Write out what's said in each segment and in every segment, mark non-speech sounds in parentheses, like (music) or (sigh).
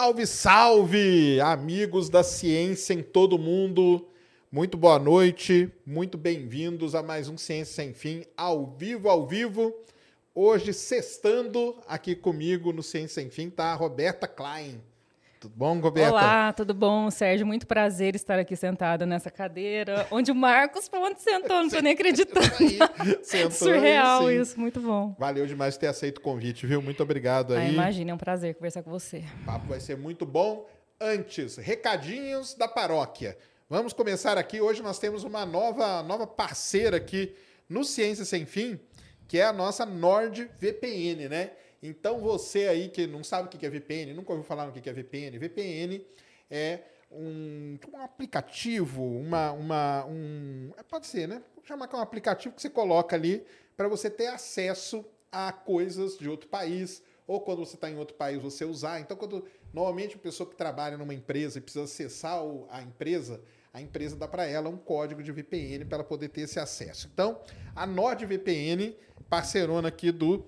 Salve, salve, amigos da ciência em todo mundo. Muito boa noite, muito bem-vindos a mais um Ciência Sem Fim, ao vivo, ao vivo. Hoje, sextando aqui comigo no Ciência Sem Fim, tá a Roberta Klein. Tudo bom, Roberta? Olá, tudo bom, Sérgio? Muito prazer estar aqui sentada nessa cadeira, onde o Marcos foi onde sentou, não tô nem (laughs) acreditando. Sentou Surreal sim. isso, muito bom. Valeu demais ter aceito o convite, viu? Muito obrigado Ah, aí. imagina, é um prazer conversar com você. O papo vai ser muito bom. Antes, recadinhos da paróquia. Vamos começar aqui. Hoje nós temos uma nova, nova parceira aqui no Ciência Sem Fim, que é a nossa NordVPN, né? Então você aí que não sabe o que é VPN, nunca ouviu falar no que é VPN, VPN é um, um aplicativo, uma, uma, um, é, pode ser, né? Vou chamar que é um aplicativo que você coloca ali para você ter acesso a coisas de outro país, ou quando você está em outro país você usar. Então, quando normalmente a pessoa que trabalha numa empresa e precisa acessar a empresa, a empresa dá para ela um código de VPN para ela poder ter esse acesso. Então, a NordVPN, parceirona aqui do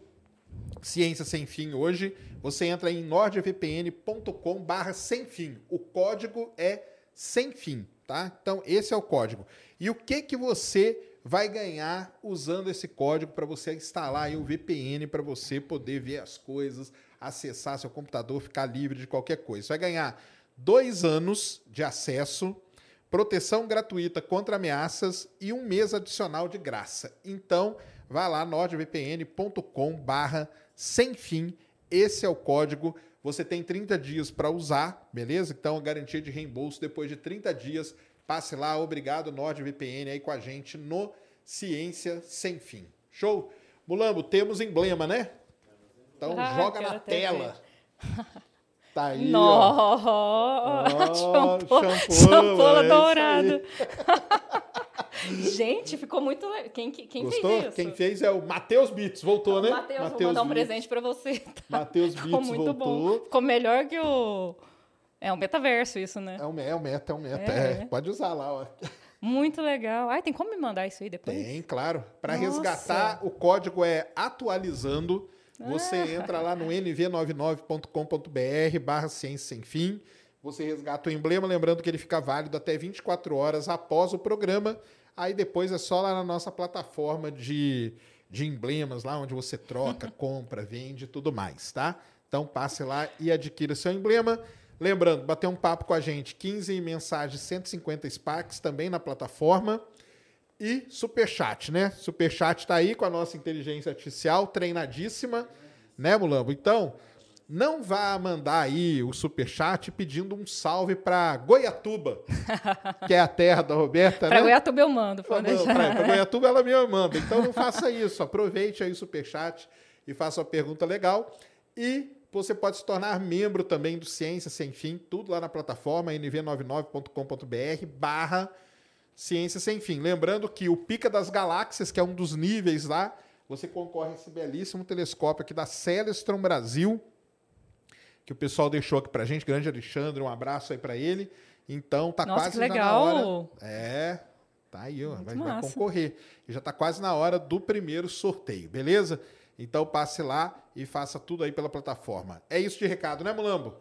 Ciência Sem Fim hoje, você entra em nordvpn.com barra sem fim. O código é sem fim, tá? Então, esse é o código. E o que que você vai ganhar usando esse código para você instalar o VPN para você poder ver as coisas, acessar seu computador, ficar livre de qualquer coisa. Você vai ganhar dois anos de acesso, proteção gratuita contra ameaças e um mês adicional de graça. Então, vá lá, nordvpn.com barra sem fim. Esse é o código. Você tem 30 dias para usar, beleza? Então, garantia de reembolso depois de 30 dias. Passe lá. Obrigado, NordVPN, aí com a gente no Ciência Sem Fim. Show? Mulambo, temos emblema, né? Então, Ah, joga na tela. (laughs) Tá aí, ó. Nossa, (laughs) shampoo, shampoo, é shampoo isso dourado. (laughs) (laughs) Gente, ficou muito legal. Quem, que- quem Gostou? fez isso? Quem fez é o Matheus Bits. Voltou, né? Matheus, vou mandar um Bits. presente pra você. tá? Matheus Bits muito voltou. bom. Ficou melhor que o... É um metaverso isso, né? É me- é o meta, é o meta. É. É, pode usar lá, ó. Muito legal. Ai, tem como me mandar isso aí depois? Tem, claro. Para resgatar, o código é atualizando. Você Ah. entra lá no nv99.com.br barra ciência sem fim. Você resgata o emblema, lembrando que ele fica válido até 24 horas após o programa. Aí depois é só lá na nossa plataforma de, de emblemas, lá onde você troca, (laughs) compra, vende e tudo mais, tá? Então passe lá e adquira seu emblema. Lembrando, bater um papo com a gente, 15 mensagens, 150 Sparks também na plataforma. E Superchat, né? Superchat tá aí com a nossa inteligência artificial treinadíssima, né, Mulambo? Então, não vá mandar aí o Superchat pedindo um salve para Goiatuba, (laughs) que é a terra da Roberta, Pra né? Goiatuba eu mando. Pra Goiatuba ela me manda. Então não faça isso. Aproveite aí o Superchat e faça uma pergunta legal. E você pode se tornar membro também do Ciência Sem Fim, tudo lá na plataforma nv99.com.br barra Ciência Sem Fim. Lembrando que o Pica das Galáxias, que é um dos níveis lá, você concorre a esse belíssimo telescópio aqui da Celestron Brasil, que o pessoal deixou aqui pra gente. Grande Alexandre, um abraço aí pra ele. Então tá Nossa, quase que legal. na hora. É, tá aí, ó, vai, vai concorrer. E já tá quase na hora do primeiro sorteio, beleza? Então passe lá e faça tudo aí pela plataforma. É isso de recado, né, Mulambo?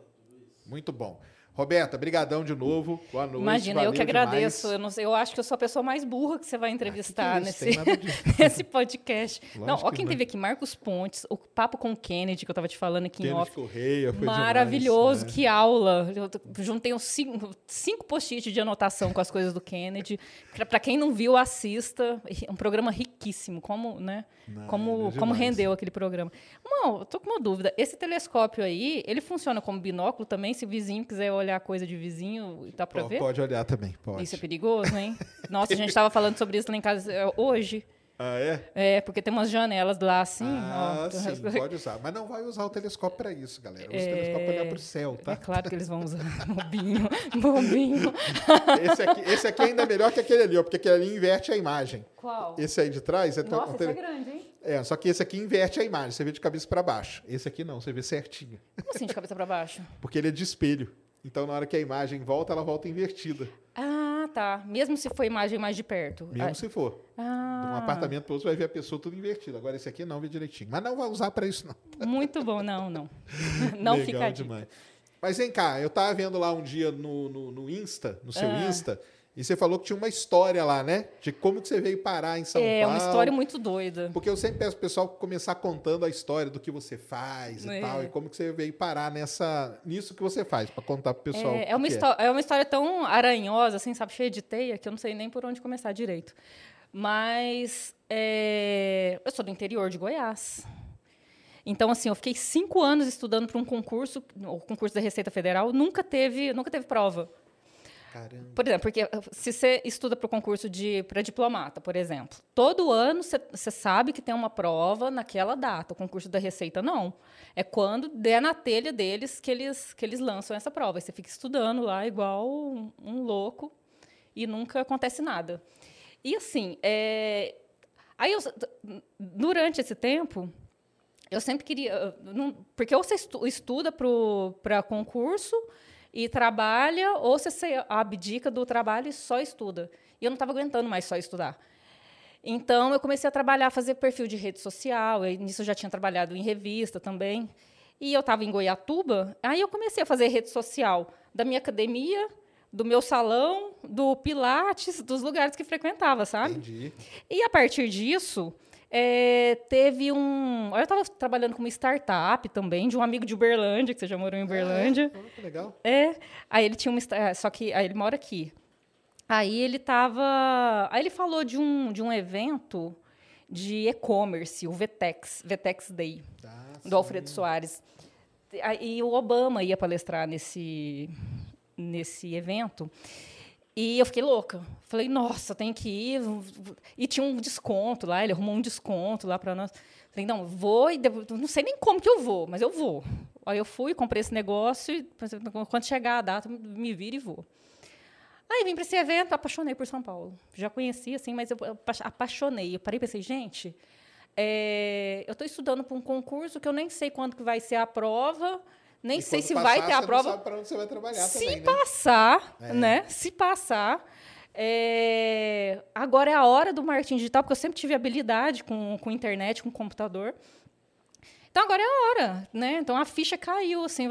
Muito bom. Roberta, brigadão de novo. Boa noite. Imagina, eu que agradeço. demais. Eu, não sei, eu acho que eu sou a pessoa mais burra que você vai entrevistar Ah, que isso? nesse, (laughs) nesse podcast. Lógico não, ó que quem não. teve aqui, Marcos Pontes, o papo com o Kennedy, que eu tava te falando aqui em Kennedy off. Correia, foi Maravilhoso, demais, né? que aula. Eu juntei uns cinco, cinco post-its de anotação com as coisas do Kennedy. Pra- Pra quem não viu, assista. É um programa riquíssimo. Como, né? Não, como, é como rendeu aquele programa. Não, eu tô com uma dúvida. Esse telescópio aí, ele funciona como binóculo também? Se o vizinho quiser olhar coisa de vizinho, dá pra Pô, ver? Pode olhar também, pode. Isso é perigoso, hein? (laughs) Nossa, a gente estava falando sobre isso lá em casa é, hoje. Ah, é? É, porque tem umas janelas lá assim. ah, ó. sim, (laughs) pode usar. Mas não vai usar o telescópio para isso, galera. Usa o É, telescópio para olhar para o céu, É tá? claro que eles vão usar (laughs) bobinho, bobinho. Esse aqui, esse aqui ainda é melhor que aquele ali, ó, porque aquele ali inverte a imagem. Qual? Esse aí de trás é Nossa, é tele- grande, hein? É, só que esse aqui inverte a imagem, você vê de cabeça para baixo. Esse aqui não, você vê certinho. Como assim, de cabeça para baixo? Porque ele é de espelho. Então, na hora que a imagem volta, ela volta invertida. Ah, tá. Mesmo se for imagem mais de perto. Mesmo se for. De um Ah, apartamento para outro, você vai ver a pessoa tudo invertido. Agora, esse aqui não vê direitinho. Mas não vai usar para isso, não. muito bom. Não, não. (laughs) Não Legal fica demais. Mas vem cá, eu tava vendo lá um dia no, no, no Insta, no seu Ah. Insta, e você falou que tinha uma história lá, né? De como que você veio parar em São É Paulo. uma história muito doida. Porque eu sempre peço pro pessoal começar contando a história do que você faz e É. tal, e como que você veio parar nessa, nisso que você faz, para contar pro pessoal. o É, é, uma histó- é uma história tão aranhosa, assim, sabe, cheia de teia, que eu não sei nem por onde começar direito. Mas é, eu sou do interior de Goiás. Então, assim, eu fiquei cinco anos estudando para um concurso, o concurso da Receita Federal, nunca teve, nunca teve prova. Caramba. Por exemplo, porque se você estuda para o concurso de para diplomata, por exemplo, todo ano você sabe que tem uma prova naquela data. O concurso da Receita não. É quando der na telha deles que eles que eles lançam essa prova. Você fica estudando lá igual um, um louco e nunca acontece nada. E assim, é, aí eu, durante esse tempo eu sempre queria. não- porque ou você estu- estuda para concurso e trabalha, ou você se abdica do trabalho e só estuda. E eu não estava aguentando mais só estudar. Então, eu comecei a trabalhar, fazer perfil de rede social. E nisso eu já tinha trabalhado em revista também. E eu estava em Goiatuba, aí eu comecei a fazer rede social da minha academia, do meu salão, do Pilates, dos lugares que frequentava, sabe? Entendi. E a partir disso, é, teve um. Eu estava trabalhando com uma startup também, de um amigo de Uberlândia, que você já morou em Uberlândia. Ah, que legal. É. Aí ele tinha uma. sta- Só que aí ele mora aqui. Aí ele tava. Aí ele falou de um, de um evento de e-commerce, o Vetex, Vetex Day, Ah, do Alfredo Soares. E o Obama ia palestrar nesse, nesse evento. E eu fiquei louca. Falei, nossa, tem que ir. E tinha um desconto lá, ele arrumou um desconto lá para nós. Falei, não, vou e não sei nem como que eu vou, mas eu vou. Aí eu fui, comprei esse negócio e quando chegar a data, me vira e vou. Aí vim para esse evento, apaixonei por São Paulo. Já conhecia, assim, mas eu apa- apaixonei. Eu parei e pensei, gente, é, eu estou estudando para um concurso que eu nem sei quando que vai ser a prova, nem E sei se passar, vai ter a não prova. para onde você vai trabalhar Se também, né? passar, É. né? Se passar. é, Agora é a hora do marketing digital, porque eu sempre tive habilidade com, com internet, com computador. Então agora é a hora, né? Então a ficha caiu, assim.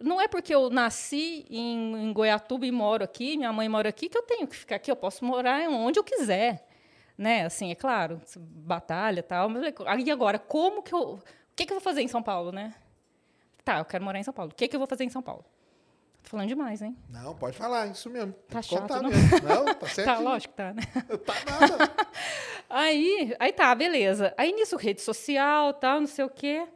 Não é porque eu nasci em, em Goiatuba e moro aqui, minha mãe mora aqui, que eu tenho que ficar aqui. Eu posso morar onde eu quiser, né? Assim, é claro, batalha e tal. Mas aí agora, como que eu... O que, que eu vou fazer em São Paulo, né? Tá, eu quero morar em São Paulo. O que, que eu vou fazer em São Paulo? Tô falando demais, hein? Não, pode falar, isso mesmo. Tem Tá chato, não? mesmo. Não, tá (laughs) certo. Tá, lógico que tá, né? Tá nada. (laughs) Aí, aí tá, beleza. Aí nisso, rede social, tal, não sei o quê.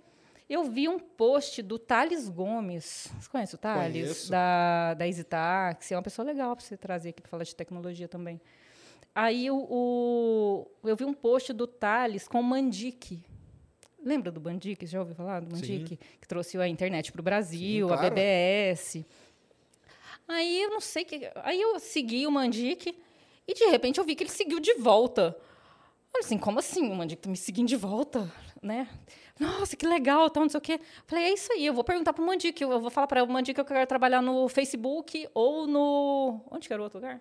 Eu vi um post do Thales Gomes. Você conhece o Thales? Conheço. Da, da Easy Taxi. É uma pessoa legal para você trazer aqui para falar de tecnologia também. Aí o, o- eu vi um post do Thales com o Mandic. Lembra do Mandic? Você já ouviu falar do Mandic? Que trouxe a internet para o Brasil, Sim, a claro. BBS. Aí eu não sei que. Aí eu segui o Mandic e de repente eu vi que ele seguiu de volta. Olha assim, como assim? O Mandic tá me seguindo de volta, né? Nossa, que legal, tal, não sei o quê. Falei, é isso aí, eu vou perguntar pro Mandic, eu vou falar para o Mandic que eu quero trabalhar no Facebook ou no... Onde que era o outro lugar?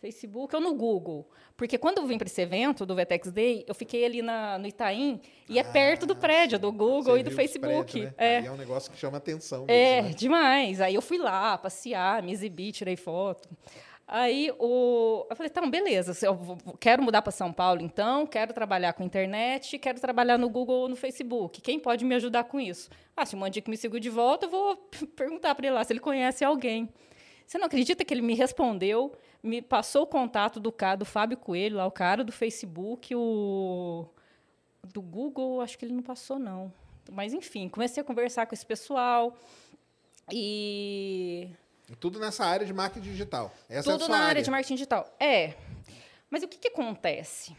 Facebook ou no Google? Porque quando eu vim para esse evento do Vetex Day, eu fiquei ali na, no Itaim e é perto do prédio do Google e do Facebook. prédios, né? É. É um negócio que chama atenção É, mesmo, né? demais. Aí eu fui lá passear, me exibi, tirei foto. Aí o, eu falei, então, beleza, eu quero mudar para São Paulo, então, quero trabalhar com internet, quero trabalhar no Google ou no Facebook. Quem pode me ajudar com isso? Ah, se o Mandico me seguiu de volta, eu vou (laughs) perguntar para ele lá se ele conhece alguém. Você não acredita que ele me respondeu, me passou o contato do cara, do Fábio Coelho, lá, o cara do Facebook, o do Google, acho que ele não passou, não. Mas, enfim, comecei a conversar com esse pessoal e Tudo nessa área de marketing digital. Essa é tudo sua na área de marketing digital. É. Mas o que, que acontece?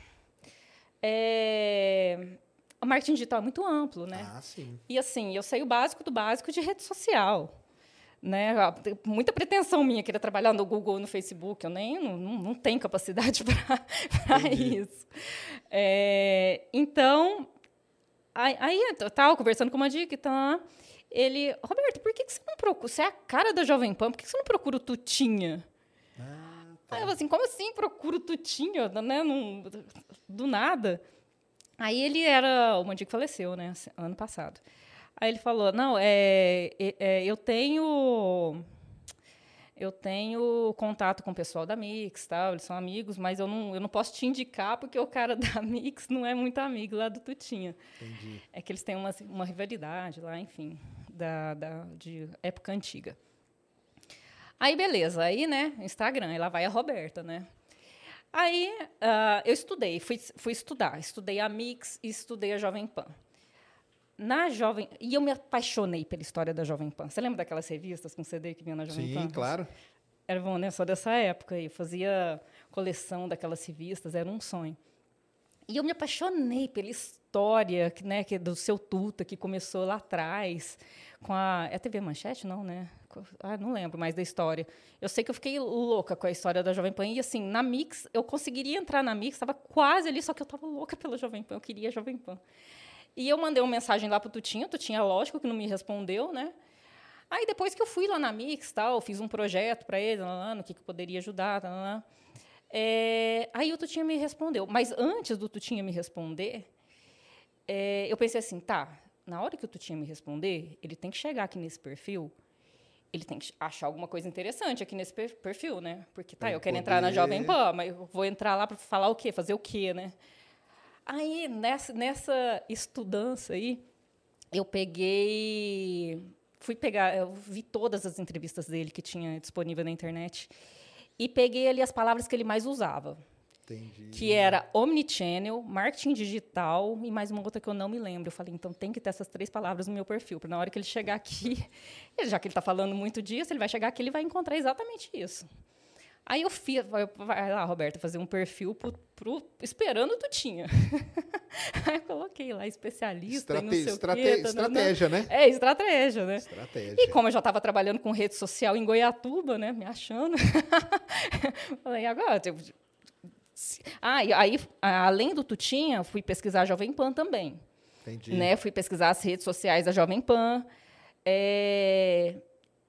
É... O marketing digital é muito amplo, né? Ah, sim. E assim, eu sei o básico do básico de rede social. Né? Ah, Muita pretensão minha querer trabalhar no Google no Facebook. Eu nem não, não tenho capacidade (laughs) para isso. É, então, aí, eu estava conversando com uma dica, então, ele, Roberto, por que, que você não procura? Você é a cara da Jovem Pan, por que, que você não procura o Tutinha? Ah, Aí eu assim, como assim procura o Tutinha, né? Não- do nada. Aí ele era, o Mandico faleceu, né, ano passado. Aí ele falou, não, é, é, é, eu tenho eu tenho contato com o pessoal da Mix, tal, eles são amigos, mas eu não, eu não posso te indicar porque o cara da (laughs) Mix não é muito amigo lá do Tutinha. Entendi. É que eles têm uma, uma rivalidade lá, enfim, da, da, de época antiga. Aí, beleza. Aí, né, Instagram, lá vai a Roberta, né? Aí, ah, eu estudei, fui, fui estudar. Estudei a Mix e estudei a Jovem Pan. Na Jovem... E eu me apaixonei pela história da Jovem Pan. Você lembra daquelas revistas com CD que vinha na Jovem Pan? Sim, claro. Era bom, né? Só dessa época. Eu fazia coleção daquelas revistas, era um sonho. E eu me apaixonei pela história que, né, que é do seu Tuta, que começou lá atrás, com a. É a TV Manchete, não, né? Ah, não lembro mais da história. Eu sei que eu fiquei louca com a história da Jovem Pan. E, assim, na Mix, eu conseguiria entrar na Mix, estava quase ali, só que eu estava louca pela Jovem Pan, eu queria a Jovem Pan. E eu mandei uma mensagem lá para o Tutinha, o Tutinha, lógico, que não me respondeu, né? Aí depois que eu fui lá na Mix, tal, fiz um projeto para ele, lá, no que, que eu poderia ajudar, lá, lá. É, aí o Tutinha me respondeu. Mas antes do Tutinha me responder, é, eu pensei assim, tá, na hora que o Tutinha me responder, ele tem que chegar aqui nesse perfil, ele tem que achar alguma coisa interessante aqui nesse per- perfil, né? Porque, tá, Pra eu quero poder- entrar na Jovem Pan, mas eu vou entrar lá para falar o quê? Fazer o quê, né? Aí, nessa, nessa estudança aí, eu peguei. Fui pegar, eu vi todas as entrevistas dele que tinha disponível na internet e peguei ali as palavras que ele mais usava, Entendi. que era omnichannel, marketing digital e mais uma outra que eu não me lembro. Eu falei, então tem que ter essas três palavras no meu perfil, para na hora que ele chegar aqui, (laughs) já que ele está falando muito disso, ele vai chegar aqui, ele vai encontrar exatamente isso. Aí eu fiz, vai lá, Roberta, fazer um perfil pro, pro- esperando tu tinha. (laughs) Aí eu coloquei lá especialista, e não Estrate- sei estrate- o quê. estratégia, né? É, estratégia, né? Estratégia. E como eu já estava trabalhando com rede social em Goiatuba, né, me achando, (laughs) falei, agora... se- Ah, e aí, além do Tutinha, fui pesquisar a Jovem Pan também Entendi. né? Fui pesquisar as redes sociais da Jovem Pan. É,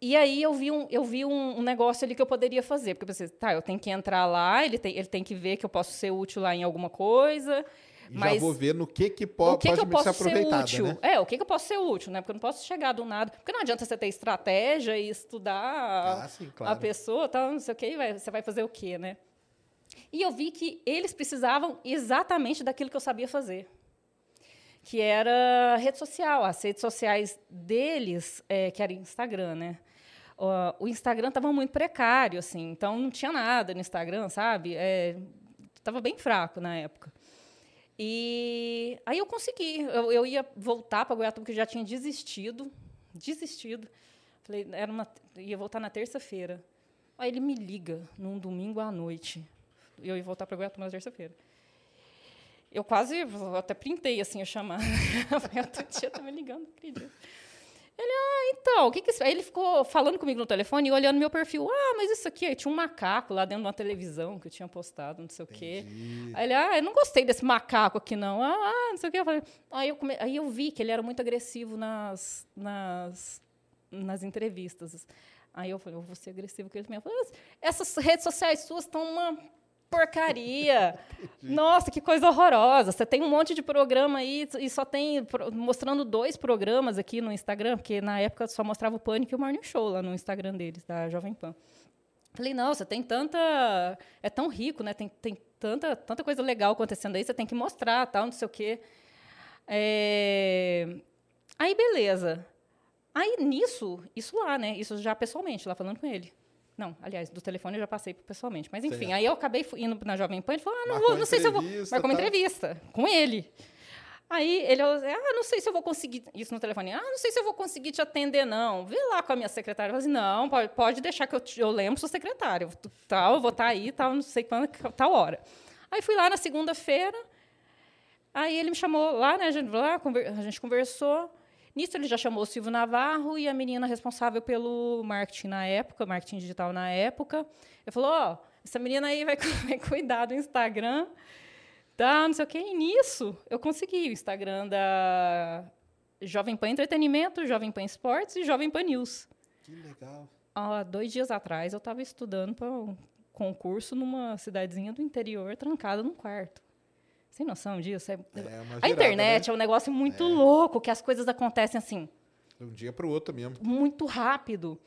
E aí eu vi, um, eu vi um, um negócio ali que eu poderia fazer. Porque eu pensei, tá, eu tenho que entrar lá, ele tem, ele tem que ver que eu posso ser útil lá em alguma coisa. Mas já vou ver no que que po que, pode que eu ser posso ser aproveitada, útil? né? É, o que, que eu posso ser útil, né? Porque eu não posso chegar do nada. Porque não adianta você ter estratégia e estudar Ah, sim, a claro. pessoa, tal, não sei o quê, vai- você vai fazer o quê, né? E eu vi que eles precisavam exatamente daquilo que eu sabia fazer, que era rede social. As redes sociais deles, é, que era Instagram, né? O Instagram estava muito precário, assim, então não tinha nada no Instagram, sabe? Estava bem fraco na época. E aí eu consegui. Eu, eu ia voltar para Goiatuba, porque eu já tinha desistido. Desistido. Falei, era uma, ia voltar na terça-feira. Aí ele me liga num domingo à noite. Eu ia voltar para Goiatuba na terça-feira. Eu quase, eu até printei assim a chamada. (laughs) Outro dia me ligando, acredito. Ele, ah, então, o que que isso... Aí ele ficou falando comigo no telefone e olhando meu perfil. Ah, mas isso aqui, tinha um macaco lá dentro de uma televisão que eu tinha postado, não sei o quê. Aí ele, ah, eu não gostei desse macaco aqui, não. Ah, ah, não sei o quê. Eu falei, aí, eu come... aí eu vi que ele era muito agressivo nas, nas, nas entrevistas. Aí eu falei, eu vou ser agressivo com ele também. Eu falei, essas redes sociais suas estão uma porcaria. (laughs) Nossa, que coisa horrorosa. Você tem um monte de programa aí e só tem mostrando dois programas aqui no Instagram, porque na época só mostrava o Pânico e o Morning Show lá no Instagram deles, da Jovem Pan. Falei, não, você tem tanta. É tão rico, né? Tem, tem tanta, tanta coisa legal acontecendo aí, você tem que mostrar, tal, não sei o quê. É, Aí, beleza. Aí, nisso, isso lá, né? Isso já pessoalmente, lá falando com ele. Não, aliás, do telefone eu já passei pessoalmente. Mas, enfim, Certo. aí eu acabei indo na Jovem Pan e falou: ah, não, vou, não sei se eu vou. Marcou uma tal. entrevista com ele. Aí ele, ah, não sei se eu vou conseguir. Isso no telefone. Ah, não sei se eu vou conseguir te atender, não. Vê lá com a minha secretária. Eu falei assim, não, pode, pode deixar que eu, te- eu lembro, sou secretária. Eu, Tal, eu vou estar aí, tal, não sei quando, tal hora. Aí fui lá na segunda-feira. Aí ele me chamou lá, né? A gente, lá, a gente conversou. Nisso ele já chamou o Silvio Navarro e a menina responsável pelo marketing na época, marketing digital na época. Ele falou: Ó, essa menina aí vai, (laughs) vai cuidar do Instagram, tá? Não sei o quê. E nisso eu consegui o Instagram da Jovem Pan Entretenimento, Jovem Pan Esportes e Jovem Pan News. Que legal. Há dois dias atrás eu estava estudando para um concurso numa cidadezinha do interior, trancada num quarto. Sem noção disso. É- É a internet né? é um negócio muito louco, que as coisas acontecem assim, De um dia para o outro mesmo. muito rápido.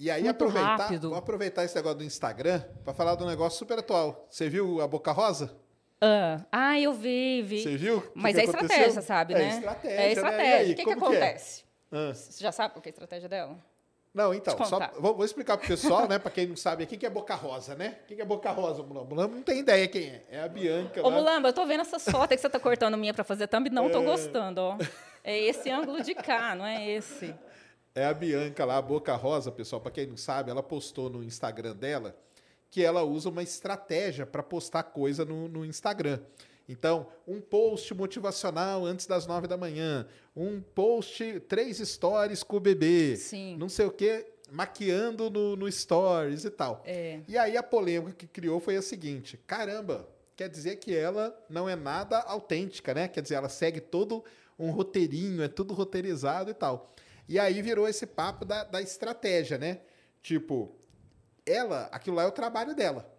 E aí, Muito aproveitar, rápido. vou aproveitar esse negócio do Instagram para falar de um negócio super atual. Você viu a Boca Rosa? Ah, ah, eu vi, vi. Você viu? Que Mas que é aconteceu? estratégia, sabe, é né? Estratégia, É né? Estratégia. aí, o que, que é? acontece? Ah. Você já sabe qual que é a estratégia dela? Não, então, só, vou, vou explicar pro pessoal, né? Para quem não sabe, o que é Boca Rosa, né? O que é Boca Rosa, Mulambo? Mulambo não tem ideia quem é. É a Bianca Ô, lá. Mulamba, eu tô vendo essas fotos que você tá cortando minha pra fazer thumb, não É. tô gostando, ó. É esse ângulo de cá, não é esse. É a Bianca lá, a Boca Rosa, pessoal, para quem não sabe, ela postou no Instagram dela que ela usa uma estratégia para postar coisa no, no Instagram. Então, um post motivacional antes das nove da manhã, um post, três stories com o bebê, Sim. não sei o quê, maquiando no, no stories e tal. É. E aí a polêmica que criou foi a seguinte: caramba, quer dizer que ela não é nada autêntica, né? Quer dizer, ela segue todo um roteirinho, é tudo roteirizado e tal. E aí virou esse papo da, da estratégia, né? Tipo, ela, aquilo lá é o trabalho dela,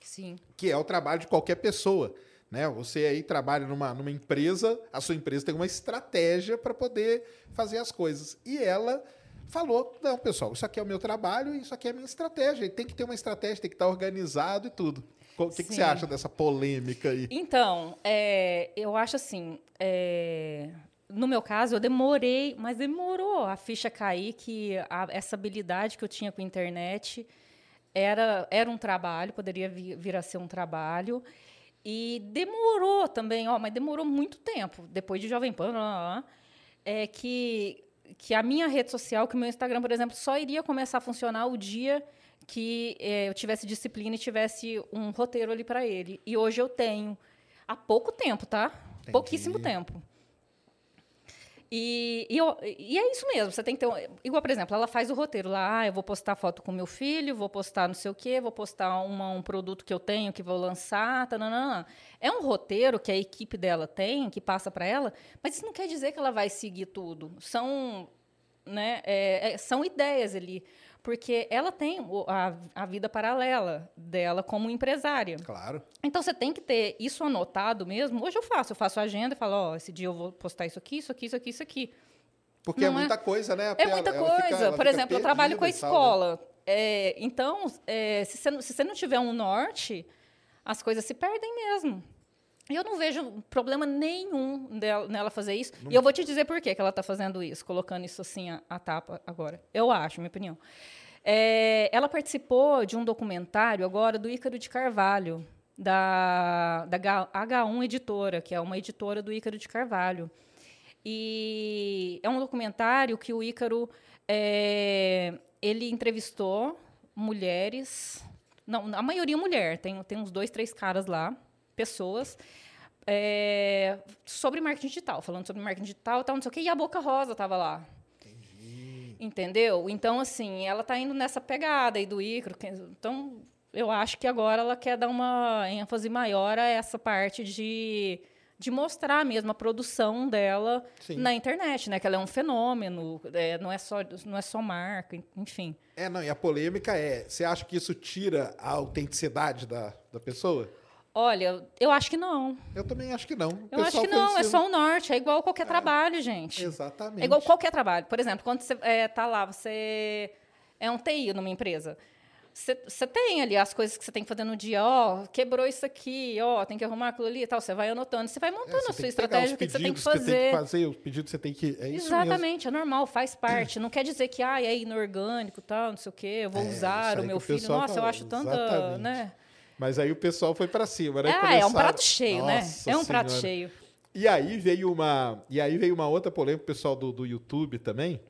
Sim. que é o trabalho de qualquer pessoa. Né? Você aí trabalha numa, numa empresa, a sua empresa tem uma estratégia para poder fazer as coisas. E ela falou: não, pessoal, isso aqui é o meu trabalho, isso aqui é a minha estratégia. E tem que ter uma estratégia, tem que estar organizado e tudo. O que, que você acha dessa polêmica aí? Então, é, eu acho assim, é, no meu caso, eu demorei, mas demorou a ficha cair que a- essa habilidade que eu tinha com a internet era, era um trabalho, poderia vi- vir a ser um trabalho. E demorou também, ó, mas demorou muito tempo, depois de Jovem Pan, lá, lá, lá, é que, que a minha rede social, que o meu Instagram, por exemplo, só iria começar a funcionar o dia que eh, eu tivesse disciplina e tivesse um roteiro ali para ele. E hoje eu tenho. Há pouco tempo, tá? Pouquíssimo tempo. E, e, eu- e é isso mesmo, você tem que ter. um- Igual, por exemplo, ela faz o roteiro lá, ah, eu vou postar foto com meu filho, vou postar não sei o quê, vou postar uma- um produto que eu tenho que vou lançar. Tananã. É um roteiro que a equipe dela tem, que passa para ela, mas isso não quer dizer que ela vai seguir tudo. São, né, é- é- são ideias ali. Porque ela tem a, a vida paralela dela como empresária. Claro. Então você tem que ter isso anotado mesmo. Hoje eu faço, eu faço a agenda e falo, ó, esse dia eu vou postar isso aqui, isso aqui, isso aqui, isso aqui. Porque Não é é- muita coisa, né? É muita Ela coisa. ela Por fica exemplo, eu trabalho com a perdida e tal, né? escola. É, então, é, se, você, não- se você não tiver um norte, as coisas se perdem mesmo. Eu não vejo problema nenhum dela- nela fazer isso. E eu vou te dizer por que ela está fazendo isso, colocando isso assim a, a tapa agora. Eu acho, minha opinião. É, ela participou de um documentário agora do Ícaro de Carvalho, da, da H- H1 Editora, que é uma editora do Ícaro de Carvalho. E é um documentário que o Ícaro é, ele entrevistou mulheres, não, a maioria mulher, tem, tem uns dois, três caras lá, pessoas, é, sobre marketing digital, falando sobre marketing digital e tal, não sei o quê, e a Boca Rosa estava lá. Entendeu? Então, assim, ela está indo nessa pegada aí do que- Então, eu acho que agora ela quer dar uma ênfase maior a essa parte de, de mostrar mesmo a produção dela Sim. na internet, né? Que ela é um fenômeno, é, não, é só, não é só marca, enfim. É, não, e a polêmica é: você acha que isso tira a autenticidade da, da pessoa? Olha, eu acho que não. Eu também acho que não. O Eu acho que não, é só um norte, é igual qualquer trabalho, gente. Exatamente. É igual qualquer trabalho. Por exemplo, quando você está lá, você é um TI numa empresa. Você, você tem ali as coisas que você tem que fazer no dia. Ó, quebrou isso aqui, ó, tem que arrumar aquilo ali e tal. Você vai anotando, você vai É, montando você a sua que estratégia, o que que você tem que fazer. Você tem que fazer, os pedidos você tem que. É. Exatamente, é normal, faz parte. Não quer dizer que ah, é inorgânico, tal, não sei o quê, eu vou É, usar o meu que o filho. Nossa, eu fala, acho tanta, exatamente. né? Mas aí o pessoal foi pra cima, né? Ah, é um Começaram- prato cheio, né? Nossa É um prato Senhora. cheio. E aí veio uma, e aí veio uma outra polêmica, pessoal do, do YouTube também,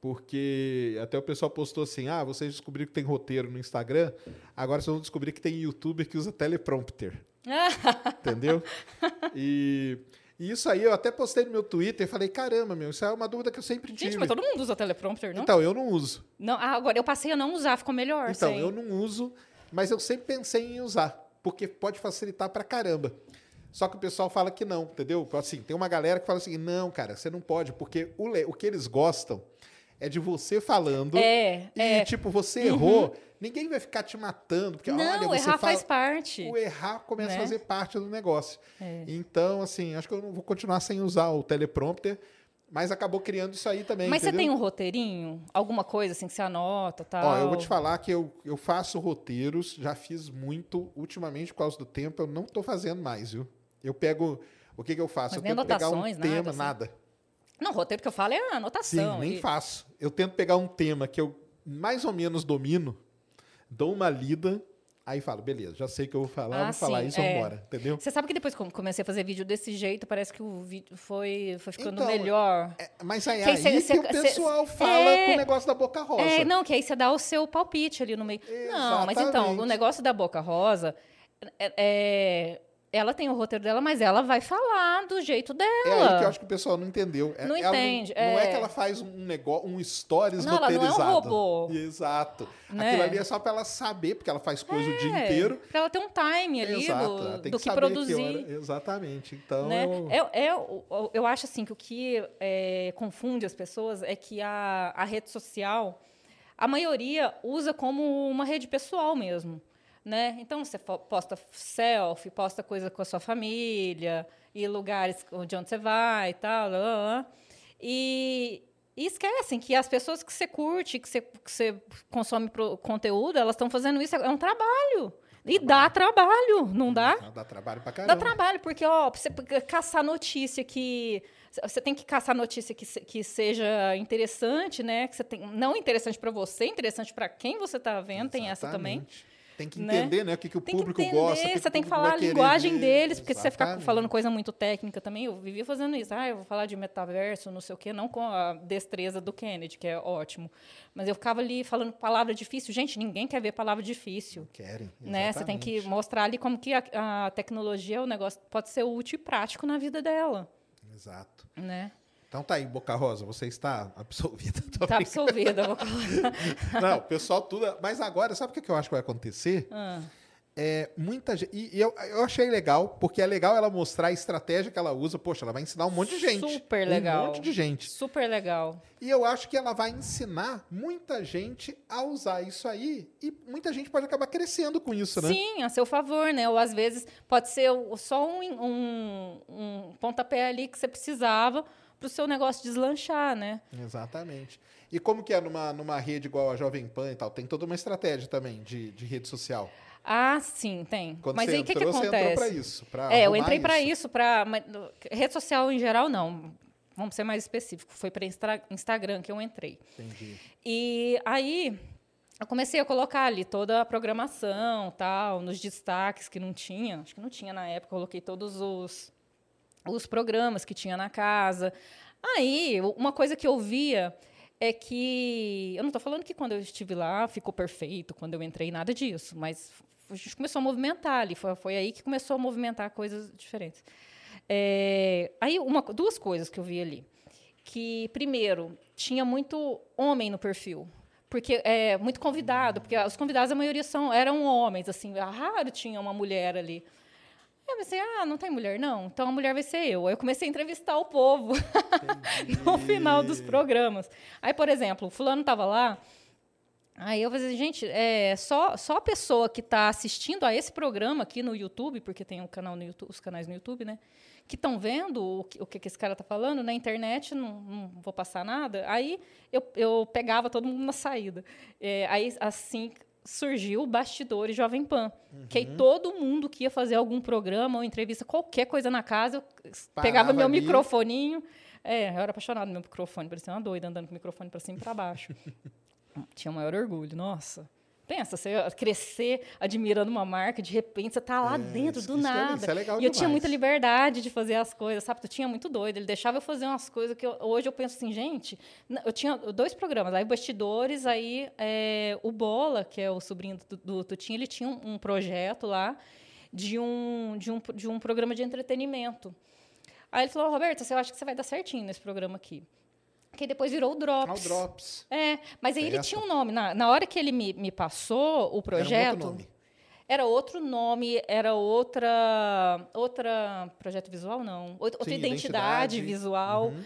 porque até o pessoal postou assim: ah, vocês descobriram que tem roteiro no Instagram, agora vocês vão descobrir que tem youtuber que usa teleprompter. (laughs) Entendeu? E, e isso aí eu até postei no meu Twitter e falei: caramba, meu, isso é uma dúvida que eu sempre tive. Gente, mas todo mundo usa teleprompter, não? Então, eu não uso. não ah, agora, eu passei a não usar, ficou melhor. Então, sem. eu não uso, mas eu sempre pensei em usar, porque pode facilitar pra caramba. Só que o pessoal fala que não, entendeu? Assim, tem uma galera que fala assim: não, cara, você não pode, porque o, o que eles gostam é de você falando. É, E, é. tipo, você errou, ninguém vai ficar te matando, porque olha, Não, você errar fala... faz parte. O errar começa a né? fazer parte do negócio. É. Então, assim, acho que eu não vou continuar sem usar o teleprompter, mas acabou criando isso aí também. Mas você entendeu? tem um roteirinho? Alguma coisa assim que você anota tal? Ó, eu vou te falar que eu, eu faço roteiros, já fiz muito. Ultimamente, por causa do tempo, eu não tô fazendo mais, viu? Eu pego. O que, que eu faço? Mas eu tento pegar um anotações, nada, tema, assim? nada. Não, roteiro que eu falo é a Sim, anotação. nem e- faço. Eu tento pegar um tema que eu mais ou menos domino, dou uma lida, aí falo, beleza, já sei o que eu vou falar, Ah, vou falar sim, isso, é. vambora, entendeu? Você sabe que depois que comecei a fazer vídeo desse jeito, parece que o vídeo foi, foi ficando Então, melhor. É, mas aí, aí aí cê- que o cê- pessoal cê- fala é- com o negócio da boca rosa. É, não, que aí você dá o seu palpite ali no meio. Não, mas então, Exatamente. o negócio da Boca Rosa, é, é- ela tem o roteiro dela, mas ela vai falar do jeito dela. É aí que eu acho que o pessoal não entendeu. É- Não ela entende, Não, não é é. que ela faz um negócio, um stories Não, ela não é um roteirizado. robô. Exato. Né? Aquilo ali é só pra ela saber, porque ela faz coisa o dia É, inteiro. Pra ela ter um time ali Exato. do, do que que, produzir. hora- Exatamente. Então, né? eu- É, é, eu acho assim que o que é, confunde as pessoas é que a, a rede social, a maioria usa como uma rede pessoal mesmo. Né? Então você posta selfie, posta coisa com a sua família, e lugares de onde você vai e tal. lá, lá, lá. E, e esquecem que as pessoas que você curte, que você, que você consome pro- conteúdo, elas estão fazendo isso, é um trabalho. E dá trabalho, não dá? dá trabalho pra Dá caramba. trabalho, porque, ó, pra você caçar notícia que. Você tem que caçar notícia que, que seja interessante, né? Que você tem, não interessante para você, interessante para quem você está vendo, tem essa também. Exatamente. Tem que né? entender, né? O que, que o Tem público que entender, gosta. que você tem que falar a linguagem deles, porque se você ficar Exatamente. falando coisa muito técnica também, eu vivia fazendo isso. Ah, eu vou falar de metaverso, não sei o quê, não com a destreza do Kennedy, que é ótimo. Mas eu ficava ali falando palavra difícil. Gente, ninguém quer ver palavra difícil. Querem. Né? Você tem que exatamente. mostrar ali como que a, a tecnologia, o negócio pode ser útil e prático na vida dela, Exato. né? Então tá aí, Boca Rosa, você está (laughs) absolvida. Tá brincando. absolvida. vou colocar. (laughs) Não, o pessoal tudo. Mas agora, sabe o que eu acho que vai acontecer? Ah, É, muita gente. E, eu, eu achei legal, porque é legal ela mostrar a estratégia que ela usa. Poxa, ela vai ensinar um monte de gente. Super legal. Um monte de gente. super legal. E eu acho que ela vai ensinar muita gente a usar isso aí. E muita gente pode acabar crescendo com isso, né? Sim, a seu favor, né? Ou às vezes pode ser só um, um, um pontapé ali que você precisava para o seu negócio deslanchar, né? Exatamente. E como que é numa, numa rede igual a Jovem Pan e tal? Tem toda uma estratégia também de, de rede social. Ah, sim, tem. Quando Mas aí o que, que entrou, você acontece? entrou para isso. É, eu entrei para isso. para rede social em geral não. Vamos ser mais específicos. Foi para Instagram que eu entrei. Entendi. E aí eu comecei a colocar ali toda a programação, tal, nos destaques que não tinha, acho que não tinha na época, eu coloquei todos os os programas que tinha na casa. Aí, uma coisa que eu via é que eu não estou falando que quando eu estive lá ficou perfeito, quando eu entrei, nada disso, mas a gente começou a movimentar ali, foi, foi aí que começou a movimentar coisas diferentes. É, aí, uma, duas coisas que eu vi ali. Que, primeiro, tinha muito homem no perfil. Porque é muito convidado, porque os convidados, a maioria são, eram homens, assim, raro tinha uma mulher ali. Eu pensei, ah, não tem mulher, não? Então a mulher vai ser eu. Aí eu comecei a entrevistar o povo (laughs) no final dos programas. Aí, por exemplo, o fulano estava lá. Aí eu falei, assim, gente, é, só, só a pessoa que está assistindo a esse programa aqui no YouTube, porque tem um canal no YouTube, os canais no YouTube, né? Que estão vendo o que, o que esse cara está falando na internet, não, não, vou passar nada. Aí eu, eu pegava todo mundo na saída. É, aí, assim, surgiu o Bastidores Jovem Pan. Uhum. Que aí todo mundo que ia fazer algum programa ou entrevista, qualquer coisa na casa, eu Parava pegava meu ali. microfoninho. É, eu era apaixonado no meu microfone, parecia uma doida andando com o microfone para cima e para baixo. (laughs) Tinha o maior orgulho, nossa. Pensa, você crescer admirando uma marca, de repente você tá lá é, dentro isso, do isso nada. É, isso é legal e demais. eu tinha muita liberdade de fazer as coisas, sabe? Eu tinha muito doido. Ele deixava eu fazer umas coisas que eu, hoje eu penso assim, gente, eu tinha dois programas, aí Bastidores, aí é, o Bola, que é o sobrinho do, do Tutinho, ele tinha um, um projeto lá de um, de, um, de um programa de entretenimento. Aí ele falou, Roberto, você acha que você vai dar certinho nesse programa aqui? Que depois virou o Drops. Ah, o Drops. É, mas aí é ele essa. tinha um nome. Na, na hora que ele me, me passou o projeto. Era um outro nome. Era outro nome, era outra. Outra. Projeto visual, não. Outra Sim, identidade, identidade, visual. Uhum.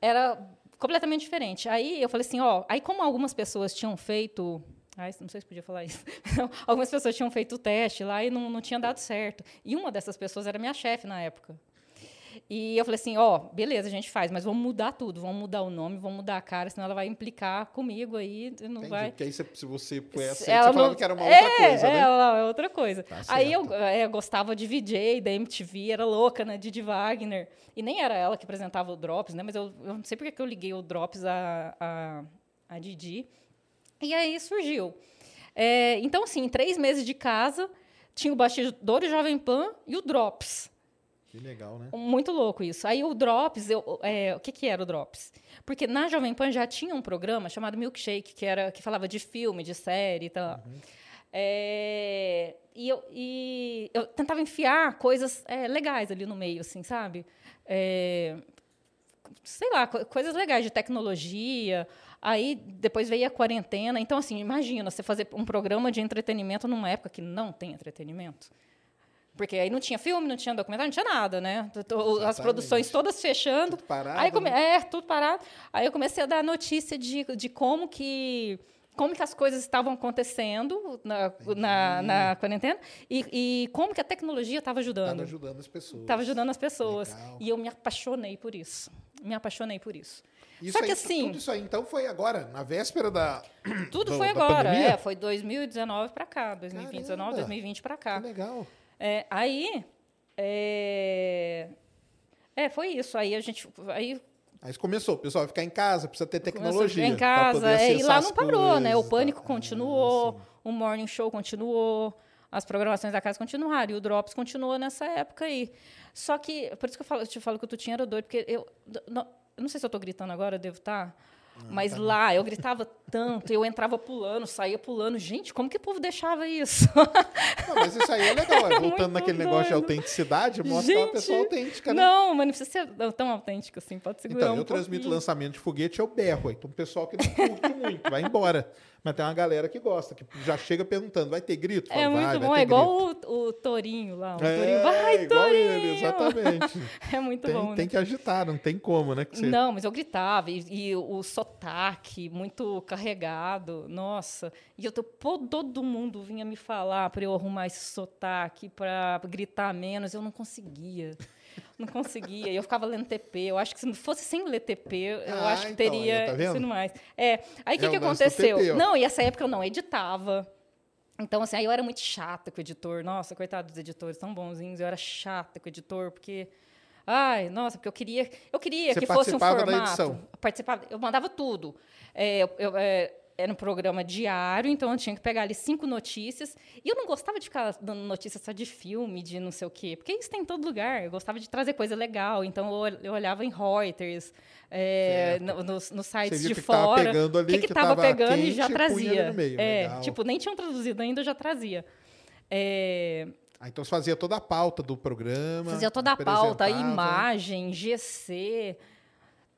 Era completamente diferente. Aí eu falei assim, ó. Aí, como algumas pessoas tinham feito. Ai, não sei se podia falar isso. (laughs) algumas pessoas tinham feito o teste lá e não, não tinha dado certo. E uma dessas pessoas era minha chefe na época. E eu falei assim, ó, oh, beleza, a gente faz, mas vamos mudar tudo, vamos mudar o nome, vamos mudar a cara, senão ela vai implicar comigo aí, não Entendi, vai... Porque aí, se você conhece, ela você falava que era uma é, outra coisa, é, né? É, outra coisa. Tá aí eu, é, eu, gostava de VJ, da MTV, era louca, né, Didi Wagner. E nem era ela que apresentava o Drops, né, mas eu, eu não sei porque que eu liguei o Drops a, a, a Didi. E aí surgiu. É, então, assim, três meses de casa, tinha o Bastidor Jovem Pan e o Drops. Que legal, né? Muito louco isso. Aí o Drops, eu, é, o que, que era o Drops? Porque na Jovem Pan já tinha um programa chamado Milkshake, que, era, que falava de filme, de série e tal. Uhum. É, e, eu, e eu tentava enfiar coisas é, legais ali no meio, assim, sabe? É, sei lá, coisas legais de tecnologia. Aí depois veio a quarentena. Então, assim, imagina você fazer um programa de entretenimento numa época que não tem entretenimento. Porque aí não tinha filme, não tinha documentário, não tinha nada, né? As produções todas fechando. Tudo parado. Aí come... né? É, tudo parado. Aí eu comecei a dar notícia de, de como que como que as coisas estavam acontecendo na, na, na, quarentena e, e, como que a tecnologia estava ajudando. Estava ajudando as pessoas. Estava ajudando as pessoas. Legal. E eu me apaixonei por isso. Me apaixonei por isso. isso Só que aí, assim... Tudo isso aí, então, foi agora, na véspera da Tudo do, foi agora, é. Foi 2019 para cá. 2019, 2020 para cá. Que legal. É, aí. É, é, foi isso. Aí a gente. Aí, Aí começou, o pessoal vai ficar em casa, precisa ter tecnologia. Em casa, é, e lá não parou, né? O pânico continuou, ah, o morning show continuou, as programações da casa continuaram, e o Drops continuou nessa época aí. Só que, por isso que eu, falo, eu te falo que o Tutinho era doido, porque eu. Não, eu não sei se eu estou gritando agora, eu devo estar. Tá, mas tá lá eu gritava tanto, eu entrava pulando, saía pulando. Gente, como que o povo deixava isso? Não, mas isso aí é legal. É, (laughs) voltando naquele doido. negócio de autenticidade, mostra Gente, uma pessoa autêntica, né? Não, mas não precisa ser tão autêntico assim, pode segurar Então, um eu transmito lançamento de foguete, eu berro. Então, o pessoal que não curte muito, vai embora. Mas tem uma galera que gosta, que já chega perguntando, vai ter grito? Fala, é muito vai, bom, vai é igual o, o, Torinho lá. O é, Torinho, vai, igual Torinho! Ele, exatamente. (laughs) é muito tem, bom. Tem né? que agitar, não tem como, né? Você... Não, mas eu gritava, e, e, o sotaque muito carregado, nossa. E eu, todo mundo vinha me falar para eu arrumar esse sotaque, para gritar menos, eu não conseguia. Não conseguia. Eu ficava lendo TP. Eu acho que se fosse sem ler TP, eu ah, acho que então, teria tá sido mais. É. Aí o que, é que aconteceu? TP, não, e essa época eu não editava. Então, assim, aí eu era muito chata com o editor. Nossa, coitado dos editores, tão bonzinhos. Eu era chata com o editor, porque. Ai, nossa, porque eu queria, eu queria Você que fosse um formato. Da edição. Participava, eu mandava tudo. É, eu, eu é, era um programa diário, então eu tinha que pegar ali cinco notícias. E eu não gostava de ficar dando notícias só de filme, de não sei o quê, porque isso tem em todo lugar. Eu gostava de trazer coisa legal, então eu, eu olhava em Reuters, é, no, nos, nos sites de fora. O que estava pegando e já trazia. É, legal. tipo, nem tinham traduzido ainda, eu já trazia. É, ah, então você fazia toda a pauta do programa. Fazia toda a pauta, imagem, GC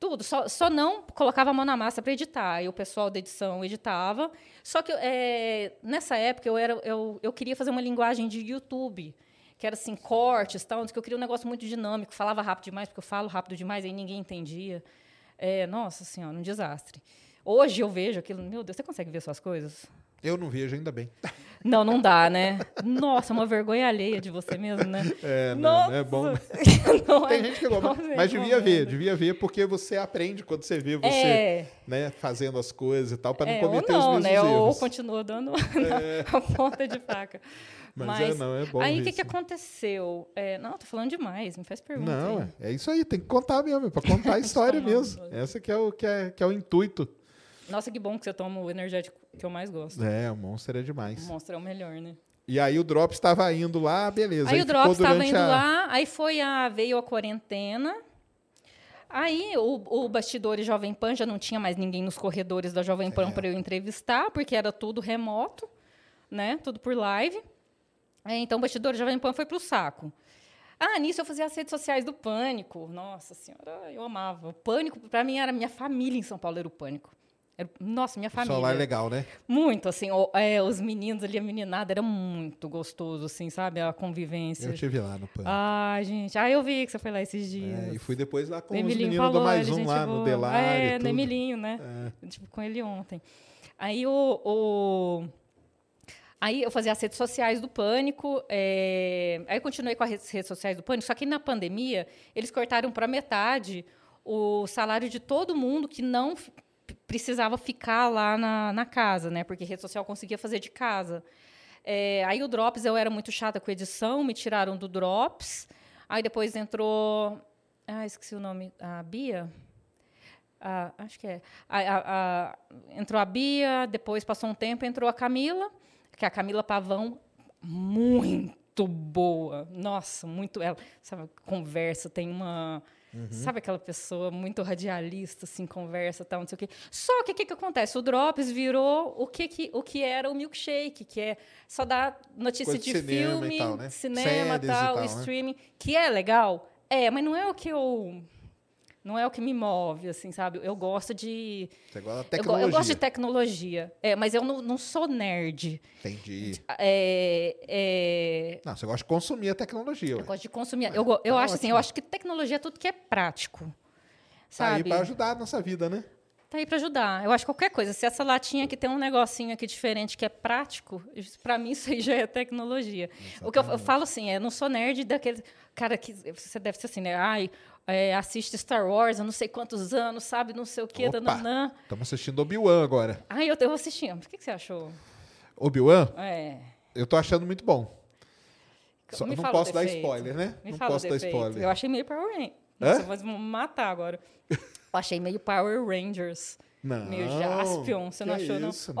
tudo, só, só não colocava a mão na massa para editar. E o pessoal da edição editava. Só que é, nessa época eu, era, eu, eu queria fazer uma linguagem de YouTube que era assim, cortes, tal, que eu queria um negócio muito dinâmico, falava rápido demais, porque eu falo rápido demais, aí ninguém entendia. É, nossa senhora, um desastre. Hoje eu vejo aquilo, meu Deus, você consegue ver suas coisas? Eu não vejo ainda bem. Não, não dá, né? Nossa, uma vergonha alheia de você mesmo, né? (laughs) É, não, Nossa. é bom. (laughs) Não Tem é- gente que gosta, não mas devia ver, recomendo. devia ver, porque você aprende quando você vê você É. né, fazendo as coisas e tal, para não É, ou cometer não, os né? mesmos Ou erros. continua dando (laughs) a ponta de faca. Mas é, não, é bom Aí ver o que, que aconteceu? É, não, tô falando demais, me faz pergunta. Não, aí. é, é isso aí, tem que contar mesmo, é para contar a história mesmo. Essa que é o que é, que é o intuito. Nossa, que bom que você toma o energético que eu mais gosto. É, o Monster é O demais. Monstro é o melhor, né? E aí o Drops estava indo lá, beleza. Aí o ficou Drops estava indo a- lá, aí foi a, veio a quarentena. Aí o, o bastidores Jovem Pan já não tinha mais ninguém nos corredores da Jovem É. Pan para eu entrevistar, porque era tudo remoto, né? Tudo por live. É, então o bastidores Jovem Pan foi para o saco. Ah, nisso eu fazia as redes sociais do Pânico. Nossa senhora, eu amava. O Pânico, para mim, era minha família em São Paulo, era o Pânico. Era, nossa, minha família. lá é legal, né? Muito, assim, o- é, os meninos ali, a meninada, era muito gostoso, assim, sabe? A convivência. Eu tive lá no PAN. Ai, gente. Ah, eu vi que você foi lá esses dias. É, e fui depois lá com O os Emilinho meninos falou, do Mais Um lá no. Delário. É, no. Emilinho, né? Tipo, com ele ontem. Aí o... o- Aí eu fazia as redes sociais do Pânico, é, aí eu continuei com as redes sociais do Pânico, só que na pandemia eles cortaram para metade o salário de todo mundo que não precisava ficar lá na, na casa, né? Porque rede social conseguia fazer de casa. É, aí o Drops, eu era muito chata com edição, me tiraram do Drops. Aí depois entrou. Ah, esqueci o nome. A Bia? Ah, acho que é. A- a- a- entrou a Bia, depois passou um tempo, entrou a Camila, que é a Camila Pavão, muito boa. Nossa, muito. Ela, sabe, conversa, tem uma. Sabe aquela pessoa muito radialista, assim, conversa, tal, não sei o quê. Só que o que, que acontece? O Drops virou o que, que, o que era o milkshake, que é só dar notícia Coisa de filme, tal, né? cinema, Séries e tal, tal, né? streaming, que é legal. É, mas não é o que eu. Não é o que me move, assim, sabe? Eu gosto de. Você gosta Eu, go- tecnologia. eu gosto de tecnologia. É, mas eu não, não sou nerd. Entendi. É, é, Não, você gosta de consumir a tecnologia. eu ué. gosto de consumir. Eu, go- eu tá acho assim, eu acho que tecnologia é tudo que é prático. Tá aí Sabe? pra ajudar a nossa vida, né? Tá aí para ajudar. Eu acho que qualquer coisa. Se essa latinha aqui tem um negocinho aqui diferente que é prático, para mim isso aí já é tecnologia. O que eu, eu falo assim, é, eu não sou nerd daquele cara que você deve ser assim, né? Ai, é, assiste Star Wars há não sei quantos anos, sabe? Não sei o quê, dananã. Estamos assistindo Obi-Wan agora. Ai, eu tô assistindo. O que, que você achou? Obi-Wan, É. eu tô achando muito bom. Só- não posso dar spoiler, né? Me não posso dar spoiler. Eu achei meio Power Rangers. Nossa, vai me matar agora. (laughs) Eu achei meio Power Rangers. Não. Meio Jaspion. Você não achou, não? isso,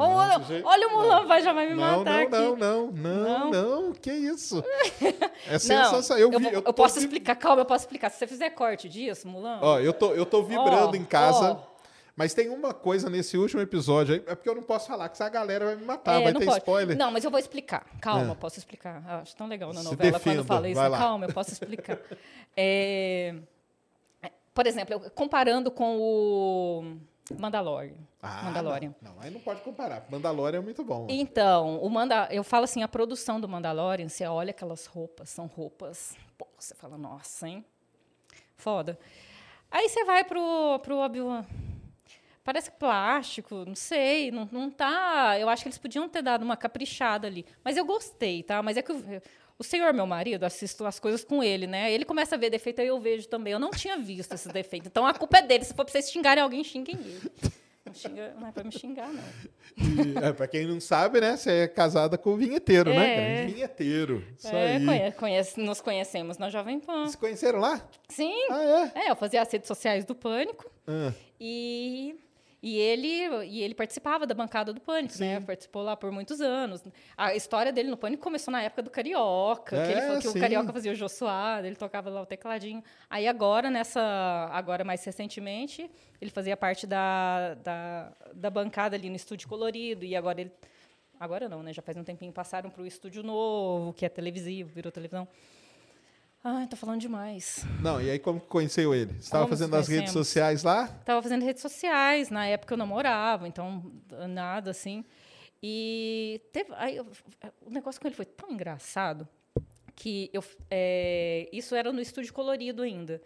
jeito- olha o Mulan, vai, já vai me não, matar não, aqui. não, não, não, Não? não, que isso? (laughs) É Não, sensacional. Eu, eu, vi, eu tô posso vi- explicar, calma, eu posso explicar. Se você fizer corte disso, Mulan. Ó, eu tô, eu tô vibrando em casa. Mas tem uma coisa nesse último episódio aí, é porque eu não posso falar, que essa galera vai me matar, É, vai não ter pode. spoiler. Não, mas eu vou explicar. Calma, É. posso explicar. Eu acho tão legal na novela quando fala isso. Calma, eu posso explicar. (laughs) É, Por exemplo, eu- comparando com o Mandalorian. Ah, Mandalorian. Não, não, aí não pode comparar. Mandalorian é muito bom. Então, o Manda, eu falo assim, a produção do Mandalorian, você olha aquelas roupas, são roupas, pô, você fala, nossa, hein? Foda. Aí você vai pro, pro Obi-Wan. Parece plástico, não sei, não, não tá. Eu acho que eles podiam ter dado uma caprichada ali. Mas eu gostei, tá? Mas é que o, o senhor, meu marido, assisto as coisas com ele, né? Ele começa a ver defeito, aí eu vejo também. Eu não tinha visto esses defeitos. Então a culpa é dele. Se for pra vocês xingarem alguém, xinguem ele. Não, xinga, não é pra me xingar, não. E, é, pra quem não sabe, né? Você é casada com o vinheteiro, É. né? Vinheteiro. Isso É, aí. conhe- conhece- nos conhecemos na Jovem Pan. Se conheceram lá? Sim. Ah, é? É, eu fazia as redes sociais do Pânico Ah, e, e, ele, e ele participava da bancada do Pânico, né? Participou lá por muitos anos. A história dele no Pânico começou na época do Carioca, que, ele, É, falou que sim. o Carioca fazia o Soares, ele tocava lá o tecladinho. Aí agora, nessa, agora mais recentemente, ele fazia parte da, da, da bancada ali no Estúdio Colorido, e agora ele... Agora não, né? Já faz um tempinho passaram para o Estúdio Novo, que é televisivo, virou televisão. Ai, tô falando demais. Não, e aí como que conheceu ele? Você estava fazendo as redes sociais lá? Tava fazendo redes sociais, na época eu namorava, então nada assim. E teve, aí, eu- o negócio com ele foi tão engraçado que eu, é, isso era no estúdio colorido ainda.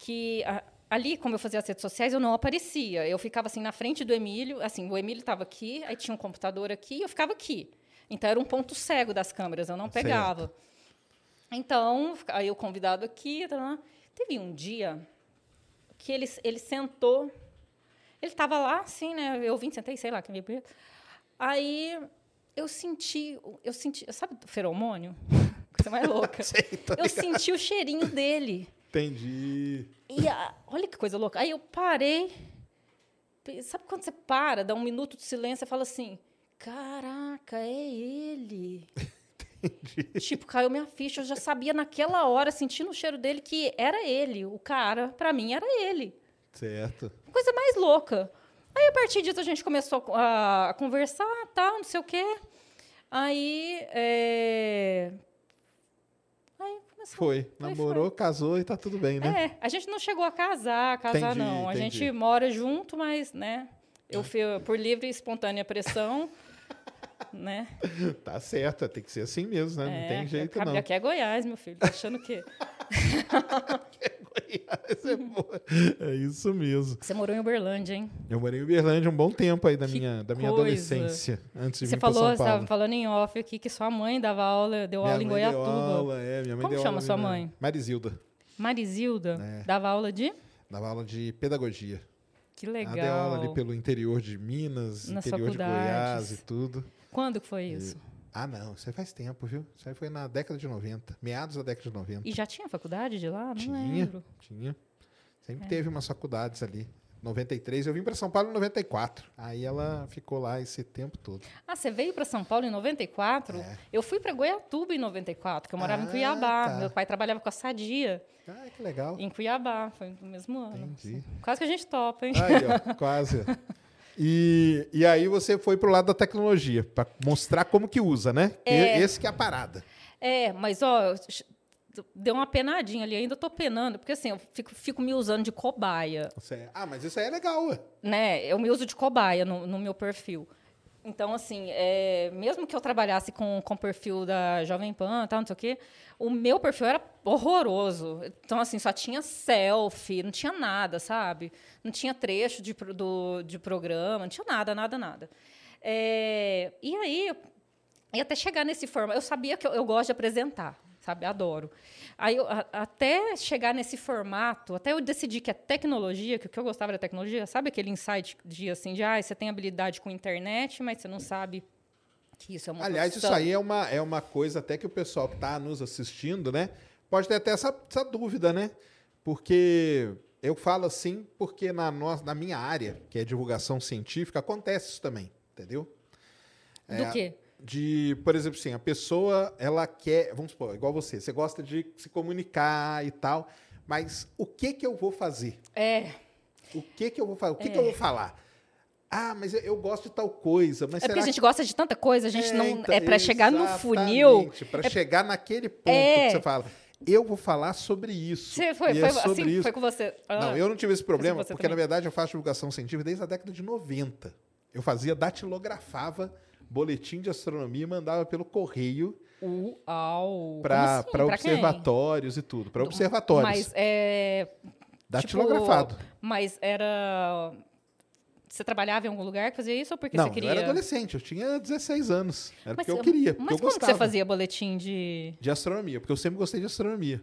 Que a- ali, como eu fazia as redes sociais, eu não aparecia. Eu ficava assim na frente do Emílio, assim, o Emílio estava aqui, aí tinha um computador aqui, e eu ficava aqui. Então era um ponto cego das câmeras, eu não pegava. Então, aí o convidado aqui, tá teve um dia que ele, ele sentou, ele estava lá, assim, né? Eu vim, sentei, sei lá, que me Aí eu senti, eu senti, sabe, feromônio? (laughs) Coisa mais louca. (laughs) Sei, eu senti o cheirinho dele. Entendi. E a- olha que coisa louca. Aí eu parei. Sabe quando você para, dá um minuto de silêncio e fala assim: Caraca, é ele. (laughs) Tipo, caiu minha ficha. Eu já sabia naquela hora, sentindo o cheiro dele, que era ele. O cara, pra mim, era ele. Certo. Coisa mais louca. Aí, a partir disso, a gente começou a, a conversar, tal, não sei o quê. Aí. é, Aí começou. Foi. Namorou, casou e tá tudo bem, né? É, a gente não chegou a casar, casar Entendi, não. A entendi. gente mora junto, mas, né? Eu fui por livre e espontânea pressão, né? (laughs) Tá certo, tem que ser assim mesmo, né? não tem jeito eu, não. Aqui é Goiás, meu filho. Tá achando que (laughs) Goiás é boa. É isso mesmo. você morou em Uberlândia, hein? Eu morei em Uberlândia um bom tempo aí da Que minha, da minha coisa. adolescência, antes de Você vir falou, você estava falando em off aqui que sua mãe dava aula, deu Minha aula em Goiatuba. aula, é, minha mãe Como deu chama aula sua mãe? Marisilda. Marisilda É. dava aula de? Dava aula de pedagogia. Que Ela legal. deu aula ali pelo interior de Minas, Nas interior de Goiás e tudo. Quando que foi isso? Ah, não, isso aí faz tempo, viu? Isso aí foi na década de 90, meados da década de 90. E já tinha faculdade de lá? Não Tinha, lembro. tinha. É. Sempre teve umas faculdades ali. 93, eu vim para São Paulo em 94. Aí ela ficou lá esse tempo todo. Ah, você veio para São Paulo em 94? É. Eu fui para Goiatuba em 94, que eu morava Ah, em Cuiabá. tá. Meu pai trabalhava com a Sadia Ah, que legal. em Cuiabá, foi no mesmo ano. Entendi. Quase que a gente topa, hein? Aí, ó, (laughs) quase. E, e aí você foi pro lado da tecnologia, para mostrar como que usa, né? E- É. Esse que é a parada. É, mas ó, deu uma penadinha ali, ainda tô penando, porque assim, eu fico, fico me usando de cobaia, Você- ah, mas isso aí é legal, ué. né? Eu me uso de cobaia no, no meu perfil. Então, assim, é, mesmo que eu trabalhasse com, com o perfil da Jovem Pan, tal, não sei o quê, o meu perfil era horroroso. Então, assim, só tinha selfie, não tinha nada, sabe? Não tinha trecho de, do, de programa, não tinha nada, nada, nada. É, e aí, e até chegar nesse formato, eu sabia que eu, eu gosto de apresentar, sabe? Adoro. Aí, eu- a- até chegar nesse formato, até eu decidir que a tecnologia, que o que eu gostava da tecnologia, sabe aquele insight de assim, de ah, você tem habilidade com internet, mas você não sabe que isso é uma Aliás, isso aí é uma, é uma coisa até que o pessoal que está nos assistindo, né? Pode ter até essa, essa dúvida, né? Porque eu falo assim porque na, nossa, na minha área, que é divulgação científica, acontece isso também, entendeu? Do quê? De, por exemplo, assim, a pessoa, ela quer, vamos supor, igual você, você gosta de se comunicar e tal, mas o que que eu vou fazer? É, O que que eu vou fazer? O que que eu vou falar? Ah, mas eu- gosto de tal coisa, mas é porque a gente gosta de tanta coisa, a gente não então, é para chegar no funil. Para chegar naquele ponto É. que você fala, eu vou falar sobre isso. Você foi, foi é sobre assim, isso. foi com você. Ah, Não, eu não tive esse problema, você porque na também. verdade eu faço divulgação científica desde a década de 90. Eu fazia, datilografava boletim de astronomia e mandava pelo correio para assim? Pra quem? observatórios e tudo. Para observatórios. Mas é. datilografado. Tipo, mas era. Você trabalhava em algum lugar que fazia isso ou porque não, você queria? eu era adolescente, eu tinha 16 anos. Era Mas, porque eu queria, porque mas eu como que gostava. você fazia boletim de. De astronomia, porque eu sempre gostei de astronomia.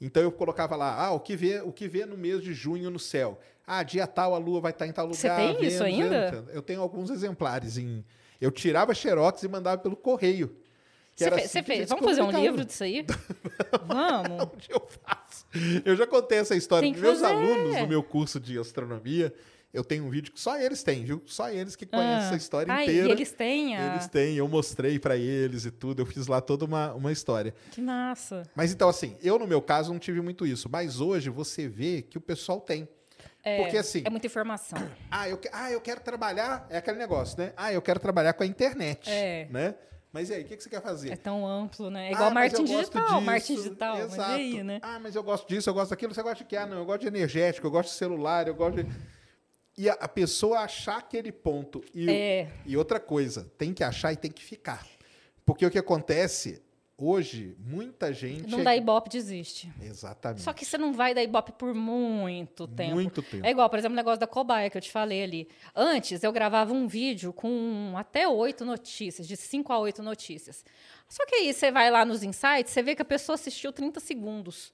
Então eu colocava lá, ah, o que vê, o que vê no mês de junho no céu. Ah, dia tal a lua vai estar em tal lugar. Você tem isso Vênus, ainda? Vênus. Eu tenho alguns exemplares em eu tirava xerox e mandava pelo correio. Você assim fez? Vamos fazer um livro disso aí? (laughs) Vamos. Onde eu faço? Eu já contei essa história meus fazer. alunos no meu curso de astronomia. Eu tenho um vídeo que só eles têm, viu? Só eles que conhecem Ah. essa história Ai, inteira. E eles têm a... Eles têm, eu mostrei para eles e tudo. Eu fiz lá toda uma, uma história. Que massa. Mas então, assim, eu no meu caso não tive muito isso. Mas hoje você vê que o pessoal tem. É, Porque assim, É muita informação. (coughs) ah, eu, ah, eu quero trabalhar, é aquele negócio, né? Ah, eu quero trabalhar com a internet, É. né? Mas e aí, o que, que você quer fazer? É tão amplo, né? É igual Ah, mas marketing digital. disso. Marketing digital. Mas Exato. e aí, né? Ah, mas eu gosto disso, eu gosto daquilo. Você gosta de quê? Ah, não, eu gosto de energético, eu gosto de celular, eu gosto de... E a, a pessoa achar aquele ponto. E, É. e outra coisa, tem que achar e tem que ficar. Porque o que acontece, hoje, muita gente. Não dá ibope, desiste. Exatamente. Só que você não vai dar ibope por muito tempo. Muito tempo. É igual, por exemplo, o negócio da cobaia que eu te falei ali. Antes, eu gravava um vídeo com até oito notícias, de cinco a oito notícias. Só que aí você vai lá nos insights, você vê que a pessoa assistiu 30 segundos.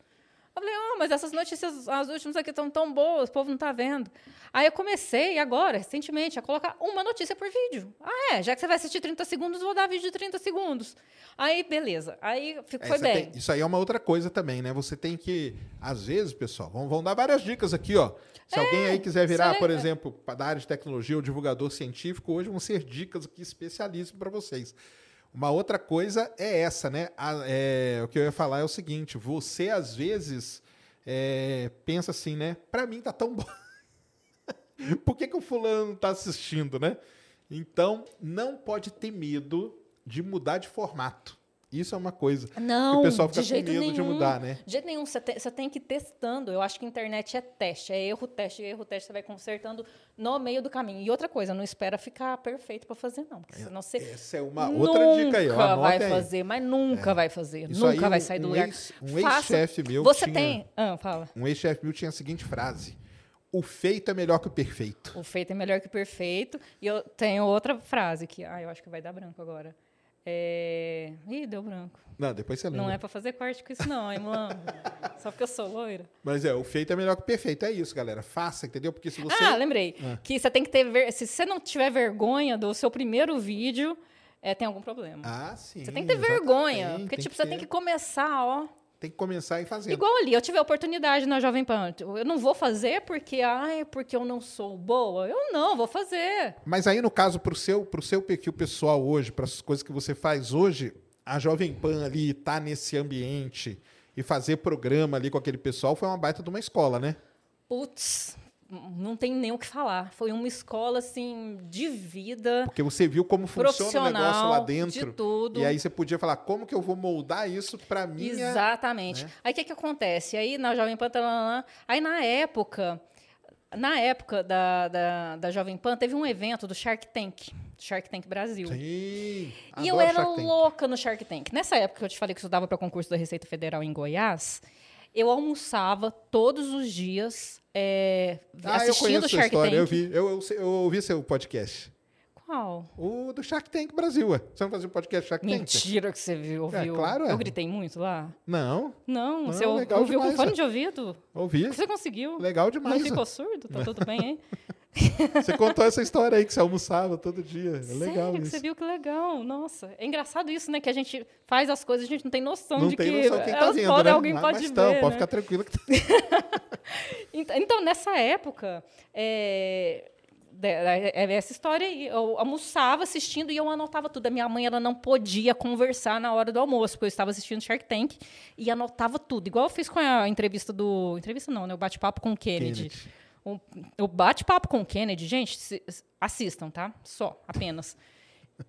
Eu falei, ah, mas essas notícias, as últimas aqui estão tão boas, o povo não está vendo. Aí eu comecei agora, recentemente, a colocar uma notícia por vídeo. Ah, é? Já que você vai assistir 30 segundos, vou dar vídeo de 30 segundos. Aí, beleza. Aí fico, É, foi bem. tem- isso aí é uma outra coisa também, né? Você tem que, às vezes, pessoal, vão, vão dar várias dicas aqui, ó. Se alguém aí quiser virar, por é- exemplo, da área de tecnologia ou divulgador científico, hoje vão ser dicas aqui especialíssimas para vocês. Uma outra coisa é essa, né? A- é, o que eu ia falar é o seguinte: você às vezes é, pensa assim, né? Para mim tá tão (laughs) bom. Por que, que o fulano tá assistindo, né? Então, não pode ter medo de mudar de formato. Isso é uma coisa. Não, que o pessoal fica com medo nenhum. de mudar, né? De jeito nenhum, você tem, você tem que ir testando. Eu acho que a internet é teste, é erro, teste, erro, teste. Você vai consertando no meio do caminho. E outra coisa, não espera ficar perfeito para fazer, não. Porque senão você Essa é uma outra dica aí, ó. nunca vai aí. fazer, mas nunca vai fazer. Isso aí, nunca vai um- sair do um lugar. ex- um ex-chefe meu Você tinha- tem... Ah, fala. Um ex-chefe meu tinha a seguinte frase: O feito é melhor que o perfeito. O feito é melhor que o perfeito. E eu tenho outra frase que... Ah, eu acho que vai dar branco agora. É... Ih, deu branco. Não, depois você lembra. Não é para fazer corte com isso, não, hein, Mulan? (laughs) Só porque eu sou loira. Mas é, o feito é melhor que o perfeito. É isso, galera. Faça, entendeu? Porque se você. Ah, lembrei. Que você tem que ter. ver- Se você não tiver vergonha do seu primeiro vídeo, é, tem algum problema. Ah, sim. você tem que ter exatamente. vergonha. Porque, Tem tipo, você tem ter. que começar, ó. Tem que começar e fazer. Igual ali, eu tive a oportunidade na Jovem Pan. Eu não vou fazer porque, ai, porque eu não sou boa. Eu não, vou fazer. Mas aí, no caso, pro seu, pro seu perfil pessoal hoje, para as coisas que você faz hoje, a Jovem Pan ali tá nesse ambiente e fazer programa ali com aquele pessoal foi uma baita de uma escola, né? Putz, não tem nem o que falar. Foi uma escola, assim, de vida. Porque você viu como funciona o negócio lá dentro. de tudo. E aí você podia falar, como que eu vou moldar isso para minha... Exatamente. né? Aí o que, que acontece? Aí na Jovem Pan, talalã, aí na época, na época da, da, da Jovem Pan, teve um evento do Shark Tank, Shark Tank Brasil. Sim. E eu era louca no Shark Tank. Nessa época que eu te falei que eu estudava para concurso da Receita Federal em Goiás, eu almoçava todos os dias é, Ah, eu assistindo conheço o Shark história, Tank. eu vi. Eu, eu, eu ouvi seu podcast. Qual? O do Shark Tank Brasil, ué. Você não fazia o podcast Shark Tank? Mentira que você viu, ouviu. claro, é. Eu gritei muito lá. Não, Não, Não, você legal ouviu demais, com fone é. de ouvido? ouvi. Você conseguiu? Legal demais. Não ficou surdo? Tá tudo bem, hein? (laughs) Você contou essa história aí que você almoçava todo dia. É legal Sério, isso. você viu que legal. Nossa, é engraçado isso, né? Que a gente faz as coisas, a gente não tem noção Não de tem que noção quem tá vendo, podem, né? alguém Mas- pode mas ver, tão, né? pode ficar tranquilo que tá. (laughs) Então, então, nessa época, é, de- é essa história aí. Eu almoçava assistindo e eu anotava tudo. A minha mãe ela não podia conversar na hora do almoço, porque eu estava assistindo Shark Tank e anotava tudo. Igual eu fiz com a entrevista do. Entrevista não, né? O bate-papo com o Kennedy. Kennedy. O, o bate-papo com o Kennedy, gente, assistam, tá? Só, apenas.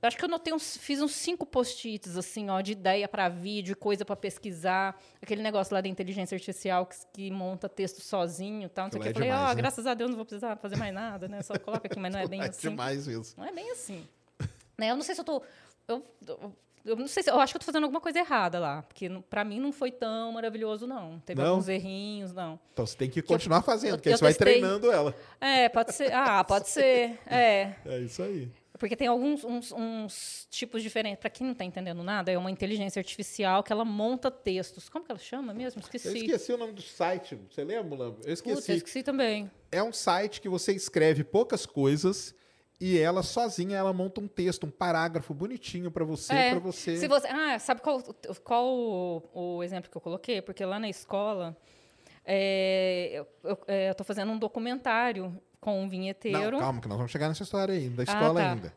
Eu acho que eu anotei uns, fiz uns cinco post-its, assim, ó, de ideia para vídeo, coisa para pesquisar. Aquele negócio lá da inteligência artificial que, que monta texto sozinho e tal. Não sei o que. Eu é falei, ó, demais, né? graças a Deus não vou precisar fazer mais nada, né? Só coloca aqui, mas não é (laughs) bem É assim. demais mesmo. Não é bem assim. né? Eu não sei se eu tô. Eu, eu, eu não sei se. Eu acho que eu tô fazendo alguma coisa errada lá. Porque pra mim não foi tão maravilhoso, não. Teve Não? alguns errinhos, não. Então você tem que continuar fazendo, eu- porque eu você vai testei- treinando ela. É, pode ser. Ah, pode ser. É. (laughs) É isso aí. Porque tem alguns uns, uns tipos diferentes. Para quem não está entendendo nada, é uma inteligência artificial que ela monta textos. Como que ela chama mesmo? Esqueci. Eu esqueci o nome do site. Você lembra, Mulambo? Eu Putz, eu esqueci. esqueci também. É um site que você escreve poucas coisas e ela sozinha ela monta um texto, um parágrafo bonitinho para você, É, para você. Se você, ah, sabe qual, qual o, o exemplo que eu coloquei? Porque lá na escola, é, eu, eu, é, fazendo um documentário com um vinheteiro. Não, calma, que nós vamos chegar nessa história aí, da Ah, escola tá. ainda.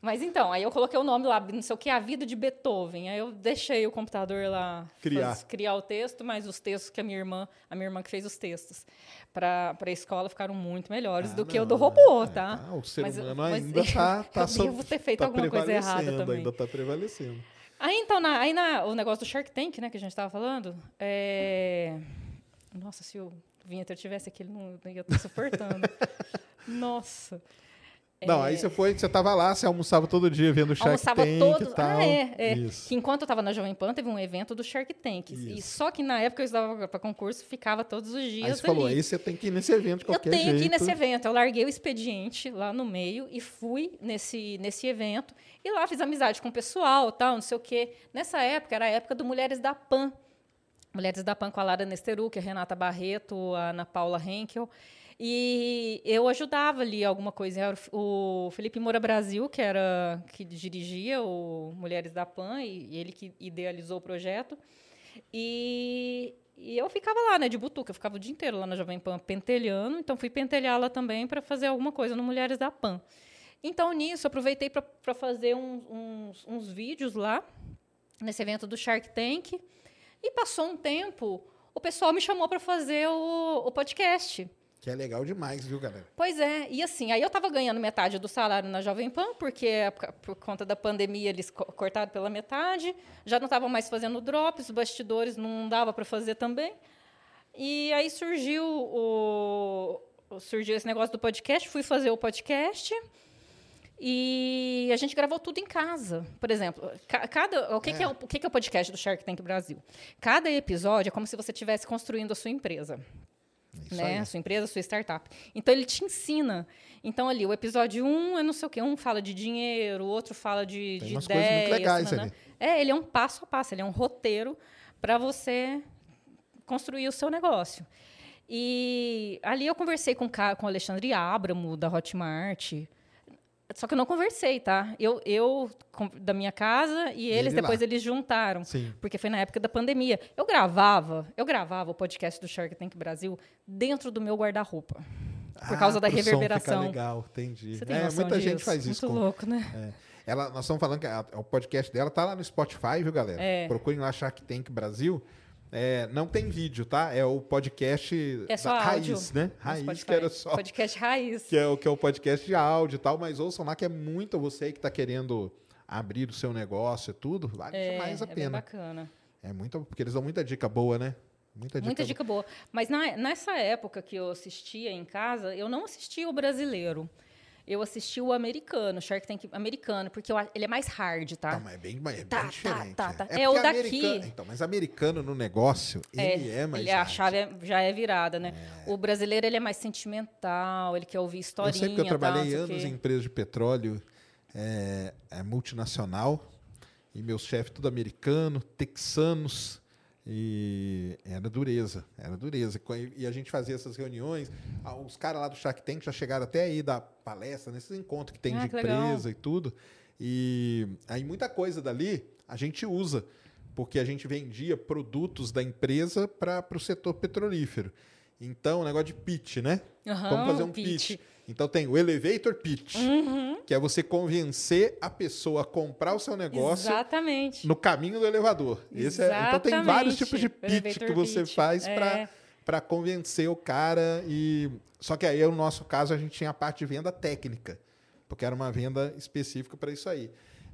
Mas então, aí eu coloquei o nome lá, não sei o que, A Vida de Beethoven. Aí eu deixei o computador lá Criar. faz- criar o texto, mas os textos que a minha irmã, a minha irmã que fez os textos para a escola ficaram muito melhores Ah, do que o não, do robô, é, tá? tá, o ser Mas- humano mas ainda (laughs) tá, tá eu devo ter feito tá alguma coisa errada também. Ainda tá prevalecendo. Aí então, na- aí na, o negócio do Shark Tank, né, que a gente estava falando, é... Nossa, se o vinheteiro tivesse aqui, ele não ia estar suportando. (laughs) Nossa. Não, aí você foi, você tava lá, você almoçava todo dia vendo o Shark Almoçava Tank todos. e tal. Ah, é, é. Isso. Que enquanto eu estava na Jovem Pan, teve um evento do Shark Tank. E só que na época eu estava para concurso, ficava todos os dias Aí você ali. falou, aí você tem que ir nesse evento de Eu qualquer tenho jeito. que ir nesse evento. Eu larguei o expediente lá no meio e fui nesse, nesse evento. E lá fiz amizade com o pessoal, tal, não sei o quê. Nessa época, era a época do Mulheres da Pan. Mulheres da Pan com a Lara Nesteruk, a Renata Barreto, a Ana Paula Henkel. E eu ajudava ali alguma coisa. O Felipe Moura Brasil, que era que dirigia o Mulheres da Pan, e, ele que idealizou o projeto. E, e eu ficava lá, né, de butuca. Eu ficava o dia inteiro lá na Jovem Pan pentelhando. Então, fui pentelhar lá também para fazer alguma coisa no Mulheres da Pan. Então, nisso, aproveitei para fazer uns, uns, uns vídeos lá, nesse evento do Shark Tank. E passou um tempo, o pessoal me chamou para fazer o, o podcast. Que é legal demais, viu, galera? Pois é, e assim, aí eu estava ganhando metade do salário na Jovem Pan, porque por- conta da pandemia eles co- cortaram pela metade, já não estavam mais fazendo drops, os bastidores não dava para fazer também. E aí surgiu o- surgiu esse negócio do podcast, fui fazer o podcast e a gente gravou tudo em casa. Por exemplo, ca- cada o que, que é o, o que, que é o podcast do Shark Tank Brasil? Cada episódio é como se você estivesse construindo a sua empresa Isso né? aí. A sua empresa, sua startup. Então ele te ensina. Então ali, o episódio 1 um, é não sei o quê, um fala de dinheiro, o outro fala de, Tem de umas ideias. coisas muito legais nanã. ali. É, ele é um passo a passo, ele é um roteiro para você construir o seu negócio. E ali eu conversei com, com o Alexandre Abramo, da Hotmart. Só que eu não conversei, tá? Eu, eu da minha casa e eles, ele lá. depois eles juntaram. Sim. Porque foi na época da pandemia. Eu gravava, eu gravava o podcast do Shark Tank Brasil dentro do meu guarda-roupa. Por Ah, causa da som reverberação. Fica legal, entendi. Você tem é, muita gente disso? faz isso. Muito com- louco, né? É. Ela, nós estamos falando que a- o podcast dela tá lá no Spotify, viu, galera? É. Procurem lá Shark Tank Brasil. É, não tem vídeo, tá? É o podcast É só da áudio. raiz, né? Raiz, que era só. Podcast raiz. Que é, o, que é o podcast de áudio e tal, mas ouçam lá que é muito você que está querendo abrir o seu negócio e tudo, vale É, demais a é pena. bacana. É muito, porque eles dão muita dica boa, né? Muita dica. Muita dica boa. Mas na- nessa época que eu assistia em casa, eu não assistia o brasileiro. Eu assisti o americano, Shark Tank americano, porque eu a- ele é mais hard, tá? Não, mas é bem, é Tá, bem tá, diferente. tá, tá. É, É o daqui. americano- Então, mas americano no negócio, ele é, mais ele- a hard. chave é- já é virada, né? O brasileiro ele é mais sentimental, ele quer ouvir Eu historinha. sei porque eu trabalhei anos em empresa de petróleo é, é multinacional e meus chefes tudo americano, texanos e era dureza, era dureza. E a gente fazia essas reuniões, ah, os caras lá do Shark Tank já chegaram até aí da palestra, nesses encontros que tem Ah, de que legal. empresa e tudo. E aí muita coisa dali a gente usa, porque a gente vendia produtos da empresa para o setor petrolífero. Então, o negócio de pitch, né? Aham, Como fazer um pitch. pitch. Então tem o elevator pitch, Uhum. que é você convencer a pessoa a comprar o seu negócio Exatamente. no caminho do elevador. Esse é- então tem vários tipos de pitch que você pitch. faz É. para para convencer o cara e só que aí no nosso caso a gente tinha a parte de venda técnica, porque era uma venda específica para isso aí.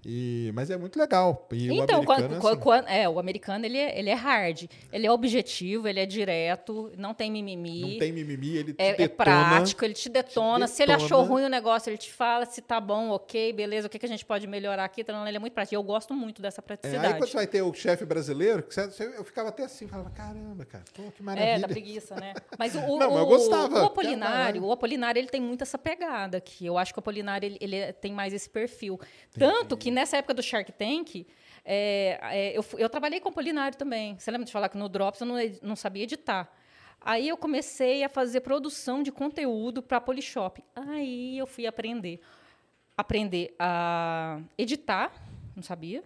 E, mas é muito legal. E o Então, americano quando, é assim. quando- é, o americano ele é, ele é hard, ele é objetivo, ele é direto, não tem mimimi. não tem mimimi, ele te É, é detona. prático, ele te detona. Se ele detona. achou ruim o negócio, ele te fala se tá bom, ok, beleza, o que, que a gente pode melhorar aqui. Então, ele é muito prático. E eu gosto muito dessa É, praticidade. aí quando você vai ter o chefe brasileiro, eu ficava até assim, falava, caramba, cara, pô, que maravilha. É, da preguiça, né? Mas o, (laughs) o, Não, eu o- gostava. o Apolinário, Caralho. o Apolinário, ele tem muito essa pegada aqui. Eu acho que o Apolinário, ele, ele tem mais esse perfil. Tanto que nessa época do Shark Tank, é, é, eu, eu trabalhei com o Apolinário também. Você lembra de falar que no Drops eu não, não sabia editar. Aí eu comecei a fazer produção de conteúdo para Polishop. Aí eu fui aprender. Aprender a editar, não sabia.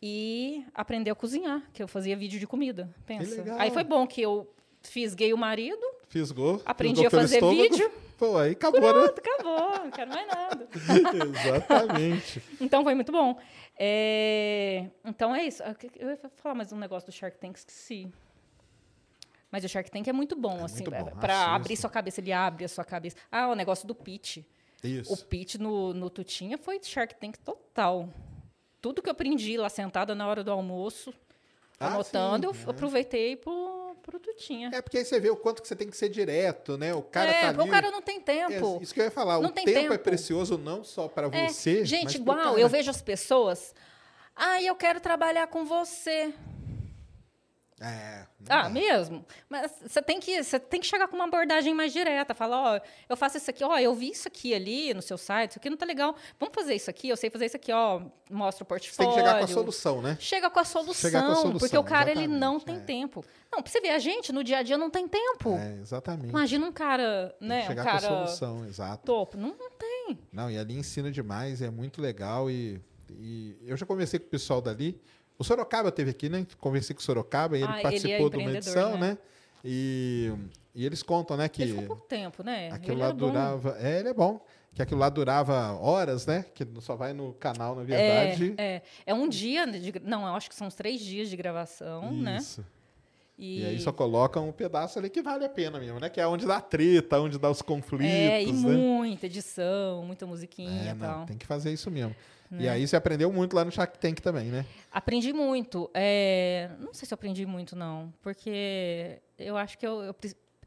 E aprender a cozinhar, que eu fazia vídeo de comida. Pensa. Aí foi bom que eu fisguei o marido, Fisgou. Aprendi fisgou a fazer estômago. vídeo. Pô, aí acabou, pronto, acabou, não quero mais nada. né? (laughs) Exatamente. Então foi muito bom. É, Então é isso. Eu ia falar mais um negócio do Shark Tank, esqueci. Mas o Shark Tank é muito bom, É assim, muito bom, para abrir sua cabeça, ele abre a sua cabeça. Ah, o negócio do pitch. Isso. O pitch no, no Tutinha foi Shark Tank total. Tudo que eu aprendi lá sentada na hora do almoço, Ah, anotando, sim, eu aproveitei Produtinha. É porque aí você vê o quanto que você tem que ser direto, né? O cara é, tá ali... o cara não tem tempo. É, isso que eu ia falar. Não o tem tempo, é tempo. precioso não só para É, você, gente, igual, eu vejo as pessoas. Ah, eu quero trabalhar com você. É, Ah, dá. mesmo? Mas você tem que você tem que chegar com uma abordagem mais direta. Falar, ó, eu faço isso aqui, ó, eu vi isso aqui ali no seu site, isso aqui não tá legal. Vamos fazer isso aqui, eu sei fazer isso aqui, ó, mostra o Você tem portfólio. que chegar com a solução, né? Chega com a solução, com a solução, porque o cara ele não tem é. tempo. Não, pra você ver, a gente no dia a dia não tem tempo. É, exatamente. Imagina um cara, né, um chegar cara com a solução, exato. topo. Não, não tem. Não, e ali ensina demais, é muito legal e, e eu já conversei com o pessoal dali. O Sorocaba teve aqui, né? Conversei com o Sorocaba e ele Ah, ele é participou de uma edição, né? né? E, e eles contam, né, que Ele ficou por tempo, né? aquilo ele lá era bom. durava. É, ele é bom. Que aquilo lá durava horas, né? Que só vai no canal, na verdade. É, é. é um dia de. Não, eu acho que são uns três dias de gravação, né? Isso. E, E... aí só colocam um pedaço ali que vale a pena mesmo, né? Que é onde dá treta, onde dá os conflitos, É, e né? muita edição, muita musiquinha É, e não, tal. tem que fazer isso mesmo. E Né? aí você aprendeu muito lá no Shark Tank também, né? Aprendi muito. é, Não sei se eu aprendi muito, não. Porque eu acho que eu, eu,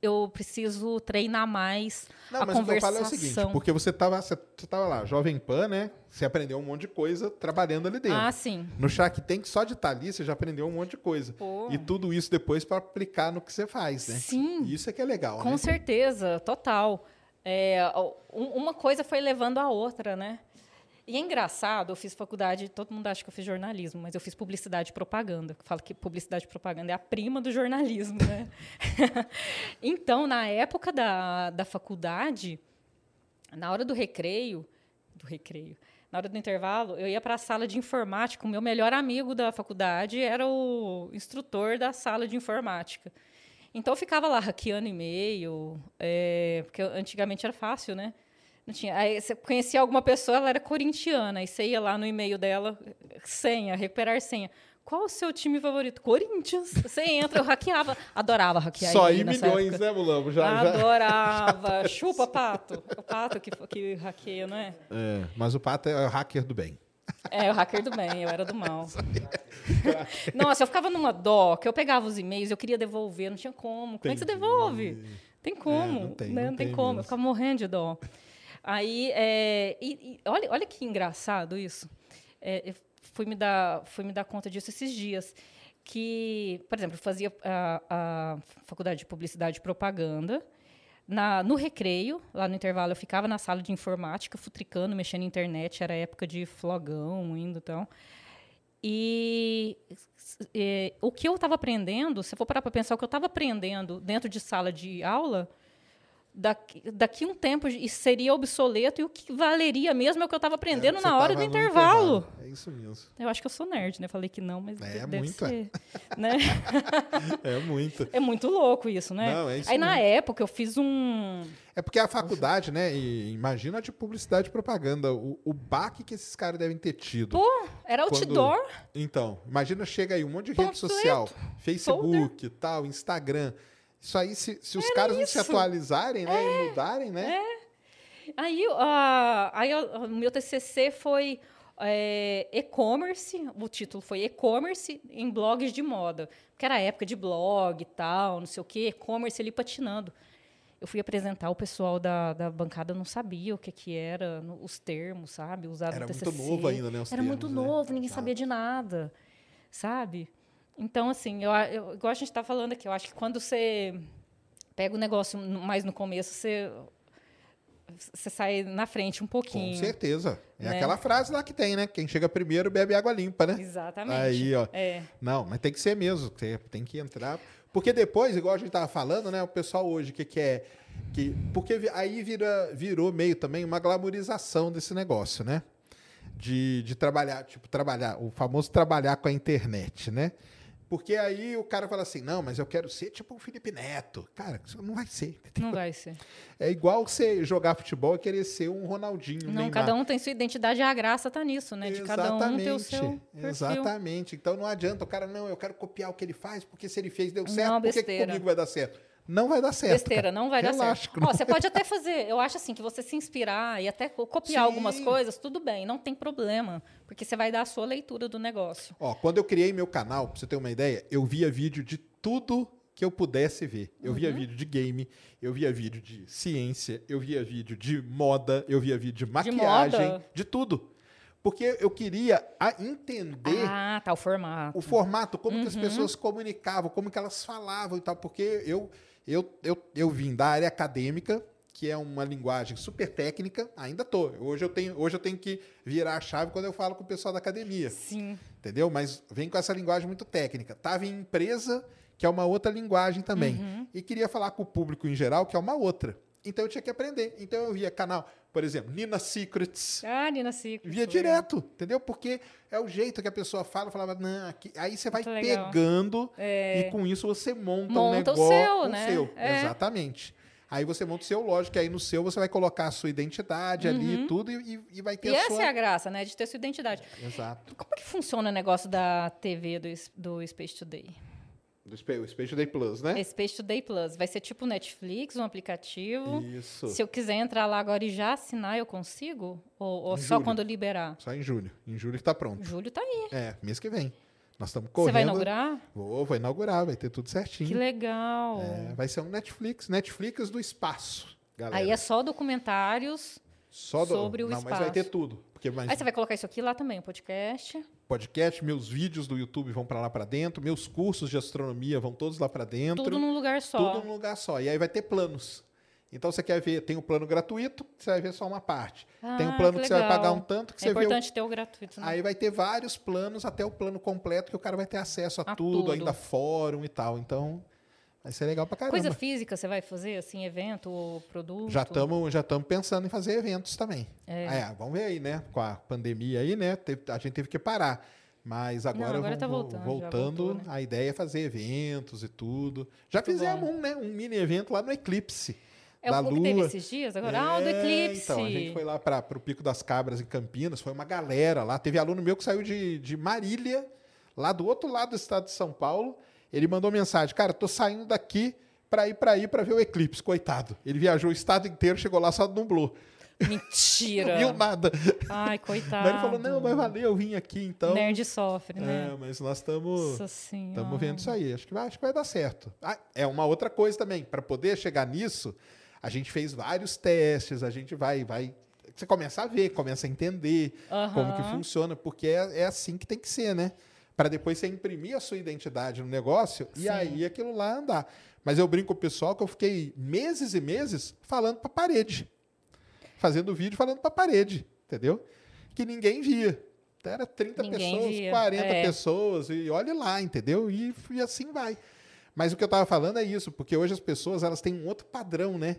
eu preciso treinar mais Não, a mas o que eu conversação. falo é o seguinte, porque você tava, você, você tava lá, Jovem Pan, né? Você aprendeu um monte de coisa trabalhando ali dentro. Ah, sim. No Shark Tank, só de estar ali, você já aprendeu um monte de coisa. Pô. E tudo isso depois para aplicar no que você faz, né? Sim. E isso é que é legal, Com né? certeza, total. É, um- uma coisa foi levando a outra, né? E é engraçado, eu fiz faculdade, todo mundo acha que eu fiz jornalismo, mas eu fiz publicidade e propaganda. Eu falo que publicidade e propaganda é a prima do jornalismo, né? (laughs) então, na época da, da faculdade, na hora do recreio, do recreio, na hora do intervalo, eu ia para a sala de informática. O meu melhor amigo da faculdade era o instrutor da sala de informática. Então eu ficava lá hackeando e-mail, é, porque antigamente era fácil, né? Não tinha. Aí você conhecia alguma pessoa, ela era corintiana, aí você ia lá no e-mail dela, senha, recuperar senha. Qual o seu time favorito? Corinthians. Você entra, eu hackeava, adorava hackear. Só aí milhões, época. né, Mulambo? Já, já... Adorava. (laughs) Chupa, pato. O pato que, que hackeia, não é? É, mas o Pato é o hacker do bem. É, o hacker do bem, eu era do mal. (laughs) Nossa, eu ficava numa dó, que eu pegava os e-mails, eu queria devolver, não tinha como. Como é que você devolve? Tem como, É, não tem, né? não não tem tem como. mesmo. Eu ficava morrendo de dó. Aí, é, e- e olha, olha que engraçado isso. É, fui me, dar, fui me dar conta disso esses dias. Que, por exemplo, eu fazia a, a faculdade de publicidade e propaganda. Na, no recreio, lá no intervalo, eu ficava na sala de informática, futricando, mexendo na internet. Era época de flogão ainda e tal. E eh, o que eu estava aprendendo, se eu for parar para pensar, o que eu estava aprendendo dentro de sala de aula, daqui, daqui um tempo isso seria obsoleto e o que valeria mesmo é o que eu estava aprendendo Você na hora do no intervalo. É isso mesmo. Eu acho que eu sou nerd, né? Falei que não, mas É, deve muito, é. ser. (laughs) Né? É muito. É muito louco isso, né? Não, é isso Aí na mesmo. época eu fiz um. É porque a faculdade, né? E imagina a de publicidade e propaganda, o, o baque que esses caras devem ter tido. Pô, era Quando- outdoor. Então, imagina chega aí um monte de rede social, Facebook, tal, Instagram. Isso aí, se, se os caras não se atualizarem, né? E mudarem, né? Aí, ah, aí o meu TCC foi é, e-commerce, o título foi e-commerce em blogs de moda, porque era época de blog e tal, não sei o quê, e-commerce ali patinando. Eu fui apresentar, o pessoal da, da bancada não sabia o que, que era, no- os termos, sabe? Usado Era muito novo ainda, né, os Era muito termos, né? novo, ninguém Exato. sabia de nada, sabe? Então, assim, eu, eu, igual a gente está falando aqui, eu acho que quando você pega o negócio mais no começo, você, você sai na frente um Com pouquinho. certeza. É Né? aquela frase lá que tem, né? Quem chega primeiro bebe água limpa, né? Exatamente. Aí, ó. É. Não, mas tem que ser mesmo. Tem, tem que entrar. Porque depois, igual a gente tava falando, né? O pessoal hoje que quer. Que, porque aí vira, virou meio também uma glamorização desse negócio, né? De, de trabalhar, tipo, trabalhar, o famoso trabalhar com a internet, né? Porque aí o cara fala assim, não, mas eu quero ser tipo o Felipe Neto. Cara, isso não vai ser. Não vai ser. É igual você jogar futebol e querer ser um Ronaldinho, Não, Neymar. cada um tem sua identidade e a graça tá nisso, né? De cada um ter o seu perfil. Exatamente. Então não adianta o cara, não, eu quero copiar o que ele faz, porque se ele fez deu certo, Não, por que comigo vai dar certo? Não vai dar certo. Besteira, cara. não vai dar Relaxa, certo. que não Ó, você pode até fazer, eu acho assim, que você se inspirar e até co- copiar Sim. algumas coisas, tudo bem, não tem problema. Porque você vai dar a sua leitura do negócio. Ó, quando eu criei meu canal, pra você ter uma ideia, eu via vídeo de tudo que eu pudesse ver. Eu Uhum. via vídeo de game, eu via vídeo de ciência, eu via vídeo de moda, eu via vídeo de maquiagem, moda? de tudo. Porque eu queria entender Ah, tá, o formato. o formato, como que as Uhum. pessoas comunicavam, como que elas falavam e tal, porque eu, eu, eu, eu vim da área acadêmica, que é uma linguagem super técnica, ainda tô. Hoje eu tenho, hoje eu tenho que virar a chave quando eu falo com o pessoal da academia, Sim. entendeu? Mas vem com essa linguagem muito técnica. Tava em empresa, que é uma outra linguagem também, Uhum. e queria falar com o público em geral, que é uma outra. Então eu tinha que aprender. Então eu via canal, por exemplo, Nina Secrets, Ah, Nina Secret. Via direto, entendeu? Porque é o jeito que a pessoa fala, falava, não, aqui... aí você vai legal. É. pegando e com isso você monta, um Monta o negócio. seu, né? seu. É. Exatamente. Aí você monta o seu, lógico, que aí no seu você vai colocar a sua identidade ali e tudo e, e- e vai ter Uhum. E a essa sua. é a graça, né? De ter sua identidade. Exato. Como que funciona o negócio da TV do, do Space Today? Do Space Day Plus, né? Space Today Plus. Vai ser tipo Netflix, um aplicativo. Isso. Se eu quiser entrar lá agora e já assinar, eu consigo? Ou, ou só julho. quando liberar? Só em julho. Em julho que tá pronto. Julho tá aí. É, mês que vem. Nós estamos Você correndo. vai inaugurar? Vou, vou inaugurar, vai ter tudo certinho. Que legal. É, vai ser um Netflix, Netflix do espaço, galera. Aí é só documentários. Só do... sobre o Não, mas vai espaço. ter tudo. Porque mais Aí você vai colocar isso aqui lá também, o podcast. podcast, meus vídeos do YouTube vão para lá para dentro, meus cursos de astronomia vão todos lá para dentro. Tudo num lugar só. Tudo num lugar só. E aí vai ter planos. Então você quer ver, tem o plano gratuito, você vai ver só uma parte. tem o Ah, plano que, que você vai pagar um tanto que É você vê. o- importante ter o gratuito. Né? Aí vai ter vários planos até o plano completo que o cara vai ter acesso a, A tudo, tudo. ainda fórum e tal. Então vai ser legal pra caramba. Coisa física você vai fazer, assim, evento, ou produto? Já estamos já tamo pensando em fazer eventos também. É. vamos ver aí, né? Com a pandemia aí, né? a gente teve que parar. Mas agora, agora vamos- tá voltando, voltando, voltou, né? a ideia é fazer eventos e tudo. Já Muito fizemos bom. um, né? Um mini evento lá no Eclipse. É da o que Lua. teve esses dias agora? ah, o do É, Eclipse. Então, a gente foi lá para o Pico das Cabras, em Campinas. Foi uma galera lá. Teve aluno meu que saiu de, de Marília, lá do outro lado do estado de São Paulo. Ele mandou mensagem: Cara, tô saindo daqui para ir para ir para ver o eclipse, coitado. Ele viajou o estado inteiro, chegou lá só nublou. Mentira. (laughs) Não viu nada. Ai, coitado. Mas ele falou: Não, mas valeu, eu vim aqui então. Nerd sofre, né? É, mas nós estamos. Estamos vendo isso aí. Acho que vai, acho que vai dar certo. Ah, é uma outra coisa também. Para poder chegar nisso, a gente fez vários testes. A gente vai, vai. Você começa a ver, começa a entender como que funciona, porque é, é assim que tem que ser, né? Para depois você imprimir a sua identidade no negócio e Sim. aí aquilo lá andar. Mas eu brinco com o pessoal que eu fiquei meses e meses falando para parede, fazendo vídeo falando para parede, entendeu? Que ninguém via. Então, Era 30 Ninguém pessoas, via, 40 é. pessoas, e olhe lá, entendeu? E, e assim vai. Mas o que eu estava falando é isso, porque hoje as pessoas elas têm um outro padrão, né?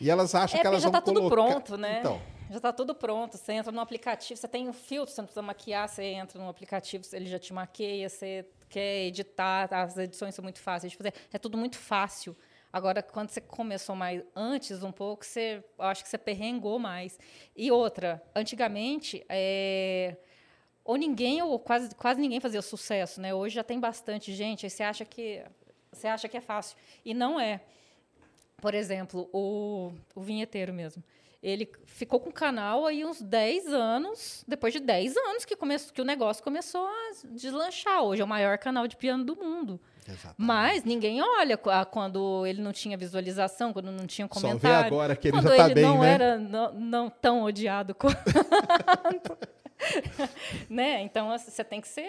E elas acham É que elas já vão tá tudo colocar... pronto, né? Então, Já tá tudo pronto. Você entra no aplicativo, você tem um filtro, você não precisa maquiar, você entra no aplicativo, ele já te maqueia, você quer editar, as edições são muito fáceis de fazer. É tudo muito fácil. Agora, quando você começou mais antes um pouco, você, acho que você perrengou mais. E outra, antigamente, é, ou ninguém, ou quase, quase ninguém fazia sucesso, né? Hoje já tem bastante gente, aí você acha que você acha que é fácil. E não é. Por exemplo, o, o vinheteiro mesmo. Ele ficou com o canal aí uns 10 anos, depois de 10 anos que, come, que o negócio começou a deslanchar. Hoje é o maior canal de piano do mundo. exatamente. Mas ninguém olha quando ele não tinha visualização, quando não tinha Só comentário. vê agora que ele quando já tá ele bem, não né? era não, não tão odiado quanto. (laughs) né? Então assim, você tem que ser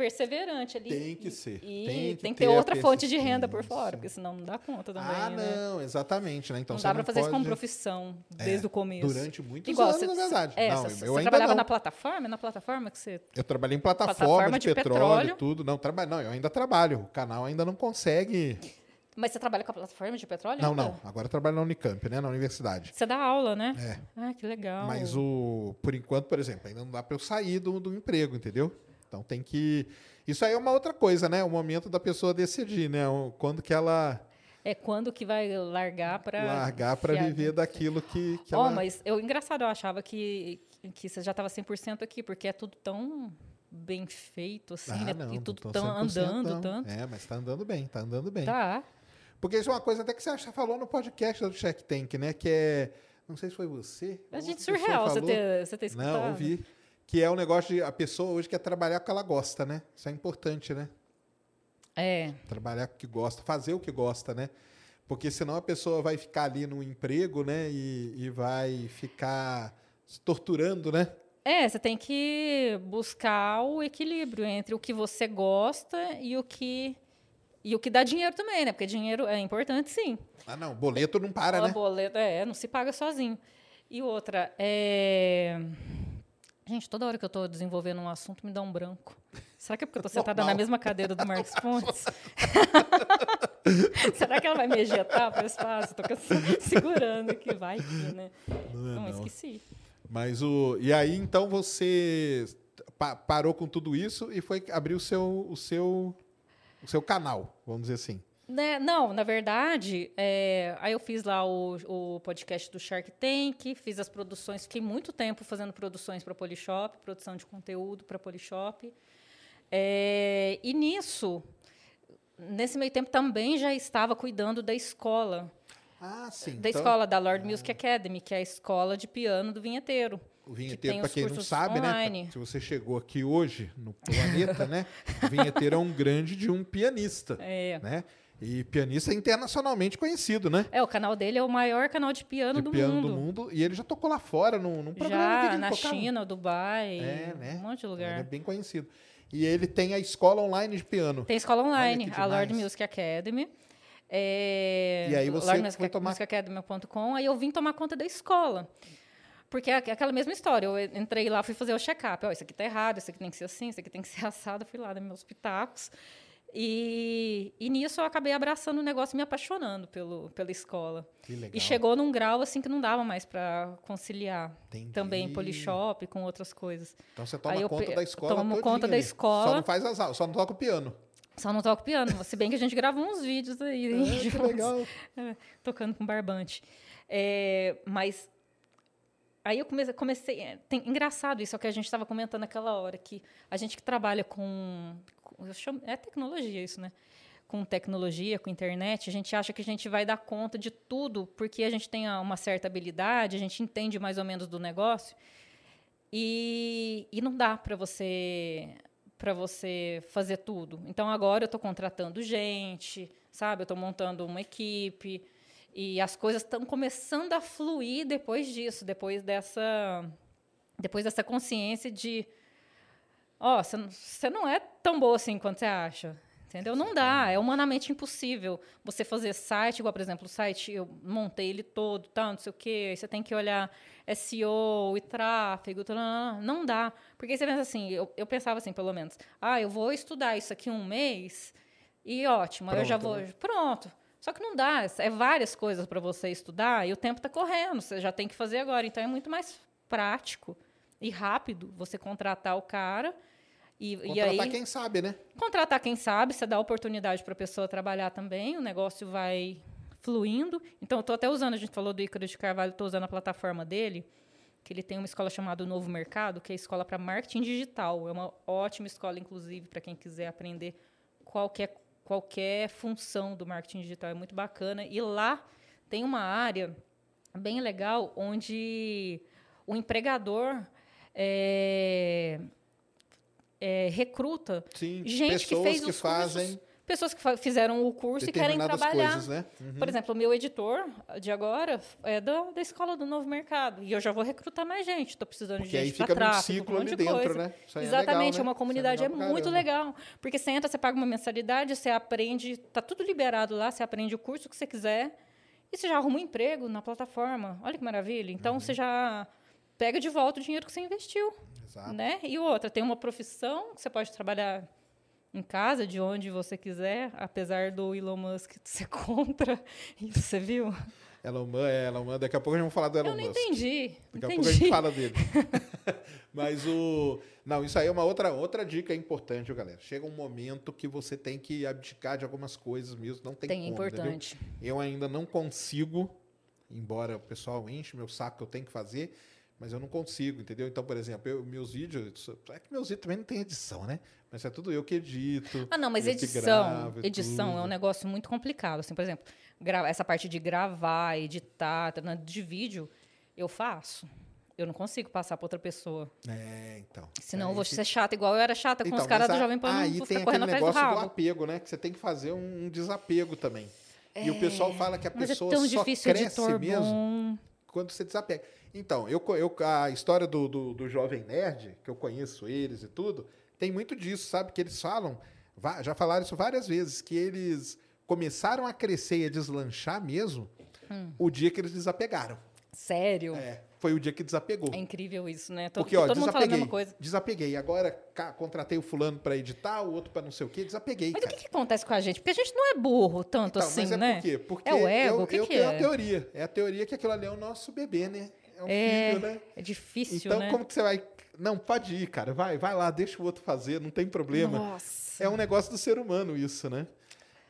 perseverante ali. Tem que ser. E Tem tem que que, ter ter outra fonte de renda por fora, porque senão não dá conta também. Ah, né? não, exatamente, né? Então não dá para fazer isso como pode- profissão É, desde o começo. Durante muitos Igual, anos, você, na verdade. É, não, você, eu você trabalhava não. na plataforma? É na plataforma que você. Eu trabalhei em plataforma, Plataforma de, de petróleo, petróleo. tudo. Não, traba... não, eu ainda trabalho. O canal ainda não consegue. Mas você trabalha com a plataforma de petróleo? Não, ainda? não. Agora eu trabalho na Unicamp, né? Na universidade. Você dá aula, né? É. Ah, que legal. Mas o. Por enquanto, por exemplo, ainda não dá para eu sair do, do emprego, entendeu? Então tem que. Isso aí é uma outra coisa, né? O momento da pessoa decidir, né? Quando que ela É quando que vai largar para. largar para viver daquilo que, que Ó, ela. mas eu, engraçado, eu achava que, que você já estava 100% aqui, porque é tudo tão bem feito, assim, Ah, né? não, e tudo tão 100% andando não. tanto. É, mas tá andando bem, tá andando bem. Tá. Porque isso é uma coisa até que você acha, falou no podcast do Shark Tank, né? Que é. Não sei se foi você. A gente surreal você ter, você ter escutado. Não, ouvi. Que é o negócio de a pessoa hoje quer trabalhar com o que ela gosta, né? Isso é importante, né? É. Trabalhar com o que gosta, fazer o que gosta, né? Porque senão a pessoa vai ficar ali no emprego, né? E, e vai ficar se torturando, né? É, você tem que buscar o equilíbrio entre o que você gosta e o que e o que dá dinheiro também, né? Porque dinheiro é importante, sim. Ah, não, boleto não para, O né? boleto, é, não se paga sozinho. E outra, é... Gente, toda hora que eu estou desenvolvendo um assunto, me dá um branco. Será que é porque eu estou (laughs) sentada na Normal. mesma cadeira do Marcos Pontes? (laughs) Será que ela vai me ejetar para o espaço? Estou (laughs) segurando aqui, vai que, né? Não é, Não, não. esqueci. Mas o. E aí, então, você pa- parou com tudo isso e foi abrir o seu, o seu, o seu canal, vamos dizer assim. Né, Não, na verdade, é, aí eu fiz lá o, o podcast do Shark Tank, fiz as produções, fiquei muito tempo fazendo produções para Polishop, produção de conteúdo para Polishop. É, e nisso, nesse meio tempo, também já estava cuidando da escola, Ah, sim. da então, escola da Lord Music Academy, que é a escola de piano do vinheteiro. O que vinheteiro, tem para quem não sabe, online. né? Se você chegou aqui hoje no planeta, né? O vinheteiro é um grande de um pianista. É. Né? E pianista internacionalmente conhecido, né? É, o canal dele é o maior canal de piano, de do, piano mundo. do mundo. E ele já tocou lá fora, num, num programa que Já ele na tocava. China, Dubai, É, né? um monte de Ele lugar. é bem conhecido. E ele tem a escola online de piano. Tem escola online, que a Lord. Music Academy. É, E aí você Lord foi tomar- musicacademy.com, aí eu vim tomar conta da escola. Porque é aqu- aquela mesma história, eu entrei lá, fui fazer o check-up. Ó, isso aqui tá errado, isso aqui tem que ser assim, isso aqui tem que ser (laughs) assado. Fui lá dar meus pitacos. E, e nisso eu acabei abraçando o negócio, e me apaixonando pelo, pela escola. Que legal. E chegou num grau assim que não dava mais para conciliar. Entendi. Também polishop com outras coisas. Então você toma conta da escola tomo conta da escola. Só não faz as aulas, só não toca o piano. Só não toco piano, se bem que a gente gravou uns vídeos aí. Ah, que juntos, legal. é, tocando com barbante. É, mas aí eu comecei. comecei é, tem, engraçado isso, é o que a gente estava comentando naquela hora, que a gente que trabalha com. Chamo- é tecnologia isso, né? Com tecnologia, com internet, a gente acha que a gente vai dar conta de tudo, porque a gente tem uma certa habilidade, a gente entende mais ou menos do negócio. E, e não dá para você para você fazer tudo. Então agora eu estou contratando gente, sabe? Eu estou montando uma equipe e as coisas estão começando a fluir depois disso, depois dessa depois dessa consciência de ó, você não- você não é tão boa assim quanto você acha. Entendeu? Não dá, é humanamente impossível você fazer site, igual, por exemplo, o site, eu montei ele todo, tá, não sei o quê, aí você tem que olhar SEO e tráfego, tarará, não dá. Porque você pensa assim, eu, eu pensava assim, pelo menos, ah, eu vou estudar isso aqui um mês e ótimo, aí eu já Pronto, vou, né? pronto. Só que não dá, é várias coisas para você estudar e o tempo está correndo, você já tem que fazer agora, então é muito mais prático e rápido você contratar o cara e, e Contratar aí quem sabe, né? contratar quem sabe, você dá oportunidade para a pessoa trabalhar também, o negócio vai fluindo. Então, eu estou até usando, a gente falou do Ícaro de Carvalho, estou usando a plataforma dele, que ele tem uma escola chamada Novo Mercado, que é a escola para marketing digital. É uma ótima escola, inclusive, para quem quiser aprender qualquer, qualquer função do marketing digital. É muito bacana. E lá tem uma área bem legal onde o empregador é, é, recruta Sim, gente que fez que os fazem cursos, pessoas que fizeram o curso e querem trabalhar. coisas, né? Por exemplo, o meu editor de agora é da, da escola do Novo Mercado e eu já vou recrutar mais gente. Estou precisando Porque de gente para tráfego, ciclo um monte ali de dentro, coisa. né? É Exatamente, legal, é né? uma é comunidade, é, legal pra muito legal. Porque você entra, você paga uma mensalidade, você aprende, tá tudo liberado lá, você aprende o curso que você quiser e você já arruma um emprego na plataforma. Olha que maravilha. Então Uhum. você já pega de volta o dinheiro que você investiu. Exato. Né? E outra, tem uma profissão que você pode trabalhar em casa, de onde você quiser, apesar do Elon Musk (laughs) ser contra. Isso você viu? Elon Musk, é, Elon Musk, daqui a pouco a gente vai falar do Elon Eu não Musk. entendi. Daqui a pouco a entendi. gente fala dele. (laughs) Mas o. Não, isso aí é uma outra, outra dica importante, viu, galera. Chega um momento que você tem que abdicar de algumas coisas mesmo. Não tem, Tem, como. importante. entendeu? Eu ainda não consigo, embora o pessoal enche meu saco que eu tenho que fazer, mas eu não consigo, entendeu? Então, por exemplo, eu, meus vídeos. É que meus vídeos também não tem edição, né? Mas é tudo eu que edito. Ah, não, mas edição, edição é um tudo. negócio muito complicado. Assim, por exemplo, essa parte de gravar, editar, tá, né, de vídeo, eu faço. eu não consigo passar para outra pessoa. É, então. Senão Aí eu vou ser chata, igual eu era chata com Então, os caras do Jovem Pan, Aí tem aquele do negócio do, rabo. apego, né? Que você tem que fazer um, um desapego também. E o pessoal fala que a é pessoa tão só difícil, cresce mesmo bom. Quando você desapega. Então, eu, eu, a história do, do, do Jovem Nerd, que eu conheço eles e tudo, tem muito disso, sabe? Que eles falam, já falaram isso várias vezes, que eles começaram a crescer e a deslanchar mesmo Hum. o dia que eles desapegaram. Sério. É, foi o dia que desapegou. É incrível isso, né? Todo, Porque, ó, todo mundo fala a desapeguei. mesma coisa. Desapeguei. Agora ca- contratei o fulano pra editar, o outro pra não sei o quê. Desapeguei. Mas o cara. que, que acontece com a gente? Porque a gente não é burro tanto Então, assim, mas é né? por quê? Porque é o ego? eu, o que, eu que tenho é? a teoria. É a teoria que aquilo ali é o nosso bebê, né? É um É, filho, né? é difícil, Então, né? como que você vai. Não, pode ir, cara. Vai, vai lá, deixa o outro fazer, não tem problema. Nossa. É um negócio do ser humano isso, né?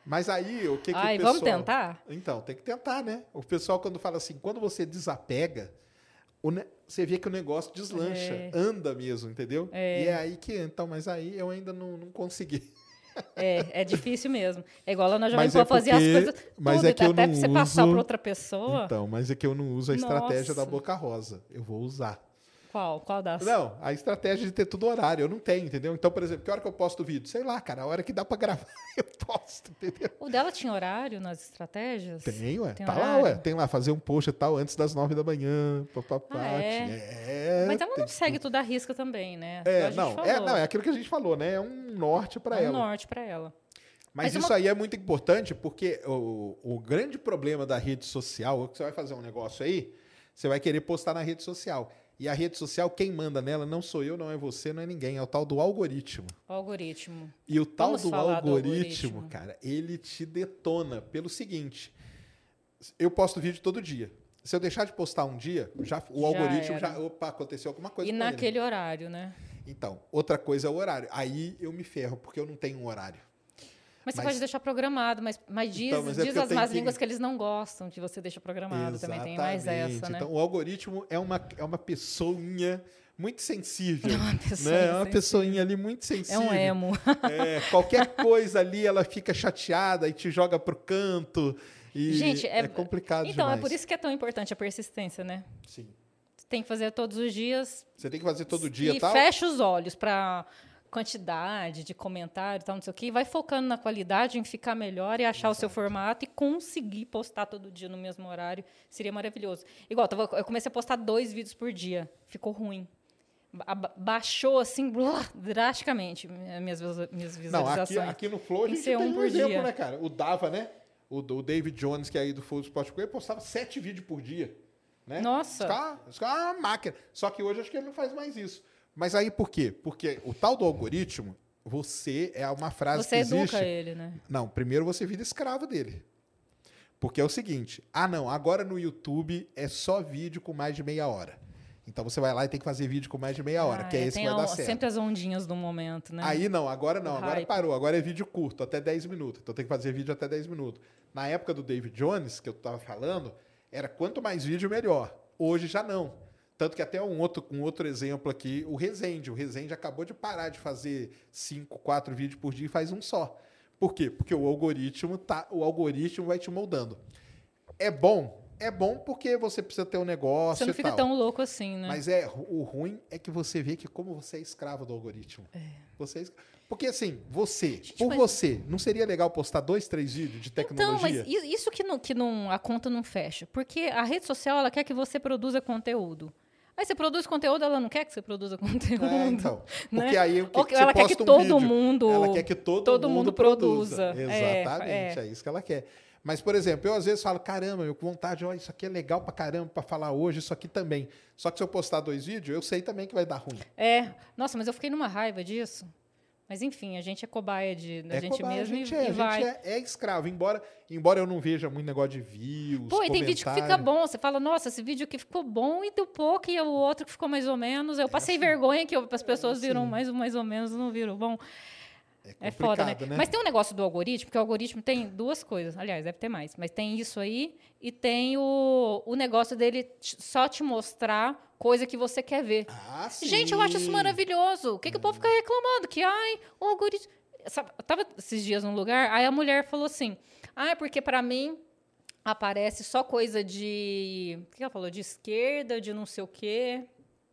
Mas aí, o que, que Ai, o pessoal... vamos tentar? Então, tem que tentar, né? O pessoal, quando fala assim, quando você desapega, o ne- você vê que o negócio deslancha, É. anda mesmo, entendeu? E é aí que, então, mas aí eu ainda não, não consegui. É, é difícil mesmo. É igual lá na Jovem Mas Pan é fazer as coisas mas tudo, é que eu até não você passar uso- pra outra pessoa. Então, mas é que eu não uso a estratégia da Nossa. Boca Rosa. Eu vou usar. Qual? Qual das? Não, a estratégia de ter tudo horário, eu não tenho, entendeu? Então, por exemplo, que hora que eu posto o vídeo? Sei lá, cara, a hora que dá pra gravar, (laughs) eu posto, entendeu? O dela tinha horário nas estratégias? Tem, ué. Tem tá lá, horário? ué. Tem lá, fazer um post e tal antes das nove da manhã. Papapá. Ah, é? é, Mas ela não segue tudo à risca também, né? É, não, é, não, é aquilo que a gente falou, né? É um norte pra É um ela. norte pra ela. Mas, Mas isso uma- aí é muito importante porque o, o grande problema da rede social é que você vai fazer um negócio aí, você vai querer postar na rede social. E a rede social, quem manda nela não sou eu, não é você, não é ninguém. É o tal do algoritmo. O algoritmo. E o tal do falar do algoritmo, algoritmo. cara, ele te detona pelo seguinte: eu posto vídeo todo dia. Se eu deixar de postar um dia, já, o Já algoritmo era. já. Opa, aconteceu alguma coisa E com ele. naquele horário, né? Então, outra coisa é o horário. Aí eu me ferro, porque eu não tenho um horário. Mas você Mas- pode deixar programado, mas, mas diz, Então, mas é diz as más línguas que eles não gostam que você deixa programado. Também tem mais essa, Exatamente. né? Então, o algoritmo é uma, é uma pessoinha muito sensível. (laughs) É uma pessoa né? É uma pessoinha ali muito É sensível. um emo. É, qualquer coisa ali, ela fica chateada e te joga pro canto. E Gente, é, complicado Então, demais. é por isso que é tão importante a persistência, né? Sim. Você tem que fazer todos os dias. Você tem que fazer todo dia e tal. fecha os olhos para quantidade de comentário tal, não sei o quê. E vai focando na qualidade, em ficar melhor e achar o seu formato e conseguir postar todo dia no mesmo horário. Seria maravilhoso. Igual, eu comecei a postar dois vídeos por dia. Ficou ruim. Ba- ba- baixou, assim, blá, drasticamente minhas, minhas Não, visualizações. aqui, aqui no Flow a gente tem um um por exemplo, dia. né, cara? O Dava, né? O, o David Jones, que é aí do Flow Sport ele postava sete vídeos por dia. Né? Nossa. Cara é uma máquina. Só que hoje acho que ele não faz mais isso. Mas aí por quê? Porque o tal do algoritmo, você é uma frase Você que existe. educa ele, né? Não, primeiro você vira escravo dele. Porque é o seguinte: ah, não, agora no YouTube é só vídeo com mais de meia hora. Então você vai lá e tem que fazer vídeo com mais de meia hora, Ah, que é é, esse que vai dar certo. sempre as ondinhas do momento, né? Aí não, agora não, O agora hype. parou. Agora é vídeo curto, até 10 minutos. Então tem que fazer vídeo até 10 minutos. Na época do David Jones, que eu tava falando, era quanto mais vídeo, melhor. Hoje já não. Tanto que até um outro, um outro exemplo aqui, o Resende. O Resende acabou de parar de fazer 5, 4 vídeos por dia e faz um só. Por quê? Porque o algoritmo tá, o algoritmo vai te moldando. É bom? É bom porque você precisa ter um negócio Você não fica tal. tão louco assim, né? Mas é o ruim é que você vê que como você é escravo do algoritmo. Você é escra- Porque assim, você, por mas- você, não seria legal postar dois, três vídeos de Então, tecnologia? mas i- isso que, não, que não, a conta não fecha. Porque a rede social, ela quer que você produza conteúdo. Aí você produz conteúdo, ela não quer que você produza (laughs) conteúdo. É, então. né? Porque aí o que que ela quer que um todo vídeo, mundo- Ela quer que todo, todo mundo, mundo produza. produza. É, Exatamente, é. é. isso que ela quer. Mas, por exemplo, eu às vezes falo, caramba, eu com vontade, ó, isso aqui é legal pra caramba pra falar hoje, isso aqui também. Só que se eu postar dois vídeos, eu sei também que vai dar ruim. É. Nossa, mas eu fiquei numa raiva disso. Mas enfim, a gente é cobaia de, da é gente cobaia, mesmo a gente, e, é, e a vai. gente é, é escravo. Embora, embora eu não veja muito negócio de views, Pô, e tem vídeo que fica bom. Você fala, nossa, esse vídeo aqui ficou bom e deu pouco, e o outro que ficou mais ou menos. Eu passei vergonha que eu- as pessoas viram assim. mais, mais ou menos, não viram bom. É, É foda, né? né? Mas tem um negócio do algoritmo, porque o algoritmo tem duas coisas. Aliás, deve ter mais. Mas tem isso aí e tem o, o negócio dele só te mostrar coisa que você quer ver. Ah, sim. Gente, eu acho isso maravilhoso. O que, que o povo fica reclamando? Que, ai, o algoritmo... Sabe, eu tava esses dias num lugar, aí a mulher falou assim, ah, é porque para mim aparece só coisa de... O que ela falou? De esquerda, de não sei o quê.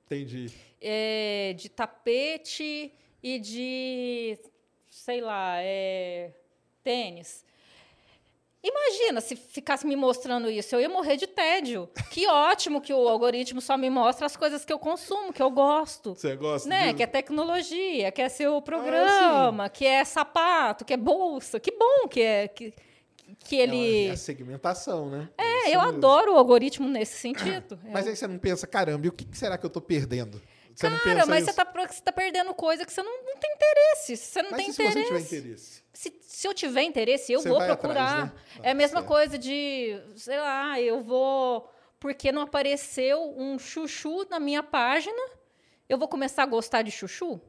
Entendi. é, de tapete e de, sei lá, é, tênis. Imagina se ficasse me mostrando isso, eu ia morrer de tédio. Que ótimo que o algoritmo só me mostra as coisas que eu consumo, que eu gosto. Você gosta Né? disso? Que é tecnologia, que é seu programa, que é sapato, que é bolsa. Que bom que é que, que ele. É a segmentação, né? É, isso eu mesmo. adoro o algoritmo nesse sentido. Mas Eu- aí você não pensa, caramba, e o que será que eu tô perdendo? Você não Cara, pensa mas isso? você tá, você tá perdendo coisa que você não, não tem interesse. Se você não Mas tem e se você interesse. tiver interesse? Se, se eu tiver interesse, eu Você vou procurar. atrás, né? É a mesma Certo. coisa de, sei lá, eu vou. Porque não apareceu um chuchu na minha página, eu vou começar a gostar de chuchu?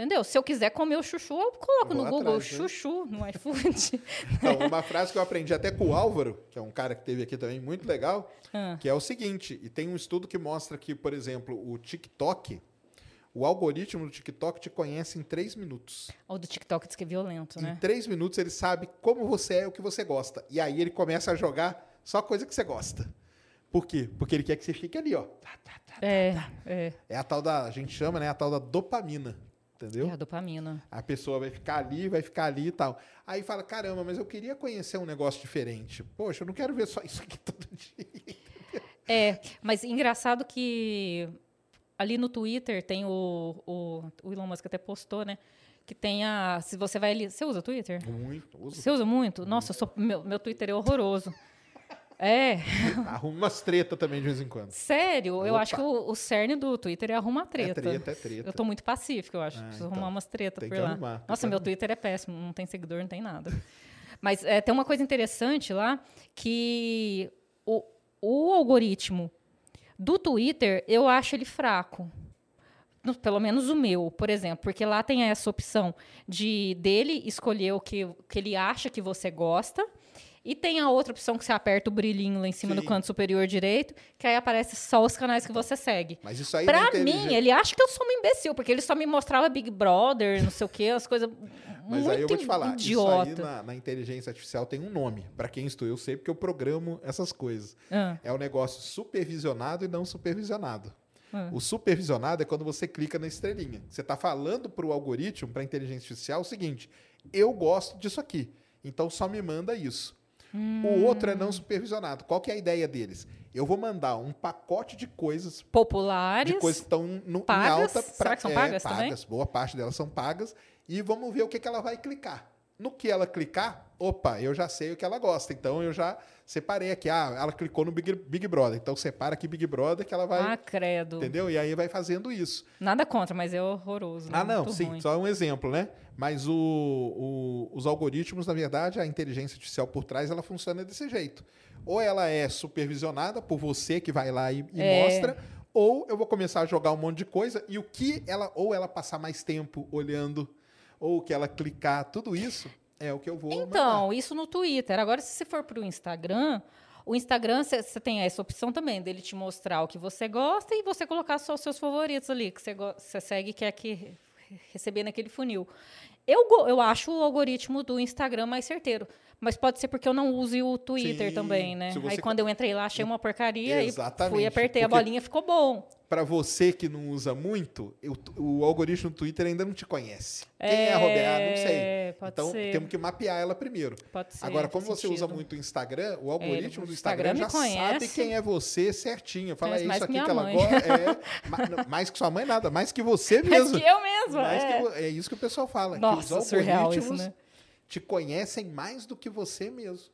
Entendeu? Se eu quiser comer o chuchu, eu coloco no Google atrás, né? chuchu no (laughs) iFood. Então, uma frase que eu aprendi até com o Álvaro, que é um cara que teve aqui também muito legal, Ah. que é o seguinte, e tem um estudo que mostra que, por exemplo, o TikTok, o algoritmo do TikTok te conhece em três minutos. o do TikTok diz que é violento, Em né? três minutos ele sabe como você é e o que você gosta. E aí ele começa a jogar só coisa que você gosta. Por quê? Porque ele quer que você fique ali, ó. Tá, tá, tá. É, é. É a tal da, a gente chama, né, a tal da dopamina, entendeu? É a dopamina. A pessoa vai ficar ali, vai ficar ali e tal. Aí fala, caramba, mas eu queria conhecer um negócio diferente. Poxa, eu não quero ver só (laughs) isso aqui todo dia. É, mas engraçado que ali no Twitter tem o, o, o Elon Musk até postou, né? Que tem a. Se você vai ali. Você usa Twitter? Muito, uso. Você usa muito? Nossa, sou- meu, meu Twitter é horroroso. É, Arruma umas treta também de vez em quando. sério, eu Opa. acho que o, o cerne do Twitter é arrumar treta. É treta, é treta. Eu tô muito pacífico, eu acho. Ah, Preciso então. arrumar umas tretas Tem por lá. arrumar, Nossa, meu arrumar. Twitter é péssimo, não tem seguidor, não tem nada. (laughs) Mas é, tem uma coisa interessante lá que o, o algoritmo do Twitter, eu acho ele fraco. No- Pelo menos o meu, por exemplo, porque lá tem essa opção de dele escolher o que, o que ele acha que você gosta. E tem a outra opção que você aperta o brilhinho lá em cima Sim. do canto superior direito, que aí aparece só os canais que você segue. Mas isso aí é Pra mim, ele acha que eu sou uma imbecil, porque ele só me mostrava Big Brother, não sei o quê, as coisas (laughs) Mas muito aí eu vou te falar, idiota. isso aí na, na inteligência artificial tem um nome. Pra quem estuda, eu sei porque eu programo essas coisas. Ah. É o negócio supervisionado e não supervisionado. Ah. O supervisionado é quando você clica na estrelinha. Você está falando para o algoritmo, para a inteligência artificial, o seguinte: eu gosto disso aqui, então só me manda isso. O outro é não supervisionado. Qual que é a ideia deles? Eu vou mandar um pacote de coisas Populares. de coisas que estão no- em Pagas? alta. Será que são pagas também? pagas. Boa parte delas são pagas. E vamos ver o que, que ela vai clicar. No que ela clicar, opa, eu já sei o que ela gosta. Então eu já separei aqui. Ah, ela clicou no Big, Big Brother. Então separa aqui Big Brother que ela vai. Ah, credo. entendeu? E aí vai fazendo isso. Nada contra, mas é horroroso. Ah, não, muito sim, ruim. só um exemplo, né? Mas o, o- os algoritmos, na verdade, a inteligência artificial por trás, ela funciona desse jeito. Ou ela é supervisionada por você que vai lá e, e É. mostra, ou eu vou começar a jogar um monte de coisa e o que ela, ou ela passar mais tempo olhando, ou que ela clicar, tudo isso é o que eu vou. mandar. Então, isso no Twitter. Agora, se você for para o Instagram, o Instagram você tem essa opção também dele te mostrar o que você gosta e você colocar só os seus favoritos ali, que você, segue e quer que receber naquele funil. Eu, eu acho o algoritmo do Instagram mais certeiro. Mas pode ser porque eu não use o Twitter Sim, também, né? Aí quando eu entrei lá, achei uma porcaria Exatamente, e fui, apertei a bolinha, ficou bom. Para você que não usa muito, eu- o algoritmo do Twitter ainda não te conhece. Quem é, É, a Roberta? Ah, não sei. pode então ser. temos que mapear ela primeiro. Pode ser, Agora, como você usa sentido. muito o Instagram, o algoritmo o do Instagram, Instagram já sabe conhece. quem é você certinho. Fala, é mais isso aqui que ela gosta. É, (laughs) mais que sua mãe, nada. Mais que você mesmo. que eu mesma. Mais que é. é isso que o pessoal fala. Nossa, que os surreal isso, algoritmos né? te conhecem mais do que você mesmo.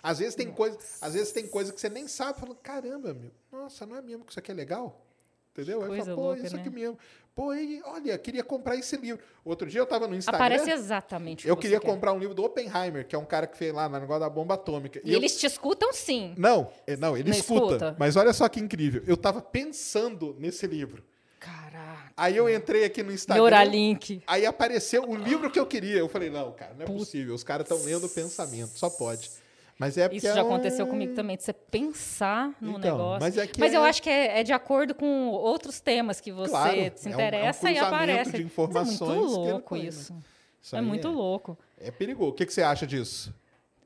Às vezes tem coisa, às vezes tem coisa que você nem sabe, fala, caramba, meu, nossa, não é mesmo que isso aqui é legal? Entendeu? Aí Coisa fala, pô, louca, isso aqui né? mesmo. Pô, e, olha, queria comprar esse livro. Outro dia eu tava no Instagram, Aparece exatamente o eu que queria quer. comprar um livro do Oppenheimer, que é um cara que fez lá no negócio da bomba atômica. E eu- eles te escutam sim. Não, é- não, ele Não escuta, escuta? Mas olha só que incrível. Eu tava pensando nesse livro. Caraca. Aí eu entrei aqui no Instagram. Neuralink. Aí apareceu o livro que eu queria. Eu falei, não, cara, não é possível. Os caras estão lendo o pensamento, só pode. Mas é porque Isso é já um- aconteceu comigo também, de você pensar no Então, negócio. mas é que eu é- acho que é, é de acordo com outros temas que você Claro, se é um- é um interessa e aparece. de Mas informações É que muito louco né? isso. Isso É muito é- louco. É perigoso. O que, que você acha disso?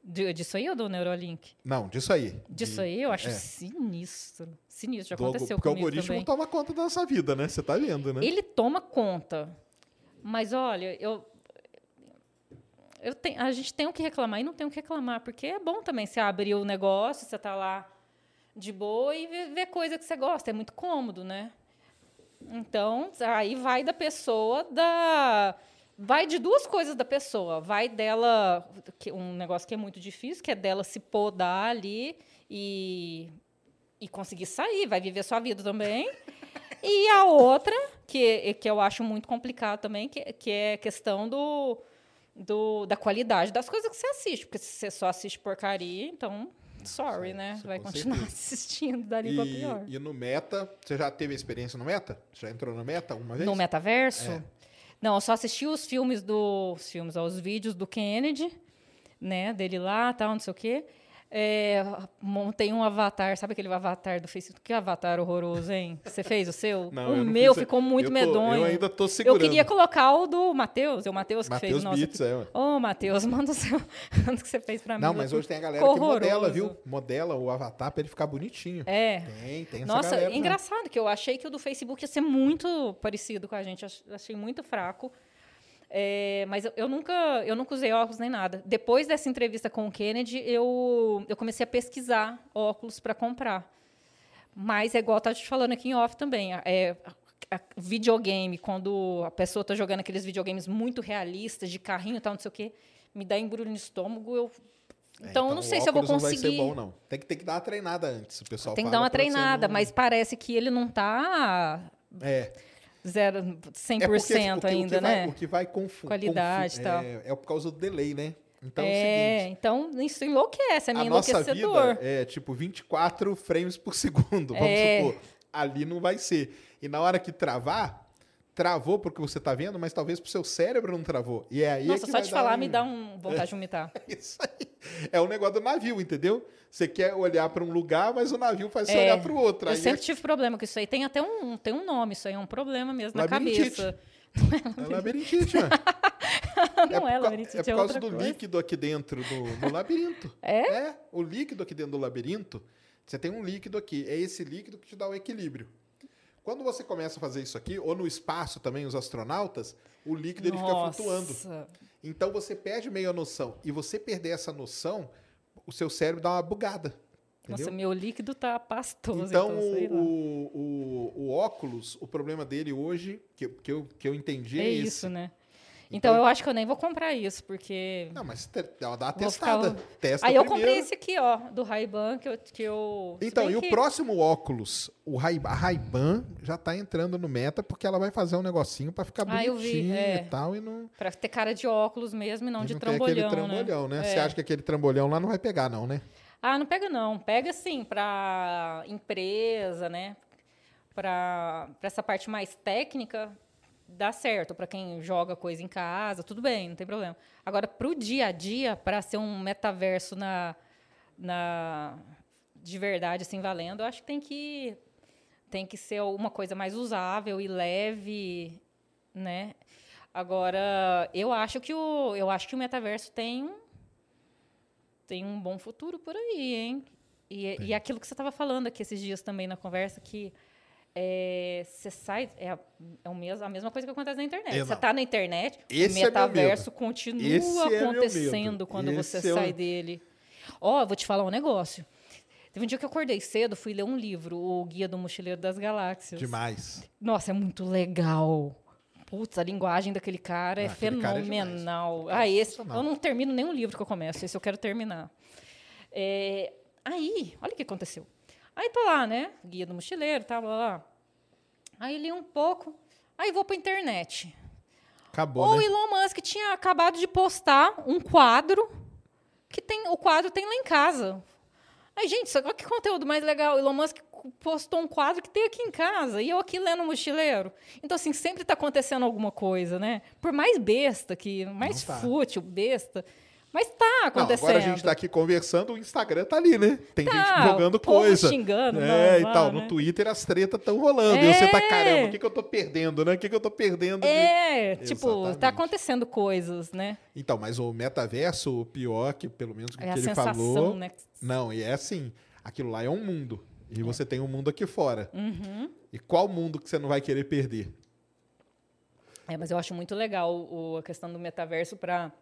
Disso aí ou do Neuralink? Não, disso aí. Disso De- aí eu acho é. sinistro. Sinistro, já do aconteceu Porque o comigo algoritmo também. toma conta da nossa vida, né? Você tá vendo, né? Ele toma conta. Mas olha, eu. Eu tenho, a gente tem o que reclamar e não tem o que reclamar, porque é bom também você abrir o negócio, você tá lá de boa e ver, ver coisa que você gosta. É muito cômodo, né? Então, aí vai da pessoa, da. Vai de duas coisas da pessoa. Vai dela. Um negócio que é muito difícil, que é dela se podar ali e, e conseguir sair, vai viver sua vida também. E a outra, que, que eu acho muito complicado também, que, que é a questão do, do, da qualidade das coisas que você assiste. Porque se você só assiste porcaria, então, sorry, né? isso Vai continuar (laughs) certeza. assistindo dali pra pior. E, no Meta, você já teve experiência no Meta? Já entrou no Meta uma vez? No metaverso? É. Não, eu só assisti os filmes do. Os filmes, ó, os vídeos do Kennedy, né? Dele lá, tal, não sei o quê. É, montei um avatar, sabe aquele avatar do Facebook? Que avatar horroroso, hein? Você fez o seu? (laughs) Não, o eu meu fiz- ficou muito eu tô- medonho. eu ainda tô Eu segurando. queria colocar o do Matheus, é o Matheus que Matheus fez o nosso. Beats, é, ué. Ô, Matheus, (laughs) manda o seu. Manda o que você fez pra mim. Não, mas hoje tem a galera ficou que modela, horroroso. viu? Modela o avatar pra ele ficar bonitinho. É. Tem, tem essa Nossa, galera. né? engraçado que eu achei que o do Facebook ia ser muito parecido com a gente. ach- Achei muito fraco. É, mas eu, eu nunca, eu nunca usei óculos nem nada. Depois dessa entrevista com o Kennedy, eu, eu comecei a pesquisar óculos para comprar. Mas é igual eu te falando aqui em off também. É, a- a- videogame, quando a pessoa está jogando aqueles videogames muito realistas, de carrinho e tal, não sei o quê, me dá embrulho no estômago. Eu, É, então, eu não sei se eu vou conseguir. Não vai ser bom, não. Tem que, tem que dar uma treinada antes, o pessoal Tem que dar uma treinada, não- mas parece que ele não tá É. zero, É porque, 100% o que- ainda, o que vai, né? O que vai confundir. Qualidade e tal. É, é por causa do delay, né? Então é, o é, seguinte. então isso enlouquece, é a meio nossa enlouquecedor. vida é tipo 24 frames por segundo, (laughs) vamos É. supor. Ali não vai ser. E na hora que travar, travou porque você tá vendo, mas talvez pro seu cérebro não travou. E é aí é Nossa, que só de dar falar um- me dá um vontade de vomitar. (laughs) Isso aí. É o negócio do navio, entendeu? Você quer olhar para um lugar, mas o navio faz você É, olhar para o outro. Eu Aí sempre tive problema com isso aí. Tem até um, tem um nome, isso aí é um problema mesmo na cabeça. é, (laughs) é labirintite, mano. Não por é labirintite, É por é causa outra do coisa. líquido aqui dentro do, do labirinto. (laughs) É? o líquido aqui dentro do labirinto, você tem um líquido aqui. É esse líquido que te dá o equilíbrio. Quando você começa a fazer isso aqui, ou no espaço também, os astronautas, o líquido ele fica flutuando. Então você perde meio a noção. E você perder essa noção, o seu cérebro dá uma bugada. Entendeu? Nossa, meu líquido tá pastoso. Então, Então, o, o, o óculos, o problema dele hoje, que, que, eu, que eu entendi, é, É esse. isso, né? Então, eu acho que eu nem vou comprar isso, porque. Não, mas te- dá uma Vou ficar- testada. Testa Aí eu primeiro. comprei esse aqui, ó, do Ray-Ban, que eu. Que eu Então, e o que- próximo óculos, o Ray, a Ray-Ban já tá entrando no meta porque ela vai fazer um negocinho pra ficar Ah, bonitinho é. e tal e não, Pra ter cara de óculos mesmo e não e de não tem aquele trambolhão, trambolhão, né? né? Você É. acha que aquele trambolhão lá não vai pegar não, né? Ah, não pega não. Pega sim para empresa, né? Para essa parte mais técnica, dá certo. Para quem joga coisa em casa, tudo bem, não tem problema. Agora, para o dia a dia, para ser um metaverso na, na de verdade, assim, valendo, eu acho que tem que tem que ser uma coisa mais usável e leve, né? Agora, eu acho que o eu acho que o metaverso tem um tem um bom futuro por aí, hein? E, e aquilo que você estava falando aqui esses dias também na conversa, que é, você sai. É, a, é o mesmo, a mesma coisa que acontece na internet. É, você não. está na internet, Esse o é meu metaverso medo. continua Esse é acontecendo medo. quando você Esse é o- sai dele. Ó, eu vou te falar um negócio. Teve um dia que eu acordei cedo, fui ler um livro, O Guia do Mochileiro das Galáxias. Demais. Nossa, é muito legal. Putz, a linguagem daquele cara é Ah, aquele cara é fenomenal. ah, esse. Eu não termino nenhum livro que eu começo, esse eu quero terminar. É, aí, olha o que aconteceu. Aí tô lá, né? Guia do mochileiro, tá, blá, blá. Aí li um pouco. Aí vou pra internet. Acabou, o né? Elon Musk tinha acabado de postar um quadro que tem o quadro tem lá em casa. Aí, gente, só que conteúdo mais legal. O Elon Musk postou um quadro que tem aqui em casa e eu aqui lendo o mochileiro. Então, assim, sempre está acontecendo alguma coisa, né? Por mais besta que, mais tá. fútil, besta, Mas tá Não, acontecendo. agora a gente tá aqui conversando, o Instagram tá ali, né? Tem Tá, gente jogando coisa. xingando, É, blá, e tal. né? No Twitter as tretas estão rolando. E você tá, É. caramba, o que, que eu tô perdendo, né? O que, que eu tô perdendo? de- É, tipo, Exatamente. tá acontecendo coisas, né? Então, mas o metaverso, o pior, que pelo menos o que É a ele sensação, falou. né? Não, e é assim: aquilo lá é um mundo. E você tem um mundo aqui fora. Uhum. E qual mundo que você não vai querer perder? É, mas eu acho muito legal o- a questão do metaverso para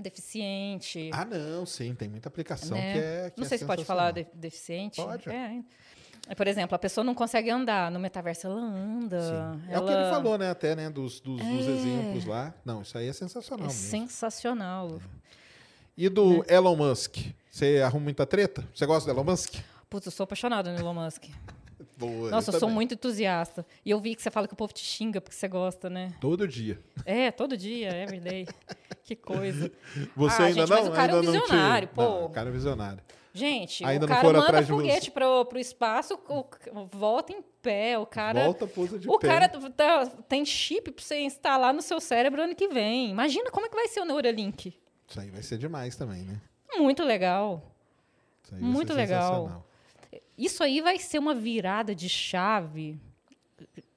deficiente. Ah, não, sim, tem muita aplicação né? que é. que não é sei se pode falar de- deficiente. Pode. É. É, Por exemplo, a pessoa não consegue andar. No metaverso ela anda. Sim. É o que ele falou, né? Até, né? Dos, dos, dos É. exemplos lá. Não, isso aí é sensacional É mesmo. sensacional. E do Né? Elon Musk? Você arruma muita treta? Você gosta do Elon Musk? Putz, eu sou apaixonada no Elon Musk. Boa, Nossa, eu sou também. muito entusiasta. E eu vi que você fala que o povo te xinga porque você gosta, né? Todo dia. É, todo dia, everyday. que coisa. (laughs) Você Ah, ainda gente, não? mas o cara é um ainda não te- visionário, pô. Não, o cara é visionário. Gente, Ainda o não cara foram manda de foguete você. pro, pro espaço, o, volta em pé, o cara... Volta, pousa de o pé. cara tá- tem chip pra você instalar no seu cérebro ano que vem. Imagina como é que vai ser o Neuralink. Isso aí vai ser demais também, né? Muito legal. Isso aí vai Muito legal. Isso aí vai ser uma virada de chave.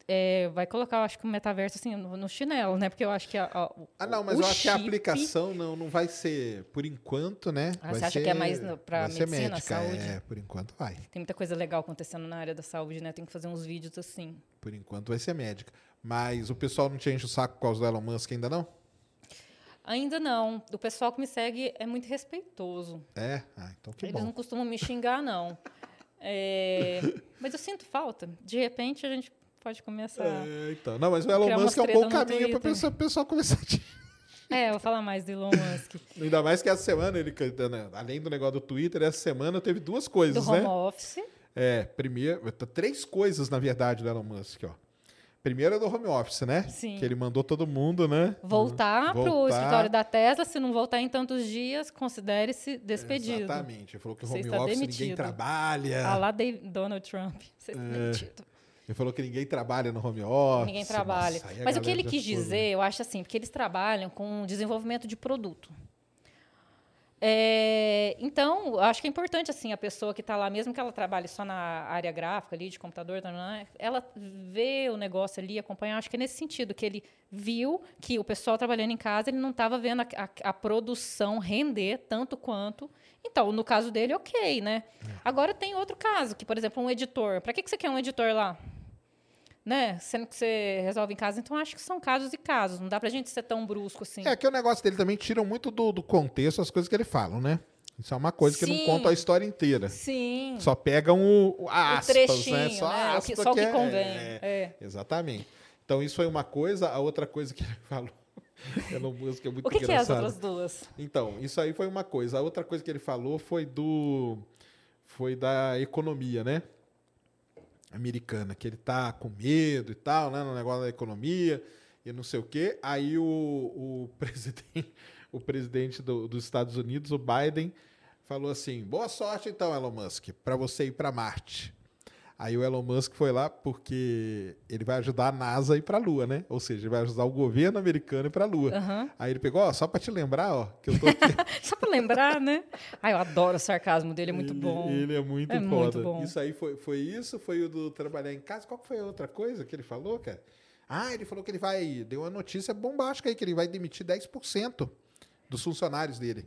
É, vai colocar, eu acho que o metaverso assim, no, no chinelo, né? Porque eu acho que a, a- o- Ah, não, mas o eu acho que a chip- aplicação não, não vai ser, por enquanto, né? Ah, vai você acha ser, que é mais ser medicina, médica, saúde? É, por enquanto vai. Tem muita coisa legal acontecendo na área da saúde, né? Tem que fazer uns vídeos assim. Por enquanto vai ser médica. Mas o pessoal não te enche o saco por causa do Elon Musk ainda não? Ainda não. O pessoal que me segue é muito respeitoso. É? Ah, então que Eles não bom. costumam me xingar, não. (laughs) É, Mas eu sinto falta. De repente a gente pode começar. É, então. Não, mas o Elon Musk é um bom caminho para pessoa, pessoal começar a. (laughs) É, eu vou falar mais do Elon Musk. Ainda mais que essa semana, ele, né, além do negócio do Twitter, essa semana teve duas Do coisas, home né? office. É, primeiro, três coisas, na verdade, do Elon Musk, ó. Primeiro é do home office, né? Sim. Que ele mandou todo mundo, né? Voltar para o Voltar. escritório da Tesla. Se não voltar em tantos dias, considere-se despedido. Exatamente. Ele falou que Você home office ninguém demitido. trabalha. Ah, lá Donald Trump. Você É. está demitido. Ele falou que ninguém trabalha no home office. Ninguém trabalha. Nossa, Mas o que ele quis ficou- dizer, eu acho assim, porque eles trabalham com desenvolvimento de produto. É, então, acho que é importante assim a pessoa que está lá, mesmo que ela trabalhe só na área gráfica ali de computador, ela vê o negócio ali, acompanhar. Acho que é nesse sentido que ele viu que o pessoal trabalhando em casa ele não estava vendo a, a- a produção render tanto quanto. Então, no caso dele, ok, né? Agora tem outro caso, que por exemplo um editor. Para que que você quer um editor lá? Né? Sendo que você resolve em casa, então acho que são casos e casos. Não dá pra gente ser tão brusco assim. É que o negócio dele também tiram muito do, do contexto as coisas que ele fala, né? Isso é uma coisa que não Sim. conta a história inteira. Sim. Só pegam o, o aspas, trechinho, né? Só, né? O que- só o que é- convém, é, é. Exatamente. Então isso foi uma coisa. A outra coisa que ele (laughs) falou. Elon Musk é muito O que, que é as outras duas? Então, isso aí foi uma coisa. A outra coisa que ele falou foi do. Foi da economia, né? Americana, que ele tá com medo e tal, né? No negócio da economia e não sei o quê. Aí o, o (laughs) presidente, o presidente do- dos Estados Unidos, o Biden, falou assim: boa sorte então, Elon Musk, para você ir para Marte. Aí o Elon Musk foi lá porque ele vai ajudar a NASA a ir para a Lua, né? Ou seja, ele vai ajudar o governo americano a ir para a Lua. Aham. Aí ele pegou, ó, só para te lembrar, ó, que eu tô (laughs) aqui. Só pra lembrar, né? Ai, eu adoro o sarcasmo dele, é muito ele, bom. Ele é muito É foda. muito bom. Isso aí foi, foi isso, foi o do trabalhar em casa. Qual que foi a outra coisa que ele falou, cara? Ah, ele falou que ele vai. Deu uma notícia bombástica aí, que ele vai demitir 10% dos funcionários dele.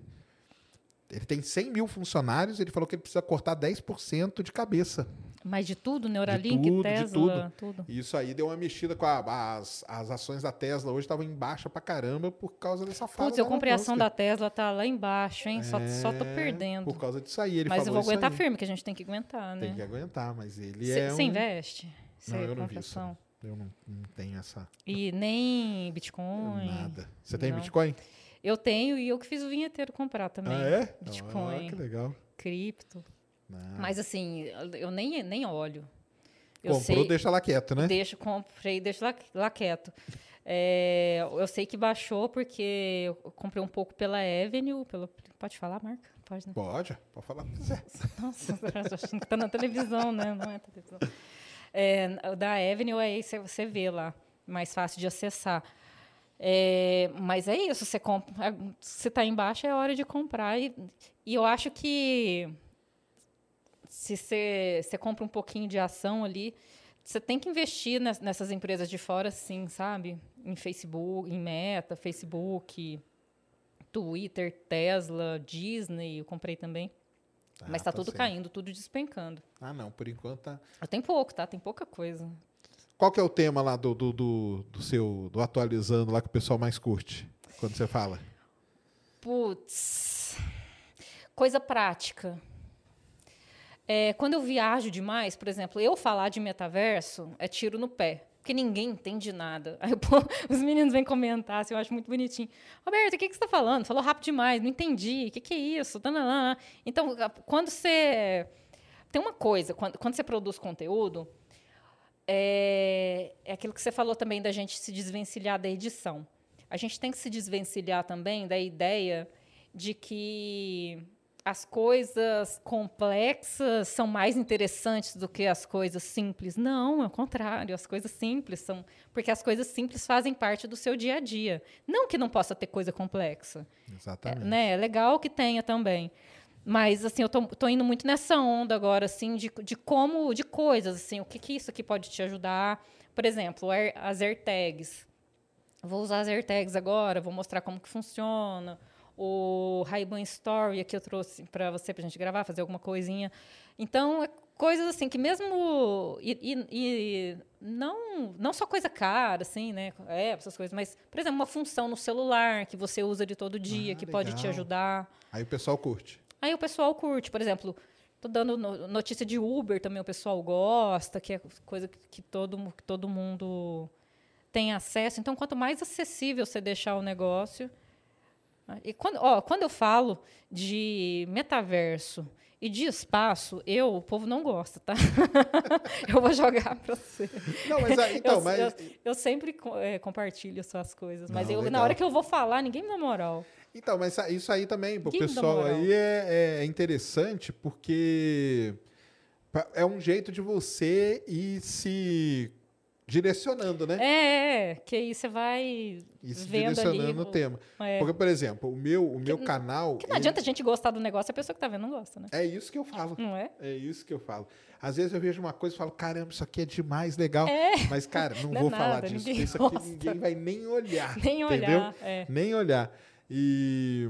Ele tem 100 mil funcionários, ele falou que ele precisa cortar 10% de cabeça. Mas de tudo, De Neuralink, tudo, de Tesla, tudo. tudo. E isso aí deu uma mexida com a- as, as ações da Tesla hoje estavam em baixa pra caramba por causa dessa fala. Putz, eu comprei a ação da Tesla, tá lá embaixo, hein? Só, só tô É, perdendo. Por causa disso aí. Ele Mas eu vou aguentar aí. firme, que a gente tem que aguentar, né? Tem que aguentar, mas ele Você é um... investe? Você Não, é eu não vi isso. Eu não, não tenho essa E nem Bitcoin. nada. Você tem Não. Bitcoin? Eu tenho e eu que fiz o vinheteiro comprar também. Ah, é? Bitcoin. Ah, que legal. Cripto. Ah. Mas assim, eu nem, nem olho. Eu Comprou, sei, deixa lá quieto, né? deixo, comprei, deixo lá, lá quieto. É, eu sei que baixou porque eu comprei um pouco pela Avenue, pelo, pode falar, marca? Pode, né? Pode, pode falar. (laughs) Nossa, achando que tá na televisão, né? Não é televisão. É, da Avenue, aí você- você vê lá, mais fácil de acessar. É, mas é isso, você compra, se está embaixo é hora de comprar. E, e eu acho que se você, você compra um pouquinho de ação ali, você tem que investir nes- nessas empresas de fora, sim, sabe? Em Facebook, em Meta, Facebook, Twitter, Tesla, Disney, eu comprei também. Mas Ah, tá, tudo certo. caindo, tudo despencando. Ah, não, por enquanto tá. Tem pouco, tá? Tem pouca coisa. Qual que é o tema lá do, do, do, do seu do atualizando lá que o pessoal mais curte quando você fala? Putz. Coisa prática. É, quando eu viajo demais, por exemplo, eu falar de metaverso é tiro no pé. Porque ninguém entende nada. Aí pô, (laughs) os meninos vêm comentar, assim, eu acho muito bonitinho. Roberto, o que, que você está falando? Falou rápido demais, não entendi. O que, que é isso? Então, quando você. Tem uma coisa, quando, quando você produz conteúdo, é, é aquilo que você falou também da gente se desvencilhar da edição. A gente tem que se desvencilhar também da ideia de que as coisas complexas são mais interessantes do que as coisas simples. Não, é o contrário. As coisas simples são. Porque as coisas simples fazem parte do seu dia a dia. Não que não possa ter coisa complexa. É, Exatamente. né? é legal que tenha também. Mas, assim, eu tô, tô indo muito nessa onda agora, assim, de, de como, de coisas, assim, o que, que isso aqui pode te ajudar. Por exemplo, as AirTags. Vou usar as AirTags agora, vou mostrar como que funciona. O Ray-Ban Story que eu trouxe para você, para a gente gravar, fazer alguma coisinha. Então, é coisas assim que mesmo... E, e- e não, não só coisa cara, assim, né? É, essas coisas. Mas, por exemplo, uma função no celular que você usa de todo dia, Ah, que pode te legal. ajudar. Aí o pessoal curte. Aí o pessoal curte, por exemplo, tô dando no- notícia de Uber também, o pessoal gosta, que é coisa que, todo, que todo mundo tem acesso. Então, quanto mais acessível você deixar o negócio. E quando, ó, quando eu falo de metaverso e de espaço, eu, o povo não gosta, tá? (laughs) eu vou jogar para você. Não, mas aí, então, eu, mas eu, eu sempre é, compartilho suas coisas, mas Não, eu, na hora que eu vou falar, ninguém me dá moral. Então, mas isso aí também, pro Ninguém pessoal aí é, é interessante porque é um jeito de você ir se direcionando, né? É, é, que aí você vai se vendo direcionando ali. o- tema. É. Porque, por exemplo, o meu, o meu canal. Que não ele- adianta a gente gostar do negócio, a pessoa que tá vendo não gosta, né? É isso que eu falo. Não é? É isso que eu falo. Às vezes eu vejo uma coisa e falo, caramba, isso aqui é demais, legal. Mas, cara, não, Não é vou falar nada, disso, ninguém porque isso aqui gosta. ninguém vai nem olhar. (laughs) Nem entendeu? olhar, é. Nem olhar. E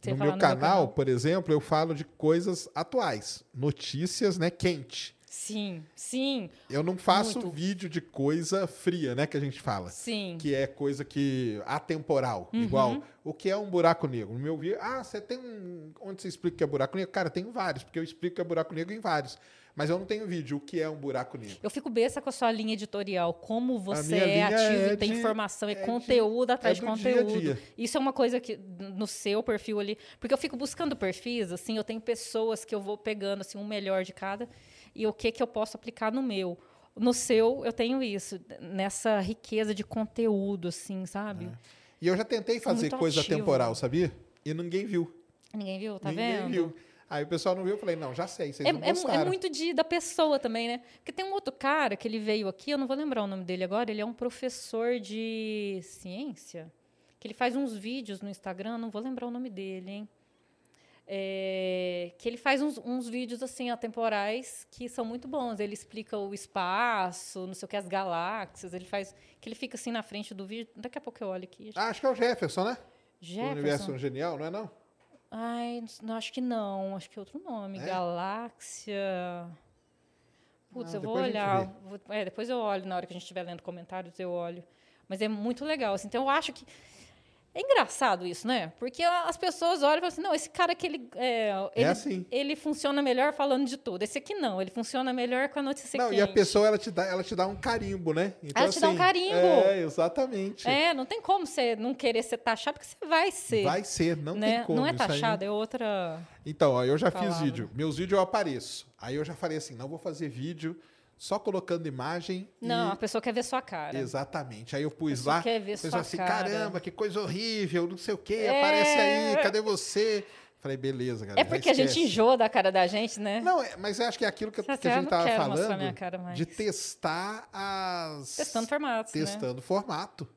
Você no falar meu no meu canal. por exemplo, eu falo de coisas atuais, notícias, né, quente. Sim, sim, Eu não faço Muito. vídeo de coisa fria, né, que a gente fala. sim. Que é coisa que atemporal, Uhum. igual o que é um buraco negro. No meu vídeo, ah, você tem um onde você explica o que é buraco negro? Cara, tem vários, porque eu explico o que é buraco negro em vários. Mas eu não tenho vídeo o que é um buraco negro. Eu fico besta com a sua linha editorial, como você é ativo é e tem de- informação, é, é de- conteúdo atrás é de do dia conteúdo. dia. Isso é uma coisa que no seu perfil ali, porque eu fico buscando perfis, assim, eu tenho pessoas que eu vou pegando assim um melhor de cada e o que que eu posso aplicar no meu. No seu, eu tenho isso, nessa riqueza de conteúdo, assim, sabe? E eu já tentei fazer muito coisa ativa. temporal, sabia? E ninguém viu. Ninguém viu, tá ninguém vendo? viu. Aí o pessoal não viu, eu falei, não, já sei, vocês É, não é mu- gostaram. é muito de, da pessoa também, né? Porque tem um outro cara que ele veio aqui, eu não vou lembrar o nome dele agora, ele é um professor de ciência, que ele faz uns vídeos no Instagram, não vou lembrar o nome dele, hein? É, que ele faz uns, uns vídeos assim atemporais que são muito bons. Ele explica o espaço, não sei o que, as galáxias. Ele faz que ele fica assim na frente do vídeo. Daqui a pouco eu olho aqui. Ah, acho que é o Jefferson, né? O Jefferson. Universo Genial, não é não? Ai, não, acho que não. Acho que é outro nome. É? Galáxia. Putz, Ah, eu vou olhar. Vou- é, depois eu olho, na hora que a gente estiver lendo comentários, eu olho. Mas é muito legal. Assim, então eu acho que. É engraçado isso, né? Porque as pessoas olham e falam assim: não, esse cara que ele. É, ele, assim. ele funciona melhor falando de tudo. Esse aqui não, ele funciona melhor com a notícia Não, quente. e a pessoa, ela te dá, ela te dá um carimbo, né? Então, Ela te dá um assim, carimbo. É, exatamente. É, não tem como você não querer ser taxado, porque você vai ser. Vai ser, não né? tem como. Não é isso aí- taxado, é outra. Então, ó, eu já fiz Palavra. vídeo. Meus vídeos eu apareço. Aí eu já falei assim, não vou fazer vídeo só colocando imagem Não, e... a pessoa quer ver sua cara. Exatamente. Aí eu pus lá, quer ver pessoa sua assim, cara. caramba, que coisa horrível, não sei o quê, É. aparece aí, cadê você? Falei, beleza, galera. É porque a gente enjoa da cara da gente, né? Não, é- mas eu acho que é aquilo que, que a assim, "Ah, gente não tava quero mostrar falando cara mais." de testar as... Testando formatos, né? Testando formato.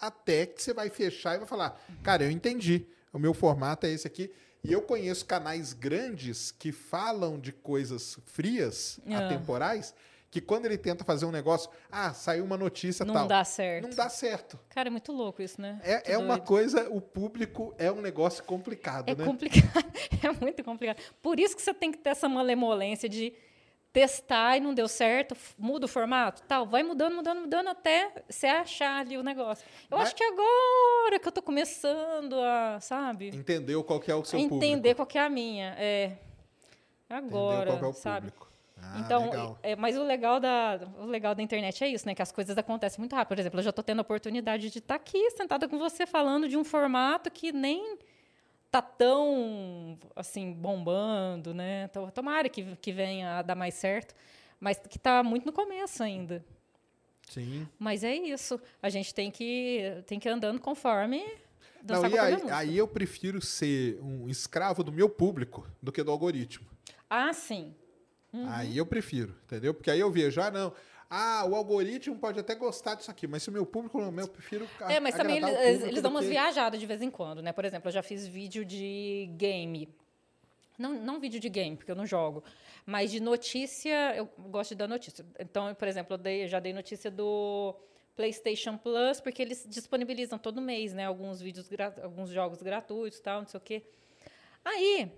até que você vai fechar e vai falar, cara, eu entendi. O meu formato é esse aqui. E eu conheço canais grandes que falam de coisas frias, Ah. atemporais, que quando ele tenta fazer um negócio, ah, saiu uma notícia Não tal. dá certo. Não dá certo. Cara, é muito louco isso, né? É, é uma coisa, o público é um negócio complicado, É né? complicado, (laughs) é muito complicado. Por isso que você tem que ter essa malemolência de testar e não deu certo, muda o formato, tal, vai mudando, mudando, mudando até você achar ali o negócio. Eu Mas- acho que agora que eu tô começando a, sabe, Entendeu qual que é o seu entender público. qual que é a minha, é agora, Entendeu qual que é o sabe? público. Ah, então, legal. é, mas o legal, da, o legal da internet é isso, né? Que as coisas acontecem muito rápido. Por exemplo, eu já estou tendo a oportunidade de estar aqui, sentada com você, falando de um formato que nem tá tão, assim, bombando, né? Então, tomara que, que venha a dar mais certo, mas que está muito no começo ainda. Sim. Mas é isso. A gente tem que, tem que ir andando conforme Não, e aí, aí eu prefiro ser um escravo do meu público do que do algoritmo. Ah, sim. Uhum. Aí eu prefiro, entendeu? Porque aí eu vejo, ah, não. Ah, o algoritmo pode até gostar disso aqui, mas se o meu público não, eu prefiro. É, mas também eles, eles dão umas que- viajadas de vez em quando, né? Por exemplo, eu já fiz vídeo de game. Não, não vídeo de game, porque eu não jogo. Mas de notícia, eu gosto de dar notícia. Então, por exemplo, eu, dei- já dei notícia do PlayStation Plus, porque eles disponibilizam todo mês, né? Alguns vídeos, alguns jogos gratuitos e tal, não sei o quê. Aí,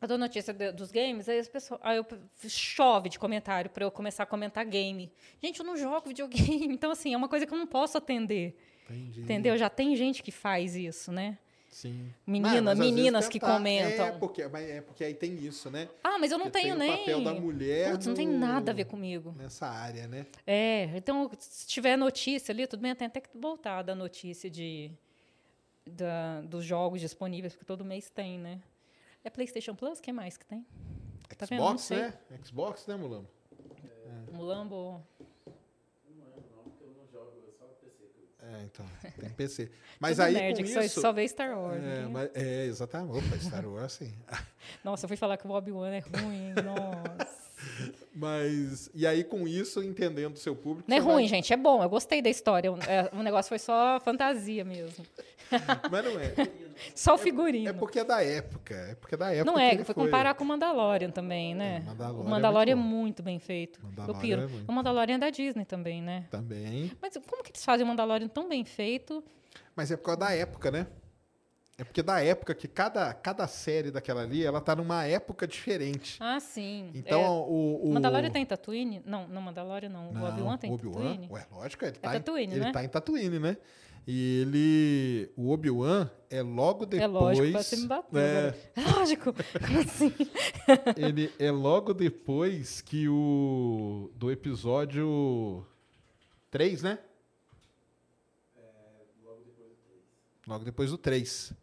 eu dou notícia de- dos games, aí as pessoas. Aí eu, chove de comentário para eu começar a comentar game. Gente, eu não jogo videogame. (laughs) Então, assim, é uma coisa que eu não posso atender. Entendi. Entendeu? Já tem gente que faz isso, né? Sim. Menina- Mas, às vezes, meninas que comentam. É porque, mas é porque aí tem isso, né? Ah, mas eu não Porque tenho tem nem. o papel da mulher Putz, não tem no- nada a ver comigo. Nessa área, né? É, então, se tiver notícia ali, tudo bem, tem até que voltar da notícia de, da, dos jogos disponíveis, porque todo mês tem, né? É PlayStation Plus? O que mais que tem? Tá Xbox, né? Xbox, né, Mulambo? Mulambo. É, então, tem PC. (laughs) Mas Tudo aí nerd, com que isso... só vê Star Wars. é, né? mas- é, exatamente. Opa, Star Wars, sim. (laughs) Nossa, eu fui falar que o Obi-Wan é ruim. Nossa. (laughs) Mas, e aí com isso, entendendo o seu público... Não é você vai- ruim, gente, é bom. Eu gostei da história. O, é, o negócio foi só fantasia mesmo. (laughs) Mas não é. Só o figurino. É porque é da época. É porque é da época Não é, foi foi comparar com o Mandalorian também, né? É, Mandalorian o é Mandalorian é muito muito bem feito. eu piro. é muito. O Mandalorian é da Disney também, né? Também. Mas como que eles fazem o Mandalorian tão bem feito? Mas é por causa da época, né? É porque da época que cada, cada série daquela ali, ela tá numa época diferente. Ah, sim. Então, É, o, o. Mandalorian tem Tatooine? Não, não Mandalorian não. Não, o Obi-Wan tem Obi-Wan? Tatooine? Ué, lógico, ele tá, Tatooine, em, ele né? tá em Tatooine, né? E ele... O Obi-Wan é logo depois... É lógico, você me bateu. É, agora. É lógico. Como (laughs) assim? ele é logo depois que o... Do episódio 3, né? Logo depois do 3.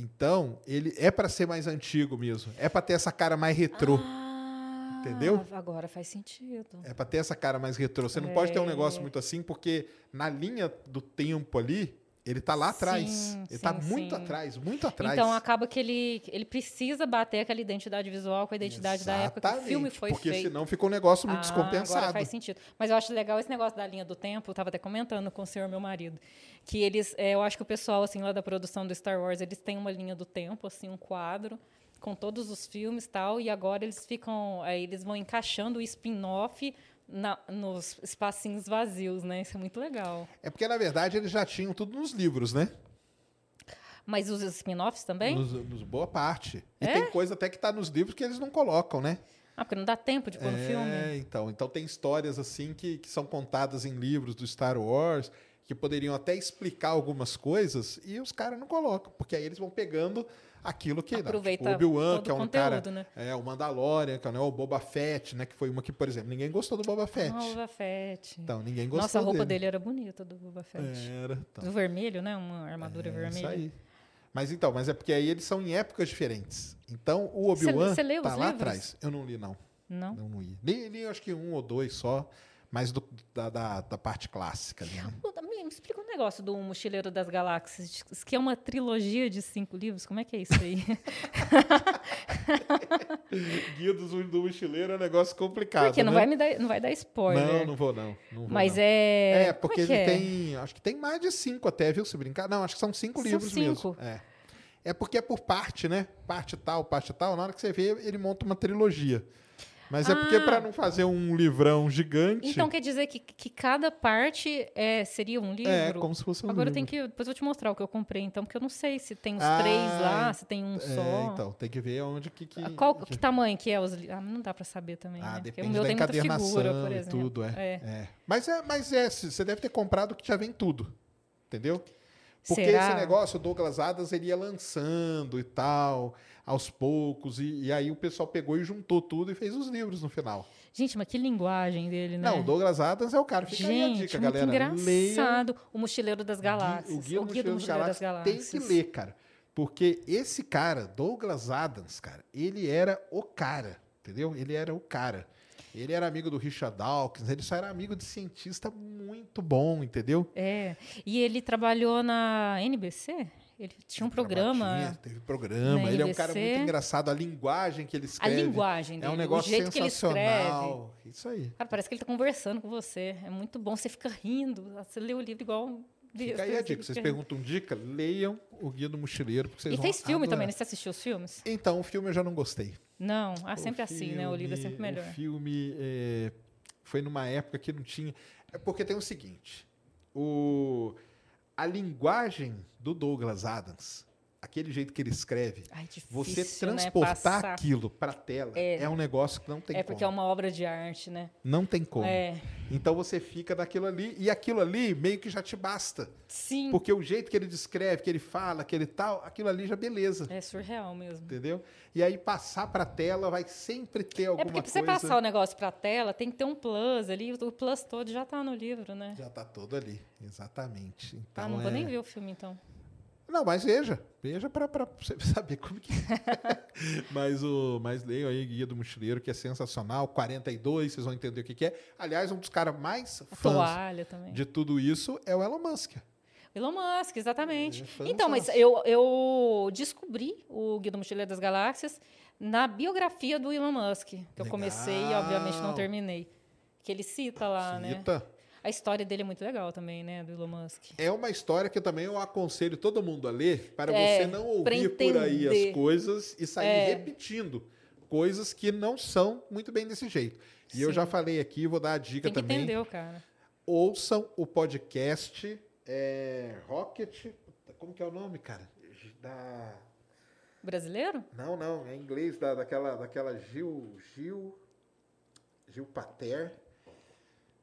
Então, ele é pra ser mais antigo mesmo. É pra ter essa cara mais retrô. Ah, Entendeu? Agora faz sentido. É pra ter essa cara mais retrô. Você não pode ter um É. negócio muito assim, porque na linha do tempo ali, ele tá lá atrás. Sim, ele sim, tá muito sim. atrás, muito atrás. Então acaba que ele, ele precisa bater aquela identidade visual com a identidade da época que o filme Exatamente, foi porque feito. senão fica um negócio muito Ah, descompensado. Agora faz sentido. Mas eu acho legal esse negócio da linha do tempo. Eu estava até comentando com o senhor, meu marido, que eles, é, eu acho que o pessoal assim lá da produção do Star Wars, eles têm uma linha do tempo, assim, um quadro com todos os filmes e tal, e agora eles ficam, aí eles vão encaixando o spin-off na- nos espacinhos vazios, né? Isso é muito legal. É porque, na verdade, eles já tinham tudo nos livros, né? Mas os spin-offs também? Nos, nos boa parte. E É? tem coisa até que tá nos livros que eles não colocam, né? Ah, porque não dá tempo de pôr no é, filme. então. Então tem histórias assim que, que são contadas em livros do Star Wars, que poderiam até explicar algumas coisas, e os caras não colocam, porque aí eles vão pegando aquilo que. né, Aproveita tipo, Obi-Wan, todo que é um cara. conteúdo, né? É, o Mandalorian, que é né, o Boba Fett, né? Que foi uma que, por exemplo, ninguém gostou do Boba Fett. Ah, Boba Fett. Então, ninguém gostou Nossa, a roupa dele. dele era bonita, do Boba Fett. Era. Então. Do vermelho, né? Uma armadura É vermelha. Isso aí. Mas então, mas é porque aí eles são em épocas diferentes. Então o Obi-Wan Você leu tá lá livros? atrás. Eu não li, não. Não? Não li. Li, li acho que um ou dois só, mas do- da, da, da parte clássica né? Me explica um negócio do Mochileiro das Galáxias, que é uma trilogia de cinco livros. Como é que é isso aí? (laughs) Guia do, do mochileiro é um negócio complicado. Porque não né? vai me dar, não vai dar spoiler. Não, não vou, não. não vou, Mas não. é. É, como porque que ele é? tem. Acho que tem mais de cinco até, viu? Se brincar. Não, acho que são cinco São livros cinco. mesmo. É. É porque é por parte, né? Parte tal, parte tal. Na hora que você vê, ele monta uma trilogia. Mas é porque Ah. para não fazer um livrão gigante. Então quer dizer que, que cada parte é, seria um livro? É, como se fosse um Agora eu livro. tenho que. Depois eu vou te mostrar o que eu comprei, então, porque eu não sei se tem os Ah, três lá, se tem um É, só. então, tem que ver onde que. que Ah, Qual que- tamanho que é os livros? Ah, não dá pra saber também. Ah, né? Depende o meu da tem muita figura, por e exemplo. tudo, é, É. é. Mas é, mas é, você deve ter comprado que já vem tudo, entendeu? Porque Será? esse negócio, o Douglas Adams, ele ia lançando e tal, aos poucos, e, e aí o pessoal pegou e juntou tudo e fez os livros no final. Gente, mas que linguagem dele, né? Não, o Douglas Adams é o cara. Fica aí a Gente, dica, muito galera. Engraçado. O Mochileiro das Galáxias. o Guia, do Mochileiro das Galáxias, tem Galáxias. que ler, cara. Porque esse cara, Douglas Adams, cara, ele era o cara, entendeu? Ele era o cara. Ele era amigo do Richard Dawkins, ele só era amigo de cientista muito bom, entendeu? É. E ele trabalhou na NBC? Ele tinha um programa. Tinha, teve programa. na Ele é um cara muito engraçado. A linguagem que ele A escreve. linguagem é dele, um negócio o jeito que ele escreve. sensacional. Isso aí. Cara, parece que ele tá conversando com você. É muito bom. Você fica rindo. Você lê o livro igual. Fica aí a dica. Vocês perguntam dica, leiam o Guia do Mochileiro. Porque vocês E fez filme adorar. também, né? Você assistiu os filmes? Então, o filme eu já não gostei. Não. Ah, sempre assim, né? O livro é filme- sempre melhor. O filme é, foi numa época que não tinha. É porque tem o seguinte: o, a linguagem do Douglas Adams, aquele jeito que ele escreve, Ai, difícil, você né? transportar Passar. aquilo para tela é. um negócio que não tem É como. porque é uma obra de arte, né? Não tem como. É. Então você fica naquilo ali e aquilo ali meio que já te basta. Sim. Porque o jeito que ele descreve, que ele fala, aquele tal, aquilo ali já beleza. É surreal mesmo. Entendeu? E aí passar para tela vai sempre ter alguma É porque você coisa. passar o negócio pra tela, tem que ter um plus ali. O plus todo já tá no livro, né? Já tá todo ali, exatamente. Então, ah, não vou é- nem ver o filme, então. Não, mas veja, veja para você (laughs) saber como que é. mas o, mas leiam aí Guia do Mochileiro, que é sensacional, 42, vocês vão entender o que, que é. Aliás, um dos caras mais A fãs toalha também. de tudo isso é o Elon Musk. Elon Musk, exatamente. É, então, mas eu, eu descobri o Guia do Mochileiro das Galáxias na biografia do Elon Musk, que eu comecei e, obviamente, não Legal. terminei. Que ele cita lá, né? A história dele é muito legal também, né? Do Elon Musk. É uma história que eu também eu aconselho todo mundo a ler para É, você não ouvir por aí as coisas e sair É. repetindo coisas que não são muito bem desse jeito. E eu Sim. já falei aqui, vou dar a dica Tem que também. entender o cara. ouçam o podcast é, Rocket. Como que é o nome, cara? Da... Brasileiro? Não, não, é em inglês, da, daquela, daquela Gil. Gil. Gil Pater.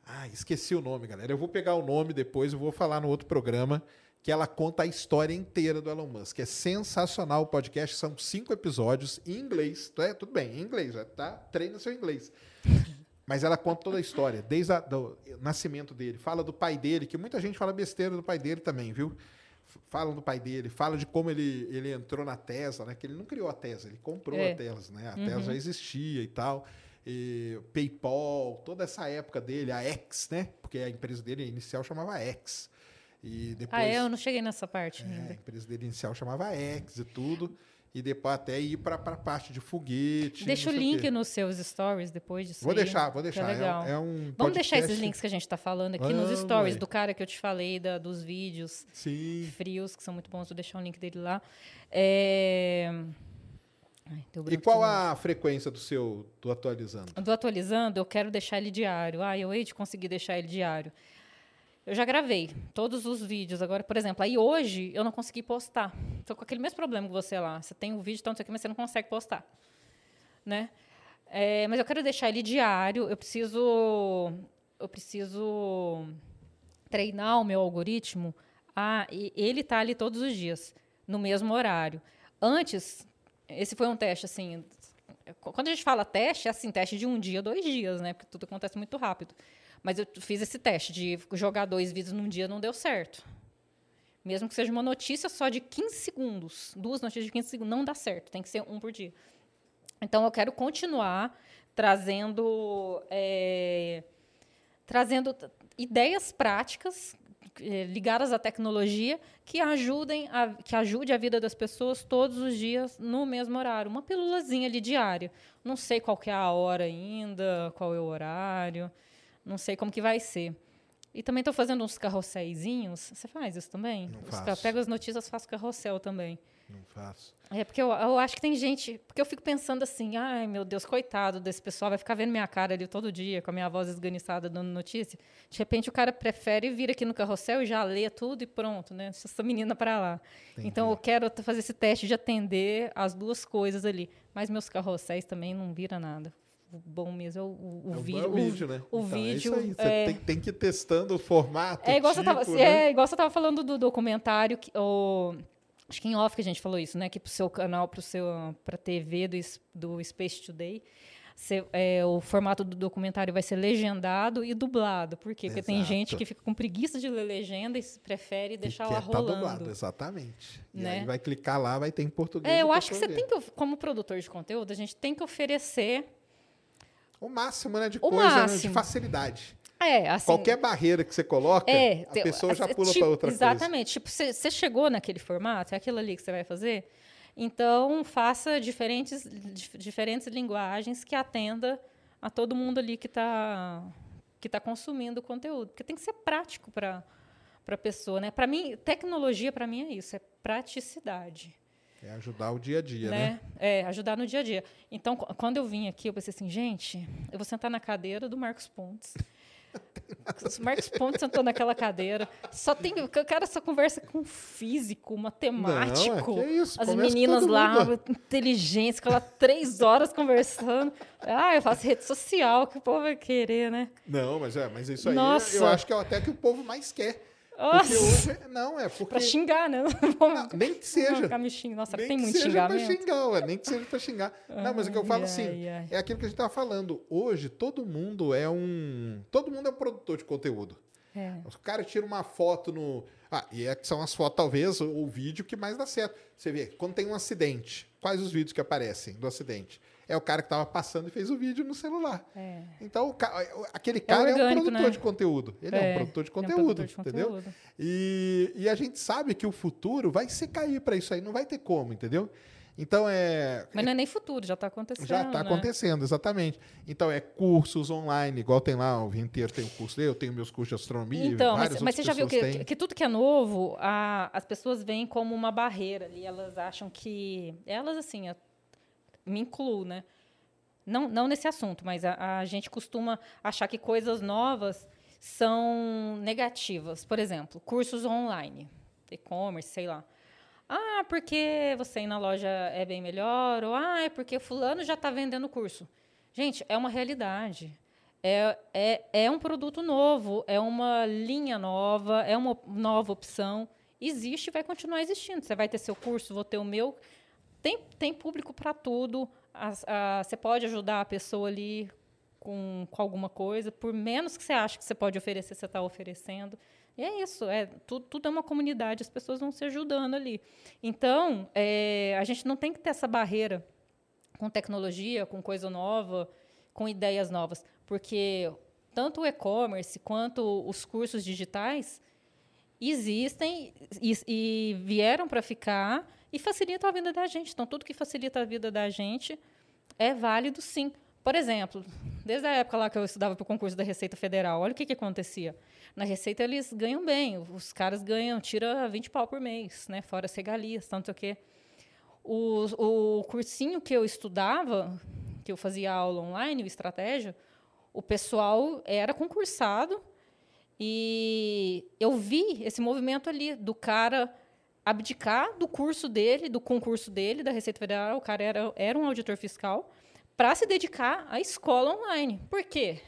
Ah, esqueci o nome, galera. Eu vou pegar o nome depois, eu vou falar no outro programa, que ela conta a história inteira do Elon Musk. É sensacional o podcast, são cinco episódios em inglês. É, tudo bem, em inglês, já tá? Treina seu inglês. (laughs) Mas ela conta toda a história, desde o nascimento dele. Fala do pai dele, que muita gente fala besteira do pai dele também, viu? Fala do pai dele, fala de como ele, ele entrou na Tesla, né? Que ele não criou a Tesla, ele comprou É. a Tesla, né? A Tesla já existia e tal. E PayPal, toda essa época dele, a X, né? Porque a empresa dele inicial chamava X. E depois Ah, é? Eu não cheguei nessa parte é, a ainda. empresa dele inicial chamava X e tudo. E depois até ir para a parte de foguete. Deixa o link quê. nos seus stories depois disso Vou aí, deixar, vou que deixar. É É, legal. é um Vamos deixar esses podcast- links que a gente está falando aqui nos stories ué. do cara que eu te falei, da, dos vídeos Sim. frios, que são muito bons. Vou deixar o link dele lá. É... Ai, E qual a frequência do seu do atualizando? Do atualizando, eu quero deixar ele diário. Ah, eu hei de conseguir deixar ele diário. Eu já gravei todos os vídeos. Agora, por exemplo, aí hoje eu não consegui postar. Estou com aquele mesmo problema que você lá. Você tem o vídeo, então não sei o que, mas você não consegue postar. Né? É, mas eu quero deixar ele diário. Eu preciso. Eu preciso treinar o meu algoritmo. Ah, ele tá ali todos os dias, no mesmo horário. Antes, esse foi um teste assim. Quando a gente fala teste, é assim, teste de um dia, dois dias, né? Porque tudo acontece muito rápido. Mas eu fiz esse teste de jogar dois vídeos num dia, não deu certo. Mesmo que seja uma notícia só de 15 segundos, duas notícias de 15 segundos, não dá certo. Tem que ser um por dia. Então, eu quero continuar trazendo, é, trazendo ideias práticas ligadas à tecnologia que ajudem a, que ajude a vida das pessoas todos os dias no mesmo horário. Uma pílulazinha ali diária. Não sei qual que é a hora ainda, qual é o horário, não sei como que vai ser. E também estou fazendo uns carrosséizinhos. Você faz isso também? Não Os faço. Pego as notícias, faço carrossel também. Não faço. É, porque eu, eu acho que tem gente. Porque eu fico pensando assim, ai meu Deus, coitado desse pessoal, vai ficar vendo minha cara ali todo dia, com a minha voz esganiçada dando notícia. De repente o cara prefere vir aqui no carrossel e já lê tudo e pronto, né? Deixa essa menina para lá. Então eu quero fazer esse teste de atender as duas coisas ali. Mas meus carrosséis também não vira nada. O bom mesmo é o, o, o É um vídeo. bom vídeo, né? O Então, vídeo. É isso aí. Você é- tem, tem que ir testando o formato. é igual, você tava, tipo, né? é igual você tava falando do documentário, que, o, acho que em off que a gente falou isso, né? Que pro seu canal, pro seu, pra TV do, do Space Today, você- é, o formato do documentário vai ser legendado e dublado. Por quê? Porque tem Exato. gente que fica com preguiça de ler legenda e prefere E deixar lá tá rolando. dublado, exatamente. E Né? aí vai clicar lá, vai ter em português. É, eu e acho que você tem que, como produtor de conteúdo, a gente tem que oferecer. O máximo, né? De O coisa, né, de máximo. facilidade. É, assim. Qualquer barreira que você coloca, É, a pessoa já é, pula tipo, para outra coisa. Exatamente. Tipo, você chegou naquele formato, é aquilo ali que você vai fazer. Então, faça diferentes, dif- diferentes linguagens que atenda a todo mundo ali que está que tá consumindo o conteúdo. Porque tem que ser prático para a pessoa. Né? Para mim, tecnologia, para mim, é isso, é praticidade. É ajudar o dia a dia, né? Né? É, ajudar no dia a dia. Então, qu- quando eu vim aqui, eu pensei assim, gente, eu vou sentar na cadeira do Marcos Pontes. O Marcos Pontes sentou naquela cadeira. Só tem, o cara só conversa com físico, matemático. Não, é que isso, As meninas lá, mundo. inteligentes, fica lá três horas conversando. Ah, eu faço rede social, que o povo vai querer, né? Não, mas é, mas isso aí Nossa. eu acho que é até que o povo mais quer. Hoje. Não, é porque. pra xingar, né? Não, (laughs) nem que seja. Me xingando. Nossa, nem tem que muito seja xingamento. pra xingar, ué, nem que seja pra xingar. Não, mas o que eu falo Ai, assim, ai, é aquilo que a gente tava falando. Hoje, todo mundo é um. Todo mundo é um produtor de conteúdo. É. O cara tira uma foto no. Ah, e é que são as fotos, talvez, o vídeo que mais dá certo. Você vê, quando tem um acidente, quais os vídeos que aparecem do acidente? É o cara que tava passando e fez o vídeo no celular. É. Então, o aquele cara é, um orgânico, produtor né? de conteúdo. Ele é, um produtor de ele é um conteúdo, produtor de entendeu? conteúdo. E, e a gente sabe que o futuro vai se cair para isso aí, não vai ter como, entendeu? Então é. Mas não é nem futuro, já está acontecendo. Já está né? acontecendo, exatamente. Então é cursos online, igual tem lá, o Rio inteiro tem um curso, eu tenho meus cursos de astronomia. Então, mas, mas você já viu que, que, que tudo que é novo, a- as pessoas veem como uma barreira ali. Elas acham que. Elas, assim, me incluo, né? Não, não nesse assunto, mas a, a gente costuma achar que coisas novas são negativas. Por exemplo, cursos online, e-commerce, sei lá. Ah, porque você ir na loja é bem melhor, ou ah, é porque fulano já está vendendo curso. Gente, é uma realidade. É, é, é um produto novo, é uma linha nova, é uma nova opção. Existe e vai continuar existindo. Você vai ter seu curso, vou ter o meu. Tem, tem público para tudo. Você pode ajudar a pessoa ali com, com alguma coisa. Por menos que você ache que você pode oferecer, você está oferecendo. E é isso. É, tudo, tudo é uma comunidade, as pessoas vão se ajudando ali. Então, é, a gente não tem que ter essa barreira com tecnologia, com coisa nova, com ideias novas, porque tanto o e-commerce quanto os cursos digitais existem e, e vieram para ficar e facilitam a vida da gente. Então, tudo que facilita a vida da gente é válido, sim. Por exemplo, desde a época lá que eu estudava para o concurso da Receita Federal, olha o que, que acontecia. Na Receita eles ganham bem, os caras ganham, tira 20 pau por mês, né? fora as regalias, tanto que o, o cursinho que eu estudava, que eu fazia aula online, o Estratégia, o pessoal era concursado e eu vi esse movimento ali do cara abdicar do curso dele, do concurso dele, da Receita Federal, o cara era, era um auditor fiscal, para se dedicar à escola online. Por quê?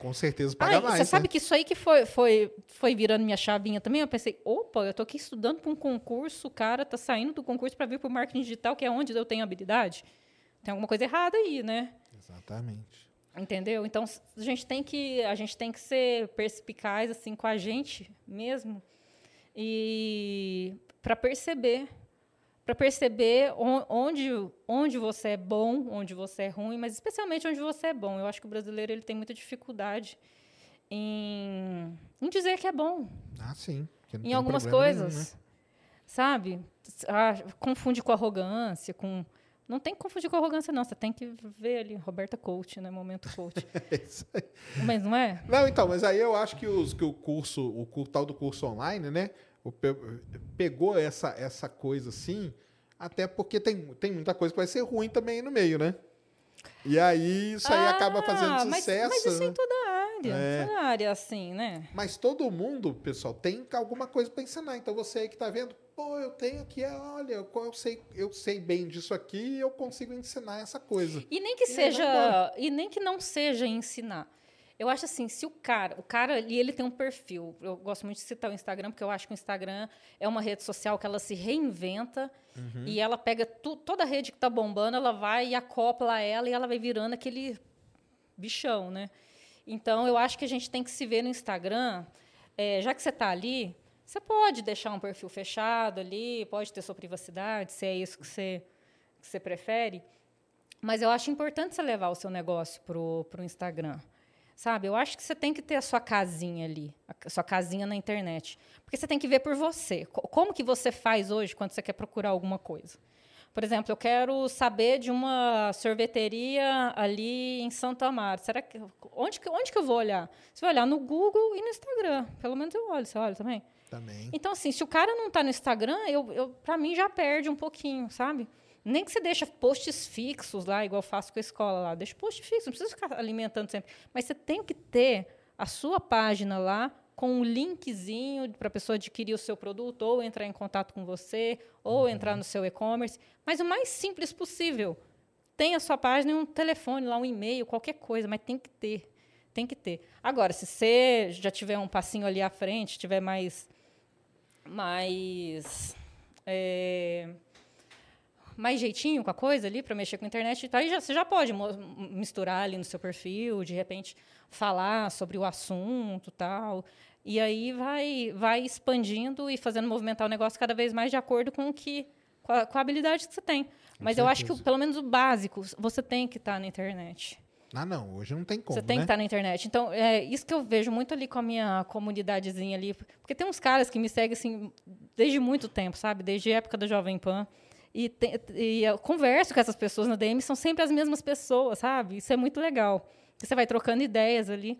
Com certeza paga Ai, mais. você né? sabe que isso aí que foi, foi, foi virando minha chavinha também? Eu pensei, opa, eu tô aqui estudando para um concurso, o cara tá saindo do concurso para vir para o marketing digital, que é onde eu tenho habilidade. Tem alguma coisa errada aí, né? Exatamente. Entendeu? Então a gente tem que a gente tem que ser perspicaz assim com a gente mesmo e para perceber para perceber on- onde onde você é bom, onde você é ruim, mas especialmente onde você é bom. Eu acho que o brasileiro ele tem muita dificuldade em, em dizer que é bom Ah, sim. em algumas problema nenhum, coisas. né? Sabe? Ah, confunde com arrogância, com. Não tem que confundir com arrogância, não. Você tem que ver ali, Roberta Coach, né? Momento coach. (laughs) É. Mas não é? Não, então, mas aí eu acho que, os, que o curso, o tal do curso online, né? Pegou essa, essa coisa assim, até porque tem, tem muita coisa que vai ser ruim também aí no meio, né? E aí isso aí acaba fazendo Ah, mas- sucesso. Mas, isso né? em toda a área. É. Toda área é assim, né? Mas todo mundo, pessoal, tem alguma coisa para ensinar. Então você aí que tá vendo, pô, eu tenho aqui, olha, eu, sei, eu sei bem disso aqui e eu consigo ensinar essa coisa. E nem que E seja. E nem que não seja ensinar. Eu acho assim, se o cara, o cara ali, ele tem um perfil. Eu gosto muito de citar o Instagram, porque eu acho que o Instagram é uma rede social que ela se reinventa Uhum. e ela pega tu- toda a rede que tá bombando, ela vai e acopla ela e ela vai virando aquele bichão, né? Então, eu acho que a gente tem que se ver no Instagram. é, já que você está ali, você pode deixar um perfil fechado ali, pode ter sua privacidade, se é isso que você, que você prefere. Mas eu acho importante você levar o seu negócio para o Instagram. Sabe? Eu acho que você tem que ter a sua casinha ali, a sua casinha na internet. Porque você tem que ver por você. Co- Como que você faz hoje quando você quer procurar alguma coisa? Por exemplo, eu quero saber de uma sorveteria ali em Santo Amaro. Será que onde, que onde que eu vou olhar? Você vai olhar no Google e no Instagram. Pelo menos eu olho. Você olha também? Também. Então, assim, se o cara não está no Instagram, eu, eu, para mim já perde um pouquinho, sabe? Nem que você deixa posts fixos lá, igual eu faço com a escola lá. Deixa post fixo, não precisa ficar alimentando sempre. Mas você tem que ter a sua página lá com um linkzinho para a pessoa adquirir o seu produto, ou entrar em contato com você, ou entrar no seu e-commerce. Mas o mais simples possível. Tem a sua página e um telefone lá, um e-mail, qualquer coisa, mas tem que ter. Tem que ter. Agora, se você já tiver um passinho ali à frente, tiver mais mais é, mais jeitinho com a coisa ali para mexer com a internet e tal, aí já, você já pode misturar ali no seu perfil, de repente falar sobre o assunto tal. E aí vai, vai expandindo e fazendo movimentar o negócio cada vez mais de acordo com o que com a, com a habilidade que você tem. Mas eu acho que pelo menos o básico você tem que estar na internet. Ah, não, hoje não tem como, Você tem né? que estar na internet. Então, é isso que eu vejo muito ali com a minha comunidadezinha ali. Porque tem uns caras que me seguem assim desde muito tempo, sabe? Desde a época da Jovem Pan. E, te- e eu converso com essas pessoas na DM, são sempre as mesmas pessoas, sabe? Isso é muito legal. Você vai trocando ideias ali.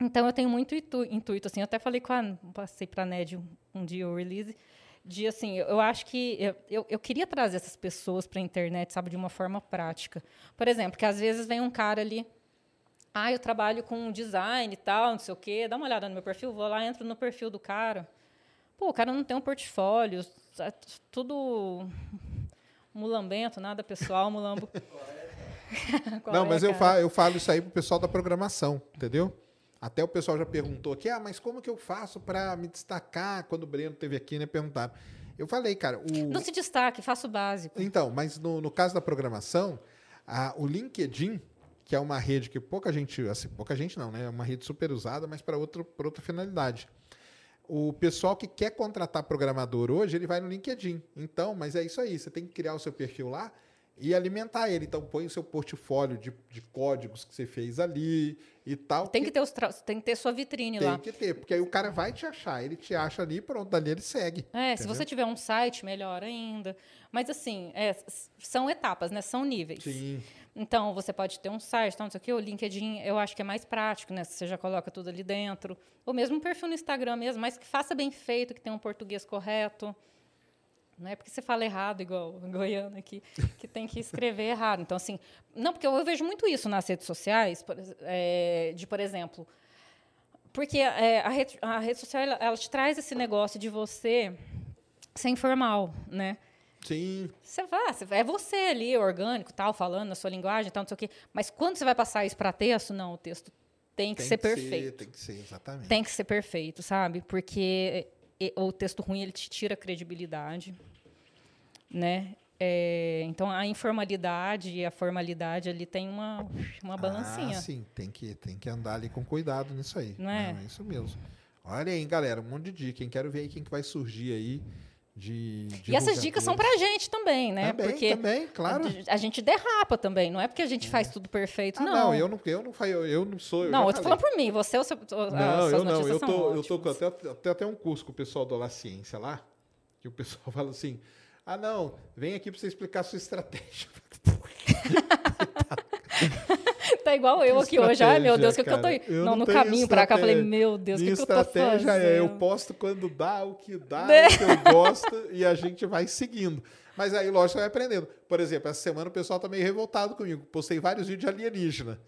Então, eu tenho muito intu- intuito, assim. Eu até falei com a... Passei para a Ned um, um dia o release. De, assim, eu, acho que... Eu, eu, eu queria trazer essas pessoas para a internet, sabe? De uma forma prática. Por exemplo, que às vezes vem um cara ali... Ah, eu trabalho com design e tal, não sei o quê. Dá uma olhada no meu perfil, vou lá, entro no perfil do cara. Pô, o cara não tem um portfólio, tudo mulambento, nada pessoal, mulambo. (laughs) Qual Não, é, mas eu, cara? fa eu falo isso aí pro pessoal da programação, entendeu? Até o pessoal já perguntou aqui, ah, mas como que eu faço para me destacar? Quando o Breno teve aqui, né, perguntaram. Eu falei, cara, o... Não se destaque, faça o básico. Então, mas no, no caso da programação, a- o LinkedIn, que é uma rede que pouca gente, assim, pouca gente não, né? É uma rede super usada, mas para outra finalidade. O pessoal que quer contratar programador hoje, ele vai no LinkedIn. Então, mas é isso aí, você tem que criar o seu perfil lá e alimentar ele. Então, põe o seu portfólio de, de códigos que você fez ali e tal. Tem que ter, os tra- tem que ter sua vitrine tem lá. que ter, porque aí o cara vai te achar, ele te acha ali, pronto, dali ele segue. É, se entendeu? você tiver um site, melhor ainda. Mas assim, é, são etapas, né? São níveis. Sim. Então, você pode ter um site, não sei o quê. O LinkedIn, eu acho que é mais prático, né? Você já coloca tudo ali dentro. Ou mesmo um perfil no Instagram mesmo, mas que faça bem feito, que tenha um português correto. Não é porque você fala errado, igual goiano aqui, que tem que escrever (laughs) errado. Então, assim... Não, porque eu, eu vejo muito isso nas redes sociais, por é, de, por exemplo... Porque é, a, rede, a rede social, ela, ela te traz esse negócio de você ser informal, né? Sim. Você vai, você vai- é você ali, orgânico, tal, falando na sua linguagem, tal, não sei o quê. Mas quando você vai passar isso para texto, não, o texto tem que Tem ser que perfeito. tem que ser, exatamente. Tem que ser perfeito, sabe? Porque o texto ruim ele te tira a credibilidade, né? É, então a informalidade e a formalidade ali tem uma uma balancinha. Ah, sim, tem que, tem que andar ali com cuidado nisso aí. Não é? isso mesmo. Olha aí, galera, um monte de dica? Quero ver aí quem que vai surgir aí de E essas dicas são pra gente também, né? Também, porque também, claro. a, a gente derrapa também, não é porque a gente faz tudo perfeito, Ah, não. não, eu não, eu não, eu, eu não sou. Eu Não, eu tô falando por mim, você, o seu, Não, eu não. Eu tô, eu tô com até, até, até um curso com o pessoal do La Ciência lá, que o pessoal (laughs) fala assim: ah, não, vem aqui pra você explicar a sua estratégia. (laughs) (laughs) Tá igual eu aqui hoje. Ai, meu Deus, o que, que eu tô? Eu não, no tenho caminho pra cá, eu falei, estratégia. meu Deus, o que, que eu tô estratégia fazendo? é eu posto quando dá, o que dá, Né? o que eu gosto, (laughs) e a gente vai seguindo. Mas aí, lógico, vai aprendendo. Por exemplo, essa semana o pessoal tá meio revoltado comigo. Postei vários vídeos de alienígena.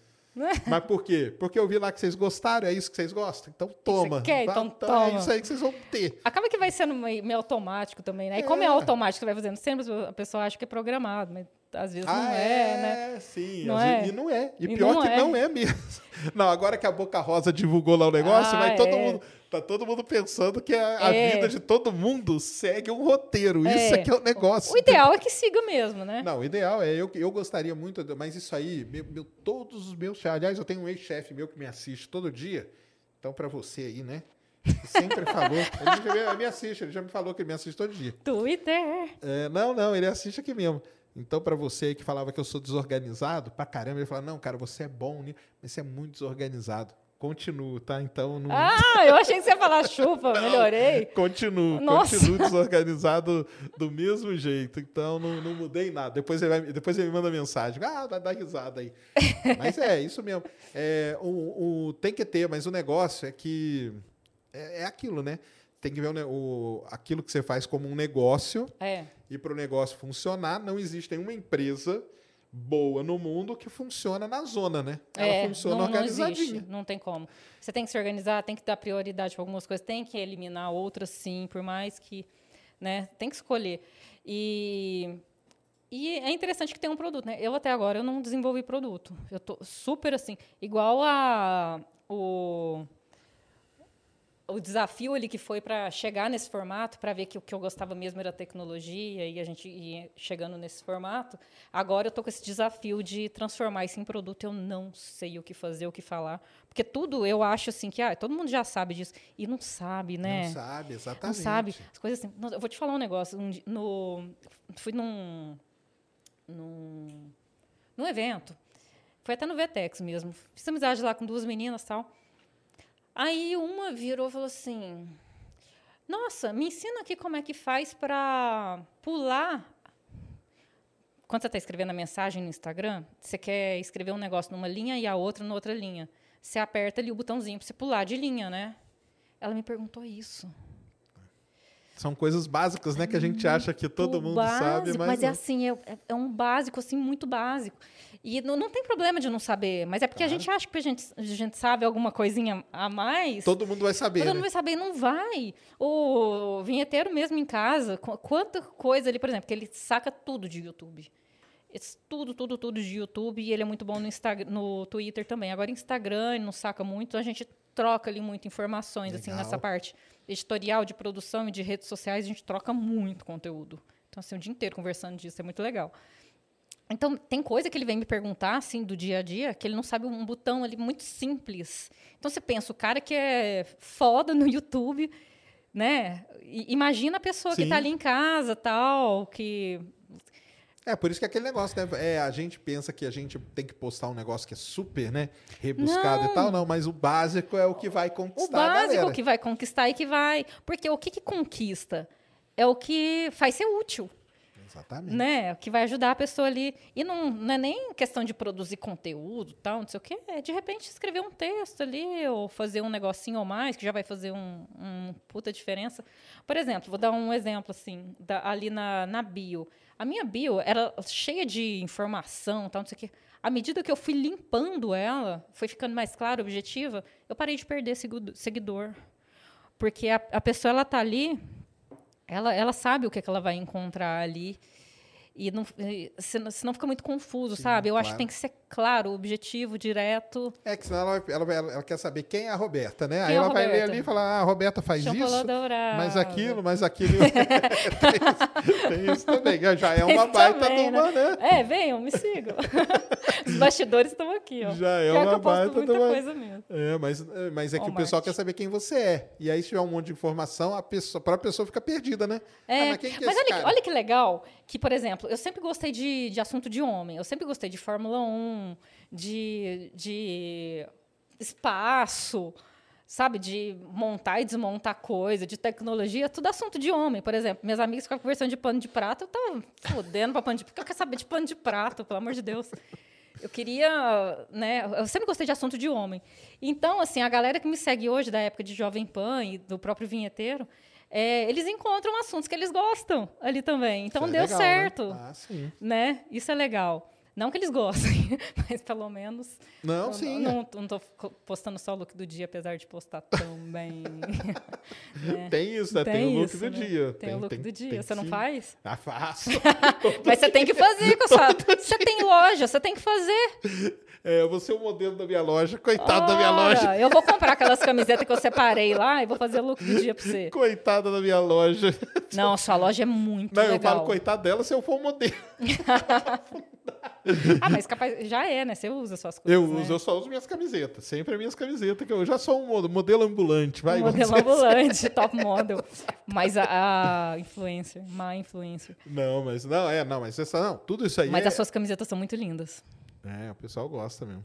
Mas por quê? Porque eu vi lá que vocês gostaram, é isso que vocês gostam? Então toma. quer? Vai- Então É toma. isso aí que vocês vão ter. Acaba que vai sendo meio, automático também, né? E como é É. automático, você vai fazendo sempre, a pessoa acha que é programado, mas às vezes não é, né? sim. Não é? E não é. E, E pior não que é. não é mesmo. (laughs) Não, agora que a Boca Rosa divulgou lá o negócio, Ah, vai todo é. mundo. Tá todo mundo pensando que a, a É. vida de todo mundo segue um roteiro. É. Isso é que é o negócio. O ideal é que siga mesmo, né? Não, o ideal é, eu, eu gostaria muito, mas isso aí, meu, meu- todos os meus aliás, eu tenho um ex-chefe meu que me assiste todo dia, então pra você aí, né, sempre falou, (laughs) ele me- me assiste, ele já me falou que ele me assiste todo dia. Twitter. É, não, não, ele assiste aqui mesmo. Então, pra você aí que falava que eu sou desorganizado, pra caramba, ele fala, não, cara, você é bom, né, mas você é muito desorganizado. Continuo, tá? Então, não... Ah, eu achei que você ia falar chupa, melhorei. Continuo, Nossa. continuo desorganizado do mesmo jeito. Então não, não mudei nada. Depois ele, vai, depois ele me manda mensagem. Ah, vai dar risada aí. mas é, isso mesmo. É, o, o- tem que ter, mas o negócio é que é, é aquilo, né? Tem que ver o, o- aquilo que você faz como um negócio É. e para o negócio funcionar, não existe nenhuma empresa boa no mundo que funciona na zona, né? Ela é, funciona não, não organizadinha. existe, não tem como. Você tem que se organizar, tem que dar prioridade para algumas coisas, tem que eliminar outras, sim, por mais que, né, tem que escolher. E, e é interessante que tem um produto, né? Eu até agora eu não desenvolvi produto. Eu tô super assim, igual a o o desafio ali que foi para chegar nesse formato, para ver que o que eu gostava mesmo era tecnologia e a gente ia chegando nesse formato. Agora eu tô com esse desafio de transformar isso em produto. Eu não sei o que fazer, o que falar, porque tudo eu acho assim que ah, todo mundo já sabe disso e não sabe, né? Não sabe, Não exatamente. sabe. As coisas assim. Eu vou te falar um negócio. Um no, fui num, num, num evento. Foi até no Vetex mesmo. Fiz amizade lá com duas meninas e tal. Aí uma virou e falou assim: Nossa, me ensina aqui como é que faz para pular. Quando você está escrevendo a mensagem no Instagram, você quer escrever um negócio numa linha e a outra na outra linha. Você aperta ali o botãozinho para você pular de linha, né? Ela me perguntou isso. São coisas básicas, né? Que a gente acha que todo mundo básico, sabe, mas, é não. assim, é, é- é um básico, assim, muito básico. E não, não tem problema de não saber, mas é porque a gente acha que a gente, a gente sabe alguma coisinha a mais. todo mundo vai saber. Todo né? mundo vai saber, não vai. O vinheteiro mesmo em casa, qu- quanta coisa ali, por exemplo, que ele saca tudo de YouTube. Esse tudo, tudo, tudo de YouTube, e ele é muito bom no, Instagram, no Twitter também. Agora, Instagram, ele não saca muito, a gente troca ali muito informações, assim, Legal. nessa parte editorial, de produção e de redes sociais, a gente troca muito conteúdo. Então, assim, o dia inteiro conversando disso, é muito legal. Então, tem coisa que ele vem me perguntar, assim, do dia a dia, que ele não sabe um botão ali muito simples. Então, você pensa, o cara que é foda no YouTube, né? I- Imagina a pessoa que Sim. está ali em casa, tal, que... É, por isso que é aquele negócio, né? É, a gente pensa que a gente tem que postar um negócio que é super, né? Rebuscado Não. e tal, não, mas o básico é o que vai O conquistar a básico galera. que vai conquistar e que vai... Porque o que, que conquista? É o que faz ser útil. Exatamente. né? Que vai ajudar a pessoa ali. E não, não é nem questão de produzir conteúdo, tal, não sei o quê. É de repente escrever um texto ali, ou fazer um negocinho ou mais, que já vai fazer um, um puta diferença. Por exemplo, vou dar um exemplo assim, da- ali na, na bio. A minha bio era cheia de informação, tal, não sei o quê. À medida que eu fui limpando ela, foi ficando mais clara, objetiva, eu parei de perder seguido- seguidor. Porque a, a pessoa, ela tá ali ela, ela sabe o que, é que ela vai encontrar ali. E não, se- senão fica muito confuso, Sim, sabe? Eu acho que claro. tem que ser claro, objetivo, direto. É que senão ela, ela, ela- quer saber quem é a Roberta, né? Aí Quem é a ela vai ler Roberta? ali e falar, ah, a Roberta faz Chocolate isso, dourado. mas aquilo, mas aquilo. (laughs) tem, isso, tem isso também. Já é uma baita também, uma, né? É, venham, me sigam. (laughs) Os bastidores estão aqui, ó. Já é Pior uma baita muita de uma- coisa mesmo. É, mas, é, mas é que Ó, o pessoal Marte. quer saber quem você é. E aí, se tiver um monte de informação, a, pessoa, a própria pessoa fica perdida, né? É, Ah, mas que é mas esse olha, olha que legal que, por exemplo, eu sempre gostei de, de assunto de homem. Eu sempre gostei de Fórmula 1, de, de espaço, sabe? De montar e desmontar coisa, de tecnologia, tudo assunto de homem. Por exemplo, minhas amigas ficavam conversando de pano de prato, eu tava fodendo pra pano de prato. Porque eu quero saber de pano de prato, pelo amor de Deus. Eu queria, né? Eu sempre gostei de assunto de homem. Então, assim, a galera que me segue hoje, da época de Jovem Pan e do próprio vinheteiro, é, eles encontram assuntos que eles gostam ali também. Então, Isso é deu legal, né? certo. Ah, sim. Né? Isso é legal. Não que eles gostem, (laughs) mas pelo menos. Não, eu sim. Não, não tô postando só o look do dia, apesar de postar também. (laughs) né? Tem isso, né? Tem, o look isso, do né? dia. Tem, o look do dia. tem Você não faz? Ah, faço. (laughs) Mas você tem que fazer, sua... Você tem loja, você tem que fazer. É, eu vou ser o modelo da minha loja. Coitado da minha loja. Eu vou comprar aquelas camisetas que eu separei lá e vou fazer look do dia pra você. Coitada da minha loja. Não, sua loja é muito Não, eu legal. falo coitado dela se eu for o modelo. Ah, mas capaz, já é, né? Você usa suas coisas. Eu né? uso, eu só uso minhas camisetas. Sempre as minhas camisetas, que eu já sou um mo- modelo ambulante, vai. Um modelo assim. ambulante, (laughs) top model. Mas a, a influencer, má influencer. Não, mas não, é, não, mas essa não, tudo isso aí Mas é, as suas camisetas são muito lindas. é, o pessoal gosta mesmo.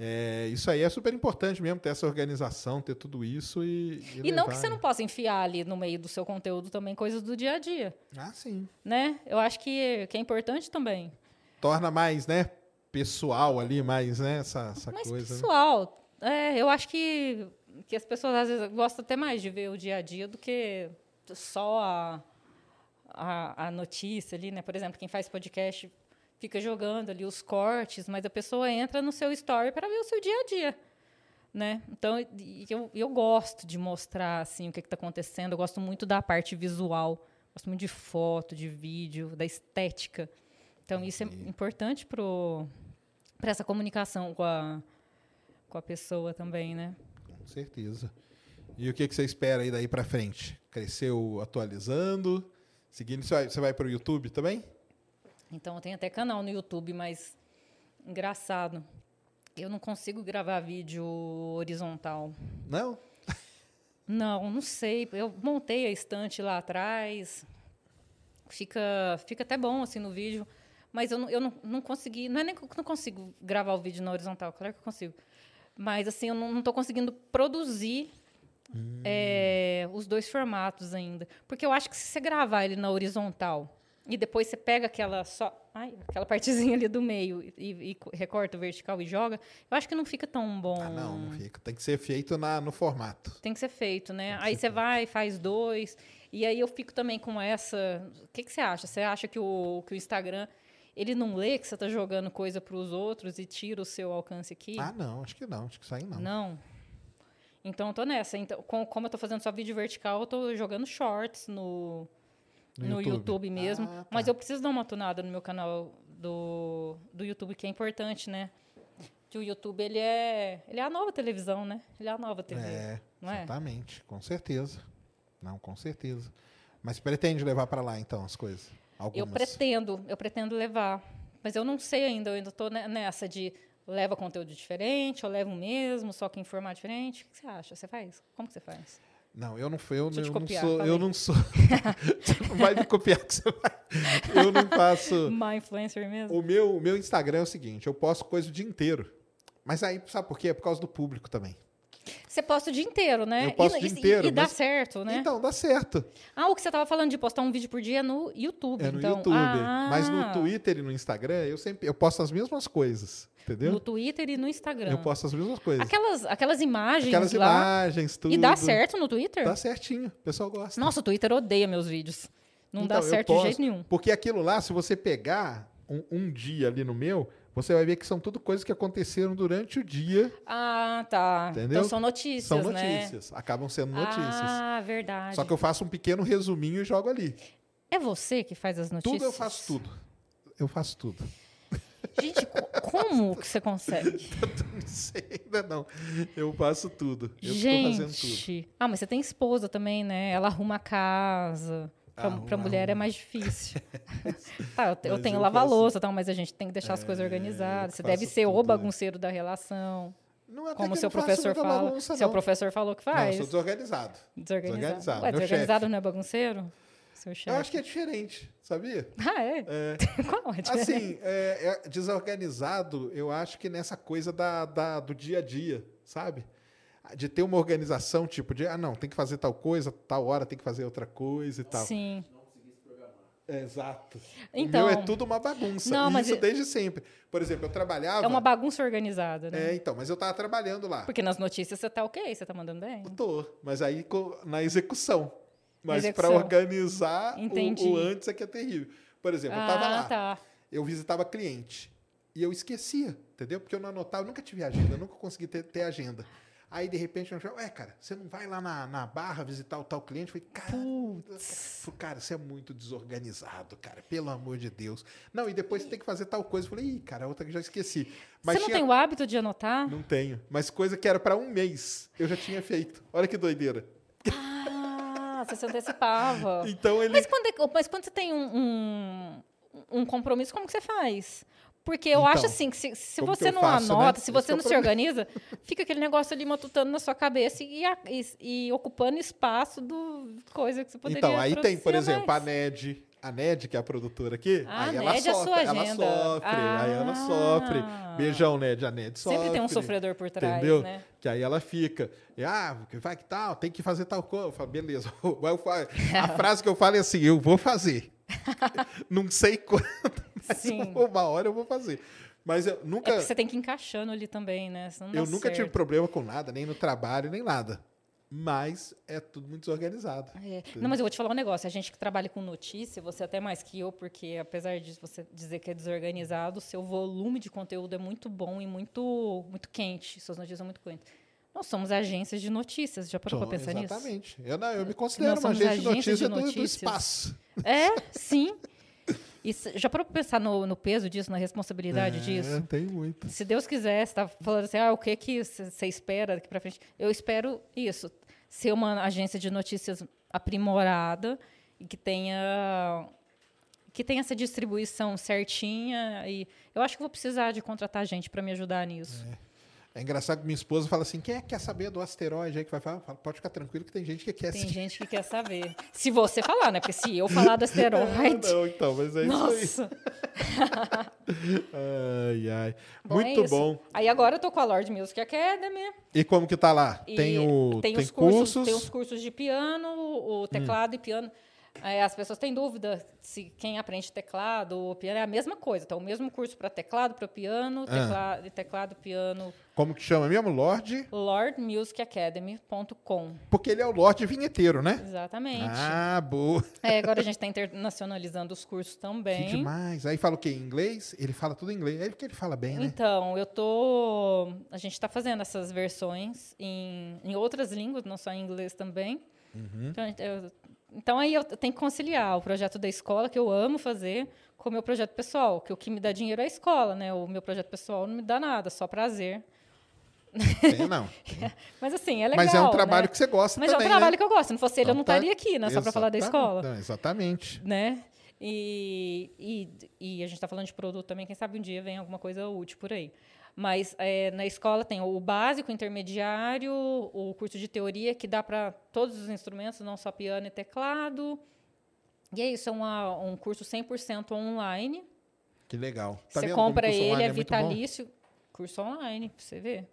É, isso aí é super importante mesmo, ter essa organização, ter tudo isso e. E não levar, que você né? não possa enfiar ali no meio do seu conteúdo também coisas do dia a dia, Ah, sim. né? Eu acho que, que é importante também. Torna mais, né? Pessoal ali, mais, né? Essa, essa Mas coisa. né? pessoal, é, eu acho que, que as pessoas às vezes gostam até mais de ver o dia a dia do que só a, a, a notícia ali, né? Por exemplo, quem faz podcast fica jogando ali os cortes, mas a pessoa entra no seu story para ver o seu dia a dia. Né? Então, eu, eu gosto de mostrar assim, o que está acontecendo, eu gosto muito da parte visual, gosto muito de foto, de vídeo, da estética. Então, isso é importante para essa comunicação com a, com a pessoa também, né? Com certeza. E o que, que você espera aí daí pra frente? Cresceu atualizando? Seguindo, você vai, vai pro YouTube também? Então, eu tenho até canal no YouTube, mas engraçado. Eu não consigo gravar vídeo horizontal. Não? Não, não sei. Eu montei a estante lá atrás. Fica, fica até bom assim no vídeo. Mas eu não, eu não, não consegui. Não é nem que eu não consigo gravar o vídeo na horizontal, claro que eu consigo. Mas assim, eu não estou conseguindo produzir é, os dois formatos ainda. Porque eu acho que se você gravar ele na horizontal e depois você pega aquela só. Ai, aquela partezinha ali do meio e, e co- recorta o vertical e joga, eu acho que não fica tão bom. Ah, não, não fica. Tem que ser feito na, no formato. Tem que ser feito, né? Aí você vai, faz dois. E aí eu fico também com essa. O que, que você acha? Você acha que o, que o Instagram ele não lê que você está jogando coisa para os outros e tira o seu alcance aqui? Ah, não, acho que não, acho que isso aí não. Não. Então eu tô nessa. Então, com- como eu tô fazendo só vídeo vertical, eu tô jogando shorts no, No no, YouTube. YouTube. mesmo. Ah, tá. Mas eu preciso dar uma tunada no meu canal do, do YouTube, que é importante, né? Que o YouTube ele é, ele é a nova televisão, né? Ele é a nova TV. É, não é? exatamente, com certeza. Não, com certeza. Mas pretende levar pra lá, então, as coisas? Eu Algumas. pretendo, eu pretendo levar. Mas eu não sei ainda, eu ainda estou nessa de leva conteúdo diferente, ou leva o mesmo, só que em formato diferente. O que você acha? Você faz? Como que você faz? Não, eu não, eu, Deixa eu eu não copiar, sou. fala Eu não sou. você (laughs) não vai me copiar que você vai. Eu não faço. Uma influencer mesmo? O meu, o meu Instagram é o seguinte: eu posto coisa o dia inteiro. Mas aí, sabe por quê? É por causa do público também. Você posta o dia inteiro, né? Eu posto e, o dia e- inteiro, E dá mas- certo, né? Então, dá certo. Ah, o que você estava falando de postar um vídeo por dia é no YouTube. É no então. YouTube. Ah, Mas no Twitter e no Instagram, eu sempre eu posto as mesmas coisas. Entendeu? No Twitter e no Instagram. Eu posto as mesmas coisas. Aquelas, aquelas imagens Aquelas lá. imagens, tudo. E dá certo no Twitter? Dá certinho. O pessoal gosta. Nossa, o Twitter odeia meus vídeos. Não dá Então, eu certo de jeito nenhum. Porque aquilo lá, se você pegar um, um dia ali no meu, você vai ver que são tudo coisas que aconteceram durante o dia. Ah, tá. Entendeu? Então são notícias, São né? notícias. Acabam sendo notícias. Ah, verdade. Só que eu faço um pequeno resuminho e jogo ali. É você que faz as notícias? Tudo eu faço tudo. Eu faço tudo. Gente, co- (laughs) como que você consegue? (laughs) não sei ainda não. Eu faço tudo. Eu tô fazendo tudo. Gente. Ah, mas você tem esposa também, né? Ela arruma a casa. Pra, Arruma, pra mulher é arruma. mais difícil. (laughs) tá, eu, eu tenho eu lava-louça, tal, mas a gente tem que deixar as coisas É, organizadas. Você eu deve ser o bagunceiro da relação. Não, até Como seu eu não professor fala. bagunça, seu não. professor falou que Não, faz. eu sou desorganizado. Desorganizado. desorganizado, Ué, desorganizado chefe. não é bagunceiro? Seu Eu chefe. acho que é diferente, sabia? Ah, é? É. (laughs) Qual é a diferença? Assim, é, é desorganizado, eu acho que nessa coisa da, da- do dia a dia, sabe? De ter uma organização, tipo, de, ah, não, tem que fazer tal coisa, tal hora tem que fazer outra coisa e tal. Sim. Exato. Então- o meu é tudo uma bagunça. Não, mas isso eu- desde sempre. Por exemplo, eu trabalhava. É uma bagunça organizada, né? É, então, mas eu tava trabalhando lá. Porque nas notícias você tá ok, você tá mandando bem. Tô, mas aí na execução. Mas para organizar o, o antes é que é terrível. Por exemplo, eu tava ah, lá. tá. eu visitava cliente. E eu esquecia, entendeu? Porque eu não anotava, eu nunca tive agenda, eu nunca consegui ter, ter agenda. Aí, de repente, eu falei, ué, cara, você não vai lá na, na barra visitar o tal cliente? Eu falei, cara, falei, cara, você é muito desorganizado, cara, pelo amor de Deus. Não, e depois você tem que fazer tal coisa. Eu falei, ih, cara, outra que já esqueci. Mas você não tinha- tem o hábito de anotar? Não tenho. Mas coisa que era para um mês, eu já tinha feito. Olha que doideira. Ah, você se antecipava. (laughs) Então ele. Mas quando, é- mas quando você tem um, um, um compromisso, como que você faz? Porque eu Então, acho assim, que se, se você não faço, né? anota, se Esse você é não se organiza, (laughs) fica aquele negócio ali matutando na sua cabeça e, a- e- e ocupando espaço do coisa que você poderia Então, aí tem, por a exemplo, a mais. NED. A NED, que é a produtora aqui, Ah, aí ela NED é a sofre. sua ela sofre. Aí ela sofre. Ah. Beijão, NED. A NED sofre. Sempre tem um sofredor por trás, Entendeu? né? Que aí ela fica. Ah, vai que tal, tem que fazer tal coisa. Eu falo, beleza. (laughs) A frase que eu falo é assim: eu vou fazer. (laughs) Não sei quando, Sim. uma hora eu vou fazer. Mas eu É nunca. porque você tem que ir encaixando ali também, né? Eu nunca tive certo. problema com nada, nem no trabalho, nem nada. Mas é tudo muito desorganizado. É. Não, mas eu vou te falar um negócio. A gente que trabalha com notícia, você até mais que eu, porque apesar de você dizer que é desorganizado, o seu volume de conteúdo é muito bom e muito, muito quente. Suas notícias são muito quentes. Nós somos agências de notícias. Já parou para pensar nisso? Exatamente. Eu, não, eu me considero Nós uma agente de agências de notícia, do- do, notícias. espaço. É, sim. (laughs) E já para pensar no, no peso disso, na responsabilidade É, disso? tem muito. Se Deus quiser, você está falando assim, ah, o que que você espera daqui para frente? Eu espero isso, ser uma agência de notícias aprimorada e que tenha que tenha essa distribuição certinha e eu acho que vou precisar de contratar gente para me ajudar nisso. É engraçado que minha esposa fala assim: quem é que quer saber do asteroide aí que vai falar? Falo, Pode ficar tranquilo que tem gente que quer Tem assistir. gente que quer saber. Se você falar, né? Porque se eu falar do (laughs) asteroide, não, então, mas é isso nossa. aí. (laughs) Ai, ai. Bom, é muito isso. bom. Aí agora eu tô com a Lord Music Academy. E como que tá lá? E tem o tem, tem os cursos, cursos. Hum. tem os cursos de piano, o teclado e piano. É, as pessoas têm dúvida se quem aprende teclado ou piano é a mesma coisa. Então, o mesmo curso para teclado, para piano, Ah. teclado, teclado, piano, Como que chama mesmo? Lorde? lordmusicacademy.com. Porque ele é o Lorde vinheteiro, né? Exatamente. Ah, boa. É, agora a gente está internacionalizando os cursos Que também. demais. Aí fala o quê? Em inglês? Ele fala tudo em inglês. É porque ele fala bem, né? Então, eu tô. A gente está fazendo essas versões em, em outras línguas, não só em inglês também. Uhum. Então, eu- então, aí eu tenho que conciliar o projeto da escola, que eu amo fazer, com o meu projeto pessoal, que o que me dá dinheiro é a escola, né? O meu projeto pessoal não me dá nada, só prazer. Tem, não. (laughs) Mas assim, é legal. Mas é um trabalho né? que você gosta Mas também, é um trabalho né? que eu gosto. Se não fosse ele, eu não Então tá- estaria aqui, né? Só para falar da escola. Não, exatamente. né? E, e, e a gente está falando de produto também, quem sabe um dia vem alguma coisa útil por aí. Mas é, na escola tem o básico, o intermediário, o curso de teoria, que dá para todos os instrumentos, não só piano e teclado. E é isso, é uma, um curso 100% online. Que legal. Tá você compra ele, é bom? vitalício. Curso online, pra você ver.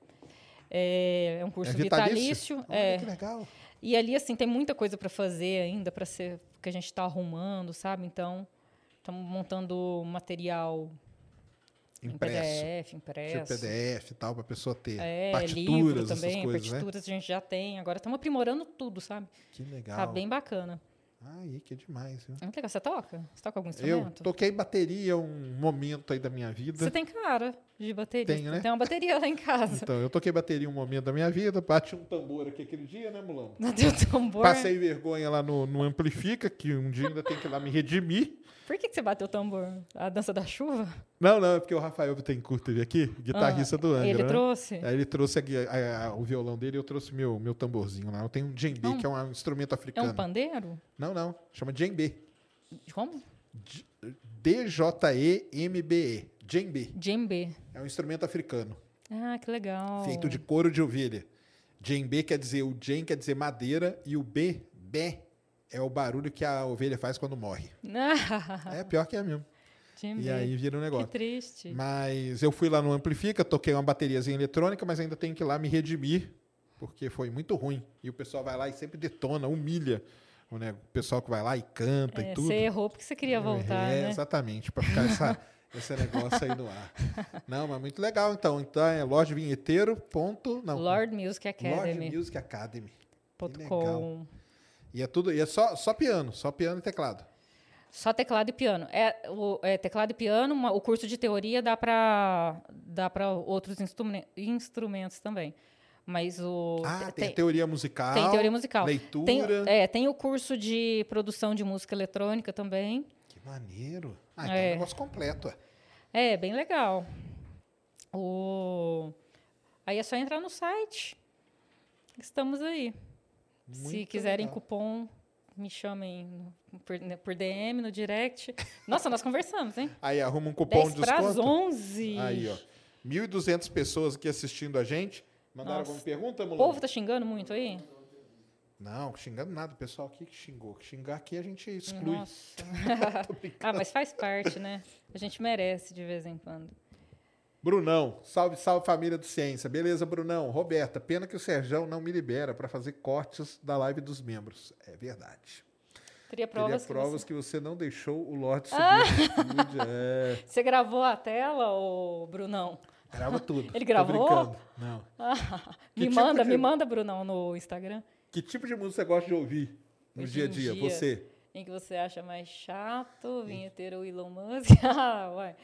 É, é um curso É vitalício. vitalício? é. Que legal. E ali, assim, tem muita coisa para fazer ainda, para ser que a gente está arrumando, sabe? Então, estamos montando material Impresso. em PDF, impresso. Tipo PDF e tal, pra pessoa ter É, partituras, também, coisas, né? partituras a gente já tem. Agora estamos aprimorando tudo, sabe? Que legal. Tá bem bacana. Aí, que demais, viu? É muito legal. Você toca? Você toca algum Eu instrumento? toquei bateria um momento aí da minha vida. Você tem cara de bateria. Tenho, né? Tem uma bateria lá em casa. Então, eu toquei bateria um momento da minha vida, bati um tambor aqui aquele dia, né, Mulão? Não tem o tambor. Passei vergonha lá no, no Amplifica, que um dia ainda tem que ir lá me redimir. Por que, que você bateu o tambor? A dança da chuva? Não, não, é porque o Rafael Bittencourt teve aqui, guitarrista Ah, do Angra, ele né? trouxe? Aí ele trouxe a a- a- o violão dele e eu trouxe meu, meu tamborzinho lá. Eu tenho um djembe, Um- que é um instrumento É africano. um pandeiro? Não, não. Chama djembe. Como? D-J-E-M-B-E. Djembe. Djembe. É um instrumento africano, Ah, que legal. feito de couro de ovelha. Djembe quer dizer, o djem quer dizer madeira e o B, bé, é o barulho que a ovelha faz quando morre. (laughs) É pior que é mesmo. E aí vira um Que negócio. triste. Mas eu fui lá no Amplifica, toquei uma bateriazinha eletrônica, mas ainda tenho que ir lá me redimir, porque foi muito ruim. E o pessoal vai lá e sempre detona, humilha o, né, o pessoal que vai lá e canta É, e tudo. você errou porque você queria voltar, é, né? Exatamente, para ficar essa, (laughs) esse negócio aí no ar. Não, mas muito legal, então. Então é Lorde Vinheteiro, ponto, não. Lord Music Academy. Music Academy. ponto Que com. E é tudo, e é só, só piano, só piano e teclado. Só teclado e piano. É, o, é teclado e piano, uma- o curso de teoria dá para dá para outros instrumen- instrumentos também. Mas o Ah, te- tem, teoria musical. tem teoria musical. Leitura. Tem, é, tem o curso de produção de música eletrônica também. Que maneiro. Ah, então é É. um negócio completo. é. É, bem legal. O... Aí é só entrar no site. Estamos aí. Se Muito quiserem legal. cupom, me chamem por, né, por DM, no direct. Nossa, nós conversamos, hein? Aí arruma um cupom 10 de para desconto. 11. Aí, ó. 1.200 pessoas aqui assistindo a gente. Mandaram Nossa. alguma pergunta, O Mulan? povo tá xingando muito aí? Não, xingando nada. O pessoal aqui que xingou. Xingar aqui a gente exclui. Nossa. (laughs) ah, mas faz parte, né? A gente merece de vez em quando. Brunão, salve, salve família do Ciência. Beleza, Brunão. Roberta, pena que o Serjão não me libera para fazer cortes da live dos membros. É verdade. Teria Teria provas, que provas você... que você não deixou o Lorde subir no estúdio. (laughs) É, Você gravou a tela, ô Brunão? grava tudo. Ele gravou? Não. Que me tipo manda, de- me manda, Brunão, no Instagram. Que tipo de música você gosta de ouvir no Hoje dia a dia? dia. Você? Em que você acha mais chato, vinheteiro Elon Musk? (laughs) ah, uai.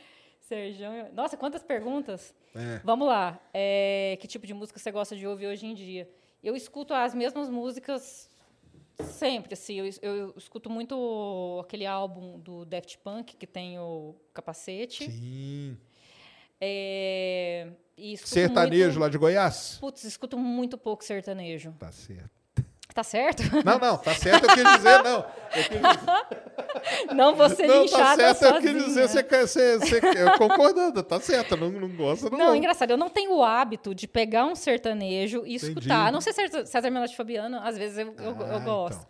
Serjão. Nossa, quantas perguntas. É. Vamos lá. É, que tipo de música você gosta de ouvir hoje em dia? Eu escuto as mesmas músicas sempre, assim. Eu, eu escuto muito aquele álbum do Daft Punk, que tem o capacete. Sim. É, Sertanejo muito... lá de Goiás? Putz, escuto muito pouco sertanejo. Tá certo. Tá certo? (laughs) Não, não, tá certo, eu quis dizer, não. Eu quis dizer, Não ser não, tá certo, eu sozinha. quis dizer, você, você, você, eu concordando, tá certo, não, não gosta, não. Não, engraçado, eu não tenho o hábito de pegar um sertanejo e Entendi. escutar. Não ser César César Menotti e Fabiano, às vezes eu, eu, Ah, eu gosto. então.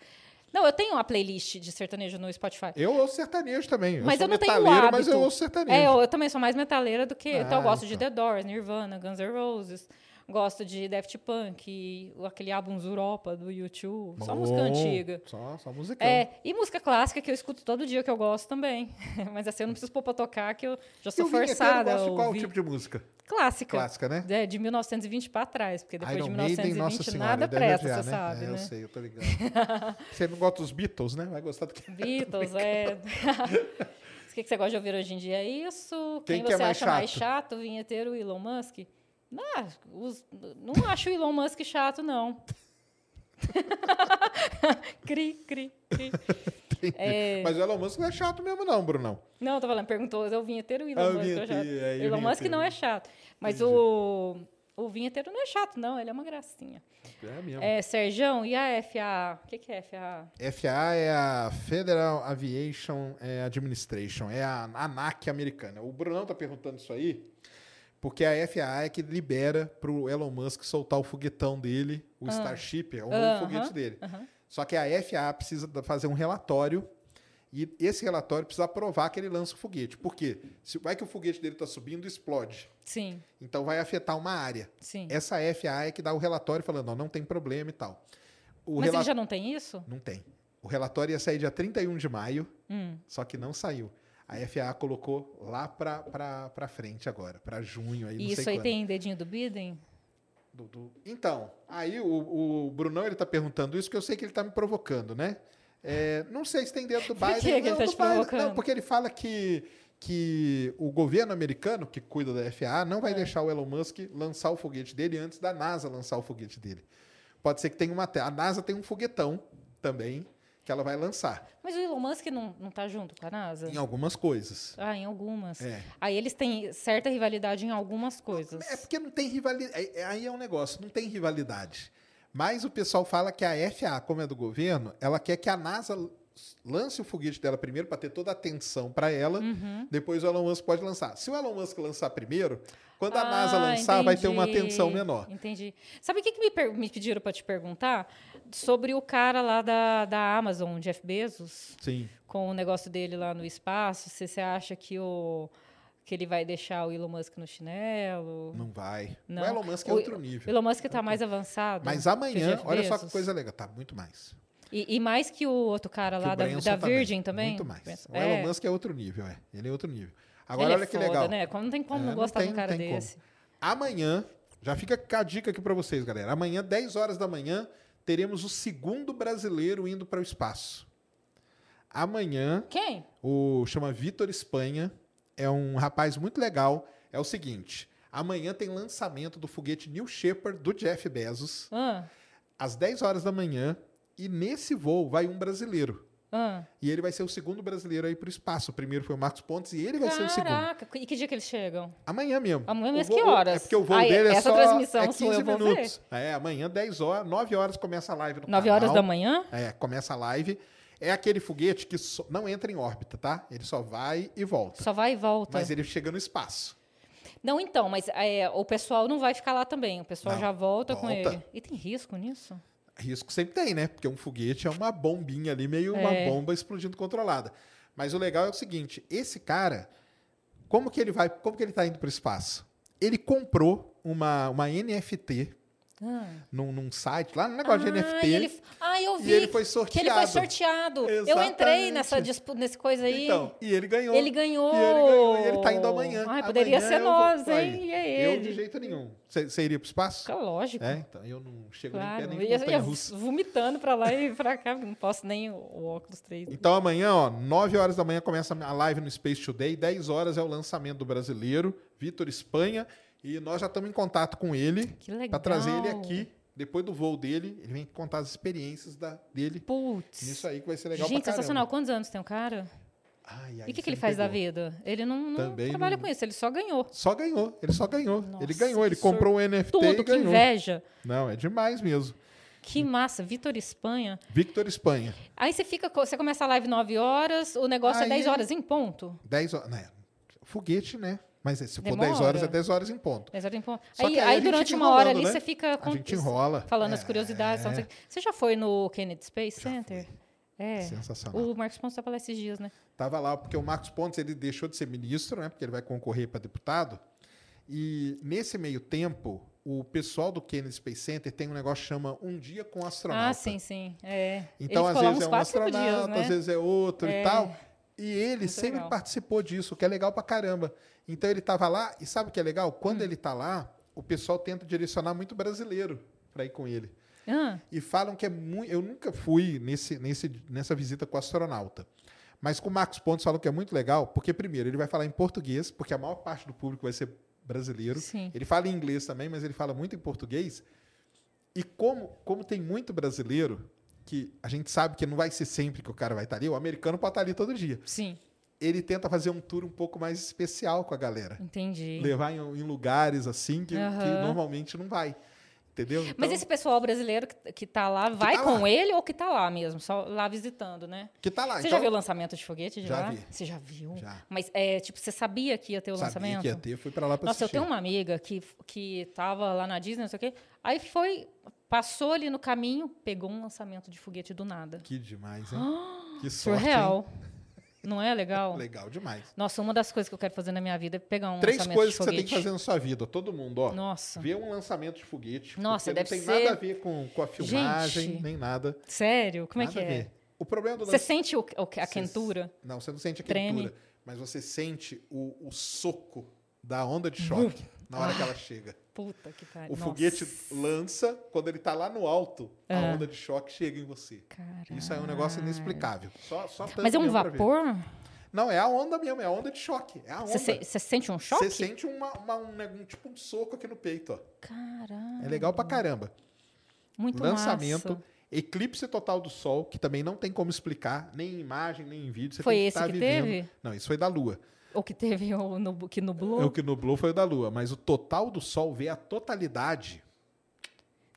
Não, eu tenho uma playlist de sertanejo no Spotify. Eu ouço sertanejo também. Eu mas eu não tenho o hábito. mas eu ouço sertanejo. É, eu, eu também sou mais metaleira do que. então eu Ah, gosto de então. The Doors, Nirvana, Guns N' Roses. Gosto de Daft Punk, e aquele álbum Zuropa do YouTube. Só música Bom, antiga. Só, só musicão. É, e música clássica que eu escuto todo dia que eu gosto também. (laughs) Mas assim, eu não preciso pôr pra tocar, que eu já sou vinheteiro forçada. de qual tipo de música? Clássica. Clássica, né? É, de 1920 para trás, porque depois Iron de Maiden, 1920 Nossa Senhora, nada presta, você né? sabe, é, né? Eu sei, eu tô ligado. (laughs) você não gosta dos Beatles, né? Vai gostar do que... Beatles, (laughs) é. O que que você gosta de ouvir hoje em dia? É isso? Quem Quem, que é você mais acha mais chato? chato? O vinheteiro, o Elon Musk? Ah, os- não acho o Elon Musk chato, não. (laughs) cri, cri, cri. É, Mas o Elon Musk não é chato mesmo não, Brunão. Não, tô falando, perguntou, é o vinheteiro o Elon Ah, Musk? é vinheteiro, é, o Elon Musk não é chato. Mas o, o vinheteiro não é chato, não, ele é uma gracinha. É mesmo. É, Serjão, e a FAA? O que, que é FAA? FAA é a Federal Aviation é, Administration, é a ANAC americana. O Brunão tá perguntando isso aí, porque a FAA é que libera pro Elon Musk soltar o foguetão dele, o Starship, é o novo Ah. Foguete dele. Só que a FAA precisa fazer um relatório e esse relatório precisa aprovar que ele lança o foguete. Por quê? Se vai que o foguete dele está subindo, explode. Sim, Então vai afetar uma área. sim. Essa FAA é que dá o relatório falando, ó, não tem problema e tal. O Mas ele já não tem isso? Não tem. O relatório ia sair dia 31 de maio, Hum. só que não saiu. A FAA colocou lá para frente agora, para junho. Aí, E isso aí quando. tem dedinho do Biden? Do- do- Então, aí o, o Brunão ele tá perguntando isso, que eu sei que ele tá me provocando, né? É, não sei se tem dentro do (laughs) Por Biden. que que ele tá te Biden- provocando? Não, porque ele fala que, que o governo americano, que cuida da FAA, não É. vai deixar o Elon Musk lançar o foguete dele antes da NASA lançar o foguete dele. Pode ser que tenha uma. A NASA tem um foguetão também, que ela vai lançar. Mas o Elon Musk não, não tá junto com a NASA? Em algumas coisas. Ah, em algumas. É. Aí eles têm certa rivalidade em algumas coisas. É porque não tem rivalidade. Aí é um negócio, não tem rivalidade. Mas o pessoal fala que a FAA, como é do governo, ela quer que a NASA lance o foguete dela primeiro para ter toda a atenção para ela. Uhum. Depois o Elon Musk pode lançar. Se o Elon Musk lançar primeiro, quando a Ah, NASA lançar, vai ter uma entendi, atenção menor. Entendi. Sabe o que, que me, me pediram para te perguntar? Sobre o cara lá da, da Amazon, Jeff Bezos, Sim. com o negócio dele lá no espaço. Se você acha que, o, que ele vai deixar o Elon Musk no chinelo? Não vai. Não. O Elon Musk é O- outro nível. O Elon Musk está mais avançado. Mas o amanhã, olha só que coisa legal, tá muito mais. E, e mais que o outro cara Que lá o da, da Virgin também? Muito mais. O É. Elon Musk é outro nível, é. Ele é outro nível. Agora, Ele é olha que foda, legal. Né? Como não tem como É, não não gostar tem- de um cara tem como. desse. Amanhã, já fica a dica aqui para vocês, galera. Amanhã, 10 horas da manhã, teremos o segundo brasileiro indo para o espaço. Amanhã, Quem? o chama Vitor Espanha, é um rapaz muito legal. É o seguinte, amanhã tem lançamento do foguete New Shepard do Jeff Bezos, Ah, às 10 horas da manhã, e nesse voo vai um brasileiro. Ah. E ele vai ser o segundo brasileiro aí para o espaço. O primeiro foi o Marcos Pontes e ele vai ser o segundo. Caraca, e que dia que eles chegam? Amanhã mesmo. Amanhã mesmo, que horas? É porque o voo Ah, dele é essa só transmissão é sua 15 eu vou minutos. É, amanhã 10 horas, 9 horas começa a live no 9 canal. horas da manhã? É, começa a live. É aquele foguete que não entra em órbita, tá? Ele só vai e volta. Só vai e volta. Mas ele chega no espaço. Não, então, mas é, o pessoal não vai ficar lá também. O pessoal Não, já volta, com volta. ele. E tem risco nisso? Risco sempre tem, né? Porque um foguete é uma bombinha ali, meio uma É. bomba explodindo controlada. Mas o legal é o seguinte, esse cara, como que ele vai, como que ele tá indo para o espaço? Ele comprou uma, uma NFT Ah. num, num site, lá no negócio de Ah, NFT. e ele, ah, eu e vi. ele foi Que ele foi sorteado. sorteado. Eu Exatamente. entrei nessa nesse coisa aí. Então, e ele ganhou. Ele ganhou. E ele ganhou. E ele tá indo amanhã. Ai, poderia Amanhã ser eu vou- nós, Aí, hein? E é Eu ele. de jeito nenhum. Você iria pro espaço? Fica lógico. É, então eu não chego Claro. nem Eu perto nem ia, de ia vomitando pra lá e pra cá. Não posso nem o, o óculos 3. Então amanhã, ó, 9 horas da manhã começa a live no Space Today, 10 horas é o lançamento do brasileiro, Vitor Espanha, e nós já estamos em contato com ele Que legal. para trazer ele aqui. Depois do voo dele, ele vem contar as experiências da, dele Putz. nisso aí que vai ser legal Gente, sensacional. Quantos anos tem o cara? Ai, E aí o que, que ele faz da pegou. vida? Ele não, não trabalha não- com isso, ele só ganhou. Só ganhou, ele só ganhou. ele Nossa, ganhou, ele que comprou um NFT Tudo, e que ganhou. inveja. Não, é demais mesmo. Que massa. Vitor Espanha. Victor Espanha. Aí você fica, você começa a live 9 horas, o negócio Aí- é 10 horas em ponto. 10 horas, né? Foguete, né? Mas se for Demora. 10 horas, é 10 horas em ponto. 10 horas em ponto. Aí, aí a aí durante uma hora ali né? você fica A com- gente enrola. falando as É. curiosidades. sei o quê. Você já foi no Kennedy Space Center? É. Sensacional. O Marcos Pontes estava lá esses dias, né? Tava lá, porque o Marcos Pontes ele deixou de ser ministro, né? Porque ele vai concorrer para deputado. E nesse meio tempo, o pessoal do Kennedy Space Center tem um negócio que chama Um Dia com Astronauta. Ah, sim, sim. É. Então, às vezes é um astronauta, dias, né? às vezes é outro e É. tal. E ele Muito sempre legal. participou disso, o que é legal pra caramba. Então ele tava lá, e sabe o que é legal? Hum. Quando ele tá lá, o pessoal tenta direcionar muito brasileiro para ir com ele. Ah, E falam que é muito. Eu nunca fui nesse, nesse, nessa visita com o astronauta. Mas com o Marcos Pontes falam que é muito legal, porque, primeiro, ele vai falar em português, porque a maior parte do público vai ser brasileiro. Sim. Ele fala em inglês também, mas ele fala muito em português. E como, como tem muito brasileiro, que a gente sabe que não vai ser sempre que o cara vai estar ali, o americano pode estar ali todo dia. sim, Ele tenta fazer um tour um pouco mais especial com a galera. entendi. Levar em, em lugares assim que, que Aham. normalmente não vai. Entendeu? Mas Então, esse pessoal brasileiro que, que tá lá, vai tá com lá. ele ou que tá lá mesmo? Só lá visitando, né? que tá lá. Você então, já viu o lançamento de foguete de Já lá? vi. Você já viu? Já. Mas, é, tipo, você sabia que ia ter o Sabia lançamento? que ia ter, fui pra lá pra Nossa, eu assistir. tenho uma amiga que, que tava lá na Disney, não sei o quê. Aí foi, passou ali no caminho, pegou um lançamento de foguete do nada. Que demais, hein? (gasps) que sorte, Surreal. (laughs) Não é hein? legal? (laughs) Legal demais. Nossa, uma das coisas que eu quero fazer na minha vida é pegar um Três lançamento coisas de que você foguete. tem que fazer na sua vida, todo mundo, ó. Nossa. Ver um lançamento de foguete. Nossa, deve não tem ser- nada a ver com, com a filmagem, Gente. nem nada. Sério? Como nada é que é? O problema do Você lance- sente o, o- a quentura? Não, você não sente a Treme. quentura, mas você sente o, o soco da onda de choque na hora que ela chega. Puta que pariu. O Nossa. foguete lança, quando ele tá lá no alto, a Ah. onda de choque chega em você. Caralho. Isso aí é um negócio inexplicável. Só, só Mas é um vapor? Não, é a onda mesmo, é a onda de choque. É a onda. Você se- você sente um choque? Você sente uma, uma- um, um- tipo um soco aqui no peito, ó. Caralho. É legal pra caramba. Muito Lançamento. massa. Eclipse total do Sol, que também não tem como explicar, nem em imagem, nem em vídeo. Você Foi esse tá que vivendo. teve? Não, isso foi da Lua. O que teve o nub- que nublou? O que nublou foi o da Lua, mas o total do Sol vê a totalidade.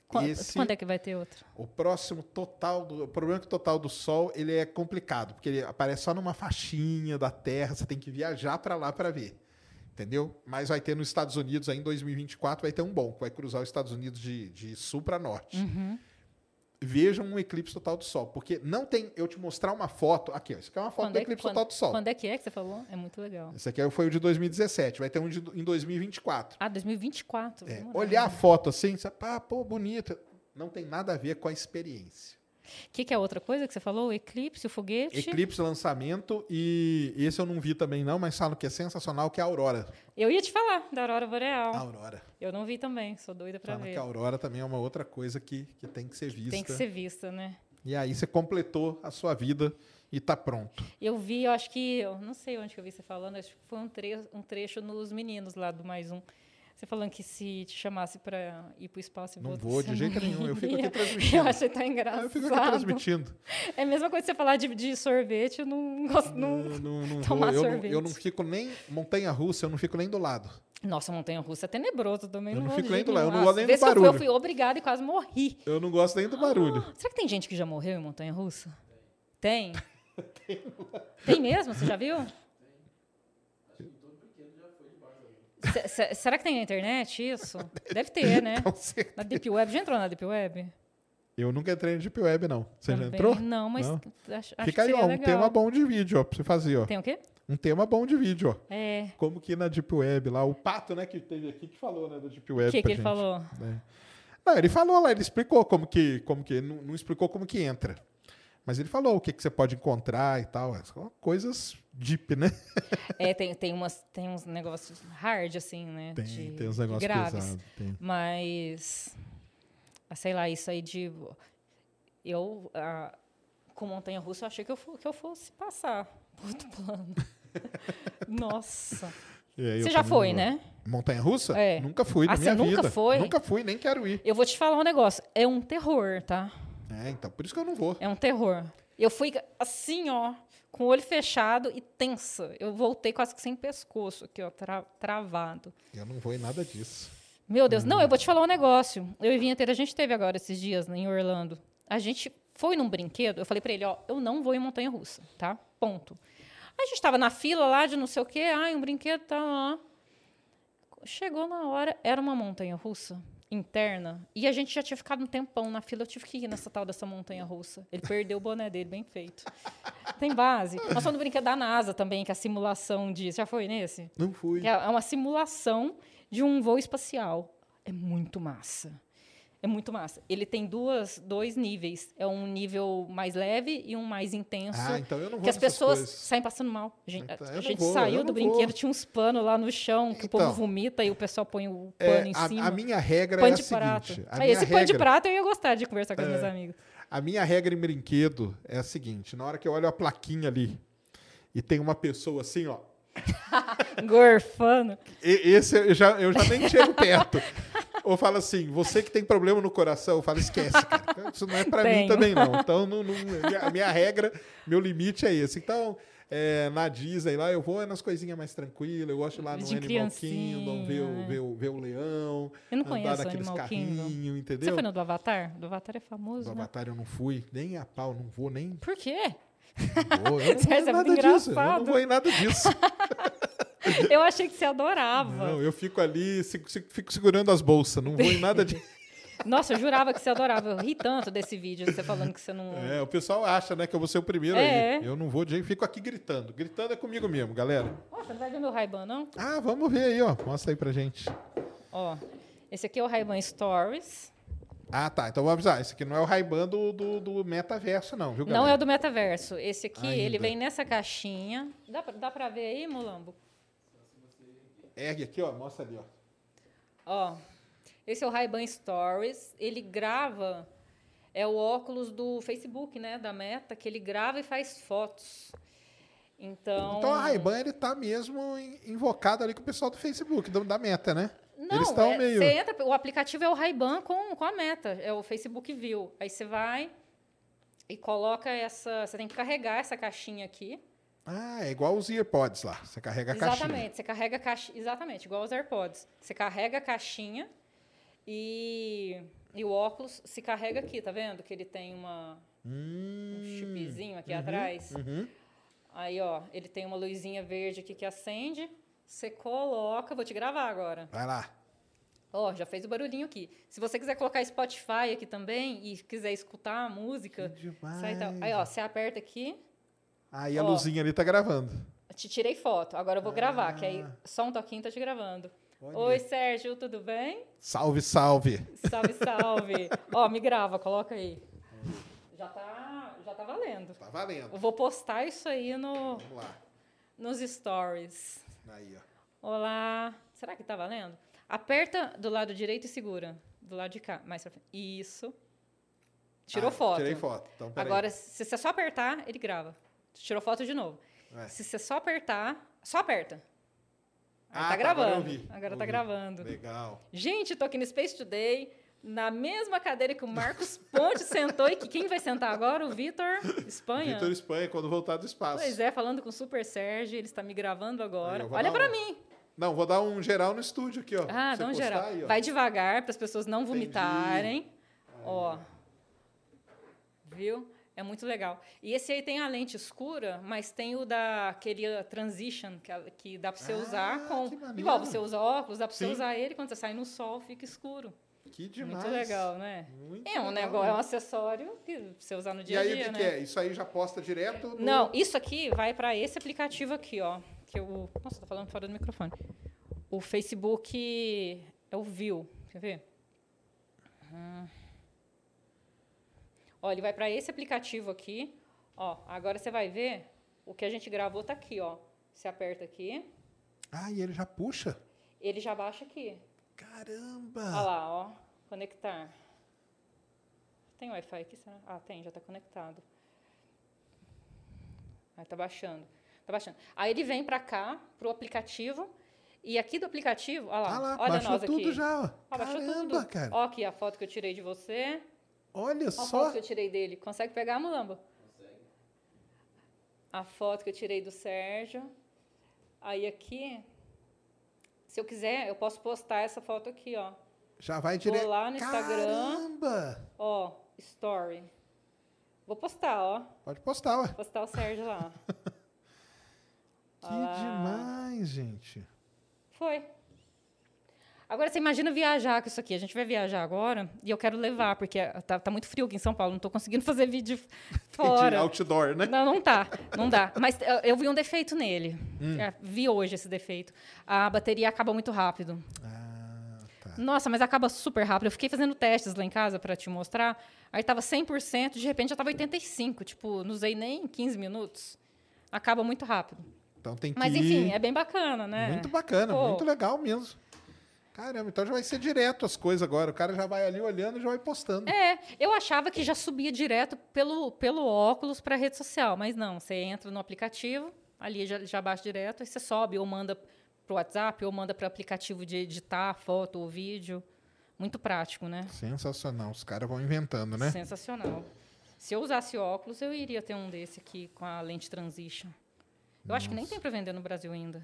Quan- esse- Quando é que vai ter outro? O próximo total do. O problema é que o total do Sol ele é complicado, porque ele aparece só numa faixinha da Terra, você tem que viajar para lá para ver. Entendeu? Mas vai ter nos Estados Unidos aí em 2024, vai ter um bom, que vai cruzar os Estados Unidos de, de sul para norte. Uhum. Vejam um eclipse total do Sol, porque não tem. Eu te mostrar uma foto. Aqui, ó, isso aqui é uma foto Quando do é que- eclipse quando- total do Sol. Quando é que é que você falou? É muito legal. Esse aqui foi o de 2017, vai ter um de, em 2024. Ah, 2024. É, olhar a foto assim, você, ah, pô, bonita. Não tem nada a ver com a experiência. O que, que é outra coisa que você falou? O eclipse, o foguete? Eclipse lançamento e esse eu não vi também não, mas falam que é sensacional, que é a Aurora. Eu ia te falar da Aurora Boreal. A Aurora. Eu não vi também, sou doida pra Falam ver. que a Aurora também é uma outra coisa que, que tem que ser vista. Tem que ser vista, né? E aí você completou a sua vida e tá pronto. Eu vi, eu acho que, eu não sei onde que eu vi você falando, acho que foi um trecho, um trecho nos meninos lá do Mais Um. Você falando que se te chamasse para ir pro espaço e Não vou de jeito não nenhum, eu fico aqui (laughs) transmitindo. Eu achei tão Ah, engraçado. eu fico aqui transmitindo. É a mesma coisa que você falar de, de sorvete, eu não gosto. Não... Eu não, não (laughs) tomar eu, não, sorvete. eu não fico nem montanha russa, eu não fico nem do lado. Nossa, montanha russa é tenebroso também. Eu não vou fico nem do lado, eu não gosto nem do que eu fui, barulho. Eu fui obrigada e quase morri. Eu não gosto nem do barulho. Será que tem gente que já morreu em montanha russa? Tem. (laughs) tem mesmo? Você já viu? Se- se- será que tem na internet isso? (laughs) Deve ter, né? Na Deep Web. Já entrou na Deep Web? Eu nunca entrei no Deep Web, não. Você já Também. entrou? Não, mas Não? acho, acho Fica aí, ó, um legal. tema bom de vídeo, ó, pra você fazer, ó. Tem o quê? Um tema bom de vídeo, ó. É. Como que na Deep Web lá, o Pato, né, que teve aqui, que falou, né, da Deep Web O que, que ele gente, falou? né? Não, ele falou lá, ele explicou como que, como que, não, não explicou como que entra. Mas ele falou o que, que você pode encontrar e tal. São coisas deep, né? (laughs) É, tem, tem, umas, tem uns negócios hard, assim, né? Tem, de- tem uns negócios graves. pesados. Mas, sei lá, isso aí de. Eu, ah, com montanha russa, eu achei que eu, que eu fosse passar por outro plano. (laughs) Nossa. Aí Você já foi, né? Montanha Russa? É. Nunca fui Ah, na minha nunca vida. foi? Nunca fui, nem quero ir. Eu vou te falar um negócio. É um terror, tá? É, então, por isso que eu não vou. É um terror. Eu fui assim, ó, com o olho fechado e tensa. Eu voltei quase que sem pescoço aqui, ó, tra- travado. Eu não vou em nada disso. Meu Deus, não, eu vou te falar um negócio. Eu e Vinha ter, a gente teve agora esses dias né, em Orlando. A gente foi num brinquedo, eu falei pra ele, ó, eu não vou em montanha russa, tá? Ponto. A gente tava na fila lá de não sei o quê, ai, um brinquedo tá lá. Chegou na hora, era uma montanha russa interna, e a gente já tinha ficado um tempão na fila, eu tive que ir nessa tal dessa montanha russa. Ele perdeu o boné dele, bem feito. Tem base. Nós fomos no brinquedo da NASA também, que é a simulação disso. Já foi nesse? Não fui. É é uma simulação de um voo espacial. É muito massa. É muito massa. Ele tem duas, dois níveis. É um nível mais leve e um mais intenso. Ah, então eu não vou que as pessoas coisas. saem passando mal. A gente, Então, a gente vou, saiu do brinquedo, vou. tinha uns panos lá no chão que o Então. povo vomita e o pessoal põe o É, pano em a, cima. a minha regra pano é a de prato. seguinte. A Ah, esse pano de regra, prato eu ia gostar de conversar com as minhas amigas. a minha regra em brinquedo é a seguinte. Na hora que eu olho a plaquinha ali e tem uma pessoa assim, ó. (laughs) Gorfando. Esse eu já, eu já nem chego perto. (laughs) Ou fala assim, você que tem problema no coração, eu falo, esquece, cara. Isso não é pra mim também, não. Então, não, não- a minha regra, meu limite é esse. Então, é, na Disney lá, eu vou é nas coisinhas mais tranquilas. Eu gosto lá no De Animal Kingdom, ver o, ver, o, ver o leão. Eu não andar conheço o naqueles carrinhos, entendeu? Você foi no do Avatar? Do Avatar é famoso, Do né? Avatar eu não fui, nem a pau, não vou nem. Por quê? Não vou, eu (laughs) não vou em muito nada disso. Eu não vou em nada disso. (laughs) Eu achei que você adorava. Não, eu fico ali, fico segurando as bolsas, não vou em nada disso. (laughs) Nossa, eu jurava que você adorava. Eu ri tanto desse vídeo, você falando que você não. É, o pessoal acha, né, que eu vou ser o primeiro É. aí. Eu não vou de jeito, fico aqui gritando. Gritando é comigo mesmo, galera. Você não vai ver meu Ray-Ban, não? Ah, vamos ver aí, ó. Mostra aí pra gente. Ó, esse aqui é o Ray-Ban Stories. Ah, tá. Então vou avisar. Esse aqui não é o Ray-Ban do, do, do metaverso, não, viu, galera? Não é o do metaverso. Esse aqui, Ainda. ele vem nessa caixinha. Dá pra, dá pra ver aí, Mulambo? Ergue aqui, ó. Mostra ali, ó. Ó, esse é o Ray-Ban Stories. Ele grava, é o óculos do Facebook, né, da Meta, que ele grava e faz fotos. Então, Então a Ray-Ban, ele tá mesmo in- invocado ali com o pessoal do Facebook, da meta, né? Não, Eles estão é, meio... você entra, o aplicativo é o Ray-Ban com, com a Meta, é o Facebook View. Aí você vai, e coloca essa. Você tem que carregar essa caixinha aqui. Ah, é igual os AirPods lá. Você carrega a caixinha. Exatamente, você carrega a caixinha. Exatamente, igual os AirPods. Você carrega a caixinha e, e o óculos se carrega aqui, tá vendo? Que ele tem uma, Hum, um chipzinho aqui atrás. uhum. Aí, ó, ele tem uma luzinha verde aqui que acende. Você coloca. Vou te gravar agora. Vai lá. Ó, já fez o barulhinho aqui. Se você quiser colocar Spotify aqui também e quiser escutar a música, sai tal. Aí, ó, você aperta aqui. Aí a Ó. luzinha ali tá gravando. Te tirei foto. Agora eu vou gravar, que aí Ah. só um toquinho tá te gravando. Olha. Oi, Sérgio, tudo bem? Salve, salve. Salve, salve. (laughs) Ó, me grava, coloca aí. Já tá, já tá valendo. Tá valendo. Eu vou postar isso aí no, Vamos lá. nos stories. Aí, ó. Olá. Será que tá valendo? Aperta do lado direito e segura. Do lado de cá. Mais pra frente. Isso. Tirou Ah, foto. Tirei foto. Então. Agora, se você só apertar, ele grava. Tirou foto de novo. É. Se você só apertar, só aperta. Aí Ah, tá tá, agora eu gravando. vi. Agora tá gravando. Legal. Gente, tô aqui no Space Today, na mesma cadeira que o Marcos Ponte sentou e que quem vai sentar agora? O Vitor Espanha. Vitor Espanha, quando voltar do espaço. Pois é, falando com o Super Sérgio, ele está me gravando agora. Olha dar pra um- mim. Não, vou dar um geral no estúdio aqui, ó. Ah, dá um geral. aí. Vai devagar para as pessoas não vomitarem. Ó. Viu? É muito legal. E esse aí tem a lente escura, mas tem o da aquele uh, transition que, que dá para você Ah, usar com igual você usa óculos, dá para você usar ele quando você sai no sol fica escuro. Que demais. Muito legal, né? Muito é um legal, negócio, é um né? acessório que você usar no E dia a aí, dia, o que, né? que é? Isso aí já posta direto? no- Não, isso aqui vai para esse aplicativo aqui, ó. Que o Nossa, tô falando fora do microfone. O Facebook é o View. Quer ver? Hum. Ó, ele vai para esse aplicativo aqui. Ó, agora você vai ver o que a gente gravou tá aqui, ó. Você aperta aqui, Ah, e ele já puxa? ele já baixa aqui. Caramba! Olha lá, ó. Conectar. Tem Wi-Fi aqui? será? Ah, tem, já está conectado. Aí tá baixando. Tá baixando. Aí ele vem para cá, pro aplicativo. E aqui do aplicativo, olha lá, Ah lá, olha baixou nós tudo aqui. já, ó. Baixou Caramba, tudo. cara. Ó aqui a foto que eu tirei de você. Olha Ó a só. foto que eu tirei dele. Consegue pegar, Mulamba? A foto que eu tirei do Sérgio. Aí aqui, se eu quiser, eu posso postar essa foto aqui, ó. Já vai direto. lá no Instagram. Caramba! Ó, story. Vou postar, ó. Pode postar, ué. Postar o Sérgio lá. (laughs) Que demais, gente. Foi. Agora você imagina viajar com isso aqui. A gente vai viajar agora e eu quero levar, porque tá, tá muito frio aqui em São Paulo, não estou conseguindo (laughs) fazer vídeo (laughs) De fora. outdoor, né? Não, não tá. Não dá. (laughs) Mas eu, eu vi um defeito nele. Hum. É, vi hoje esse defeito. A bateria acaba muito rápido. Ah, tá. Nossa, mas acaba super rápido. Eu fiquei fazendo testes lá em casa para te mostrar. Aí tava 100%, de repente já tava 85, tipo, não usei nem 15 minutos. Acaba muito rápido. Então tem que Mas enfim, é bem bacana, né? Muito bacana, Pô. muito legal mesmo. Caramba, então já vai ser direto as coisas agora. O cara já vai ali olhando e já vai postando. É, eu achava que já subia direto pelo, pelo óculos para a rede social, mas não. Você entra no aplicativo, ali já, já baixa direto, aí você sobe ou manda para o WhatsApp ou manda para o aplicativo de editar foto ou vídeo. Muito prático, né? Sensacional. Os caras vão inventando, né? Sensacional. Se eu usasse óculos, eu iria ter um desse aqui com a lente transition. Eu acho que nem tem para vender no Brasil ainda.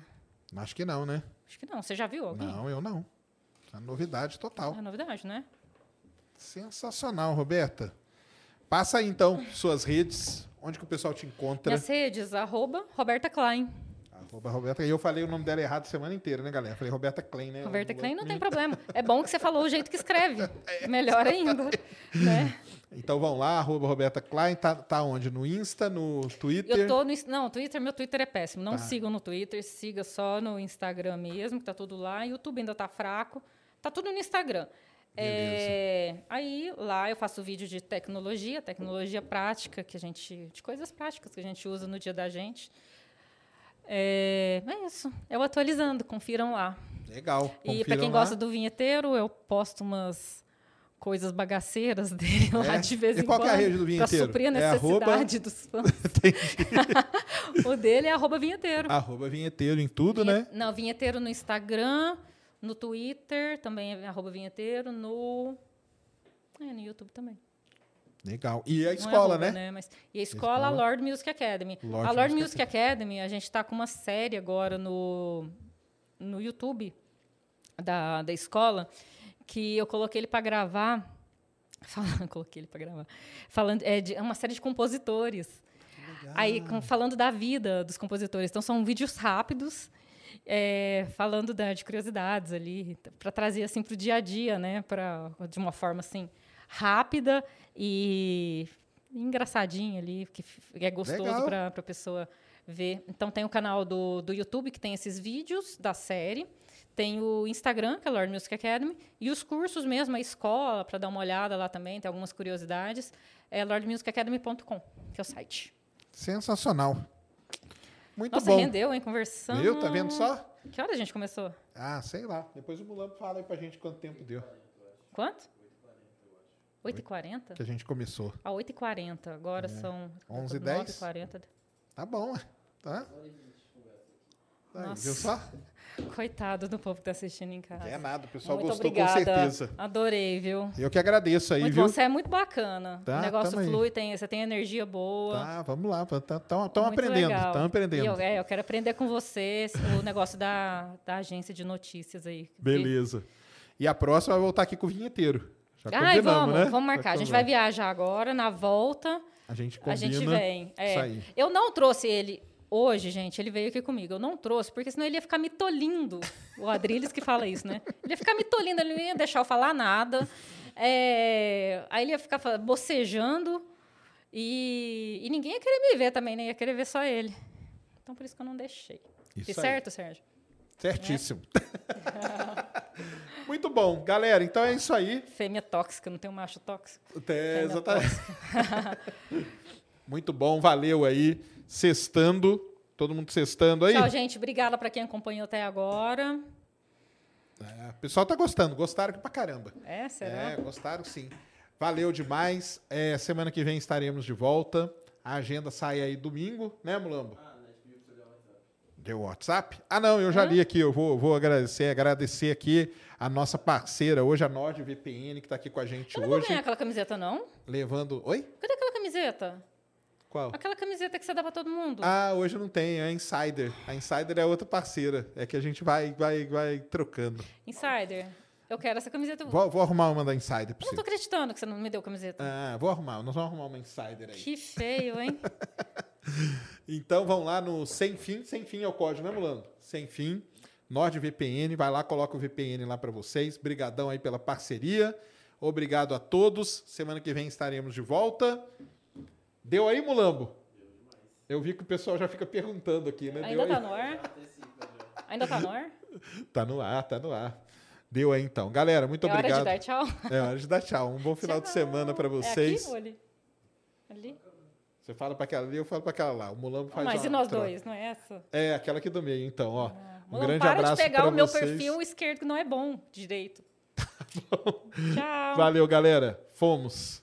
Acho que não, né? Acho que não. Você já viu alguém? Não, eu não. É novidade total. É novidade, né? Sensacional, Roberta. Passa aí, então, suas redes. Onde que o pessoal te encontra? Minhas redes, arroba Roberta Klein. Arroba Roberta. E eu falei o nome dela errado a semana inteira, né, galera? Falei Roberta Klein, né? Roberta Klein não tem problema. É bom que você falou o jeito que escreve. (laughs) Melhor ainda. Né? Então vão lá, arroba Roberta Klein. Tá, tá onde? No Insta, no Twitter? Eu tô no. Não, Twitter, meu Twitter é péssimo. Não Tá. sigam no Twitter, siga só no Instagram mesmo, que tá tudo lá. YouTube ainda tá fraco. Tá tudo no Instagram. É, aí lá eu faço vídeo de tecnologia, tecnologia prática, que a gente. de coisas práticas que a gente usa no dia da gente. É, é isso. Eu atualizando, confiram lá. Legal. E para quem lá. gosta do vinheteiro, eu posto umas coisas bagaceiras (laughs) dele lá É? de vez E em qual quando. que é a rede do Para vinheteiro? suprir a É arroba- necessidade dos (laughs) fãs. (laughs) o dele é arroba vinheteiro. Arroba vinheteiro em tudo, né? Não, vinheteiro no Instagram, no Twitter, também é arroba vinheteiro, no. É, no YouTube também. Legal. E a é escola, arroba, né? Mas, e a escola, escola? Lord Music Academy. Lord a Lord Music Music Academy, a gente está com uma série agora no, no YouTube da, da escola, que eu coloquei ele para gravar. (laughs) Falando, coloquei ele para gravar. Falando, é, de, é uma série de compositores. Aí, com- falando da vida dos compositores. Então, são vídeos rápidos, é, falando da- de curiosidades ali, para trazer assim para o dia a dia, né? Pra, de uma forma assim rápida e engraçadinha ali, que é gostoso para a pessoa ver. Então, tem o canal do, do YouTube, que tem esses vídeos da série. Tem o Instagram, que é Lord Music Academy, e os cursos mesmo, a escola, para dar uma olhada lá também, tem algumas curiosidades. É lordmusicacademy.com, que é o site. Sensacional. Muito Nossa, bom. rendeu, hein? Conversando. Viu? Tá vendo só? Que hora a gente começou? Ah, sei lá. Depois o Mulambo fala aí pra gente quanto tempo deu Quanto? 8h40? que a gente começou. Ah, 8h40. Agora são 11 e 10? 9h40. Tá bom, ué. tá? Nossa. viu só? Coitado do povo que tá assistindo em casa. É nada, o pessoal muito gostou obrigada. com certeza. Adorei, viu? Eu que agradeço aí, muito viu? bom. Você é muito bacana. Tá, o negócio flui, tem, você tem energia boa. Tá, vamos lá. Estamos Muito aprendendo, estamos aprendendo. Eu, é, eu quero aprender com vocês o negócio da, da agência de notícias aí. Beleza. E a próxima vai voltar aqui com o vinheteiro. Já Ai, vamos, né? vamos marcar. A gente vai viajar agora, na volta. A gente A combina. gente vem. É. Isso aí. Eu não trouxe ele hoje, gente. Ele veio aqui comigo. Eu não trouxe, porque senão ele ia ficar me tolindo. O Adriles que fala isso, né? Ele ia ficar me tolindo, ele não ia deixar eu falar nada. É, Aí ele ia ficar bocejando. E... e ninguém ia querer me ver também, né? Ia querer ver só ele. Então por isso que eu não deixei. Isso aí. certo, Sérgio? Certíssimo. (laughs) Muito bom. Galera, então é isso aí. Fêmea tóxica, não tem um macho tóxico. É, Fêmea exatamente. (laughs) Muito bom, valeu aí. Sextando. Todo mundo sextando aí? Tchau, gente. Obrigada para quem acompanhou até agora. É, o pessoal tá gostando. Gostaram pra caramba. É, será? É, gostaram sim. Valeu demais. É, semana que vem estaremos de volta. A agenda sai aí domingo, né, Mulambo? Deu WhatsApp? Ah, não, eu já li aqui. Eu vou, vou agradecer, agradecer aqui a nossa parceira hoje, a NordVPN, que está aqui com a gente Eu não hoje. ganhar aquela camiseta, não? Levando. Oi? Cadê aquela camiseta? Qual? Aquela camiseta que você dá pra todo mundo. Ah, hoje não tem, é a Insider. A Insider é outra parceira. É que a gente vai, vai, vai trocando. Insider. Eu quero essa camiseta. Vou, vou arrumar uma da Insider pra Não tô acreditando que você não me deu camiseta. Ah, vou arrumar. Nós vamos arrumar uma Insider aí. Que feio, hein? (laughs) Então vão lá no Sem Fim, Sem Fim é o código, né, Mulano? Sem Fim, NordVPN, vai lá, coloca o VPN lá para vocês. Brigadão aí pela parceria. Obrigado a todos. Semana que vem estaremos de volta. Deu aí, Mulambo? Eu vi que o pessoal já fica perguntando aqui, né? Deu Ainda tá aí? no ar? Ainda tá no ar? (laughs) Tá no ar, tá no ar. Deu aí então. Galera, muito é hora obrigado. de dar tchau? É hora de dar tchau. Um bom final de semana para vocês. É aqui ou ali? Ali? Você fala para aquela ali, eu falo para aquela lá. O Mulambo faz Mas e nós troca. dois, não é essa? É, aquela aqui do meio, então, ó. Um Mano, grande para abraço de pegar pra o meu vocês. perfil esquerdo, que não é bom direito. (laughs) Tchau. Valeu, galera. Fomos.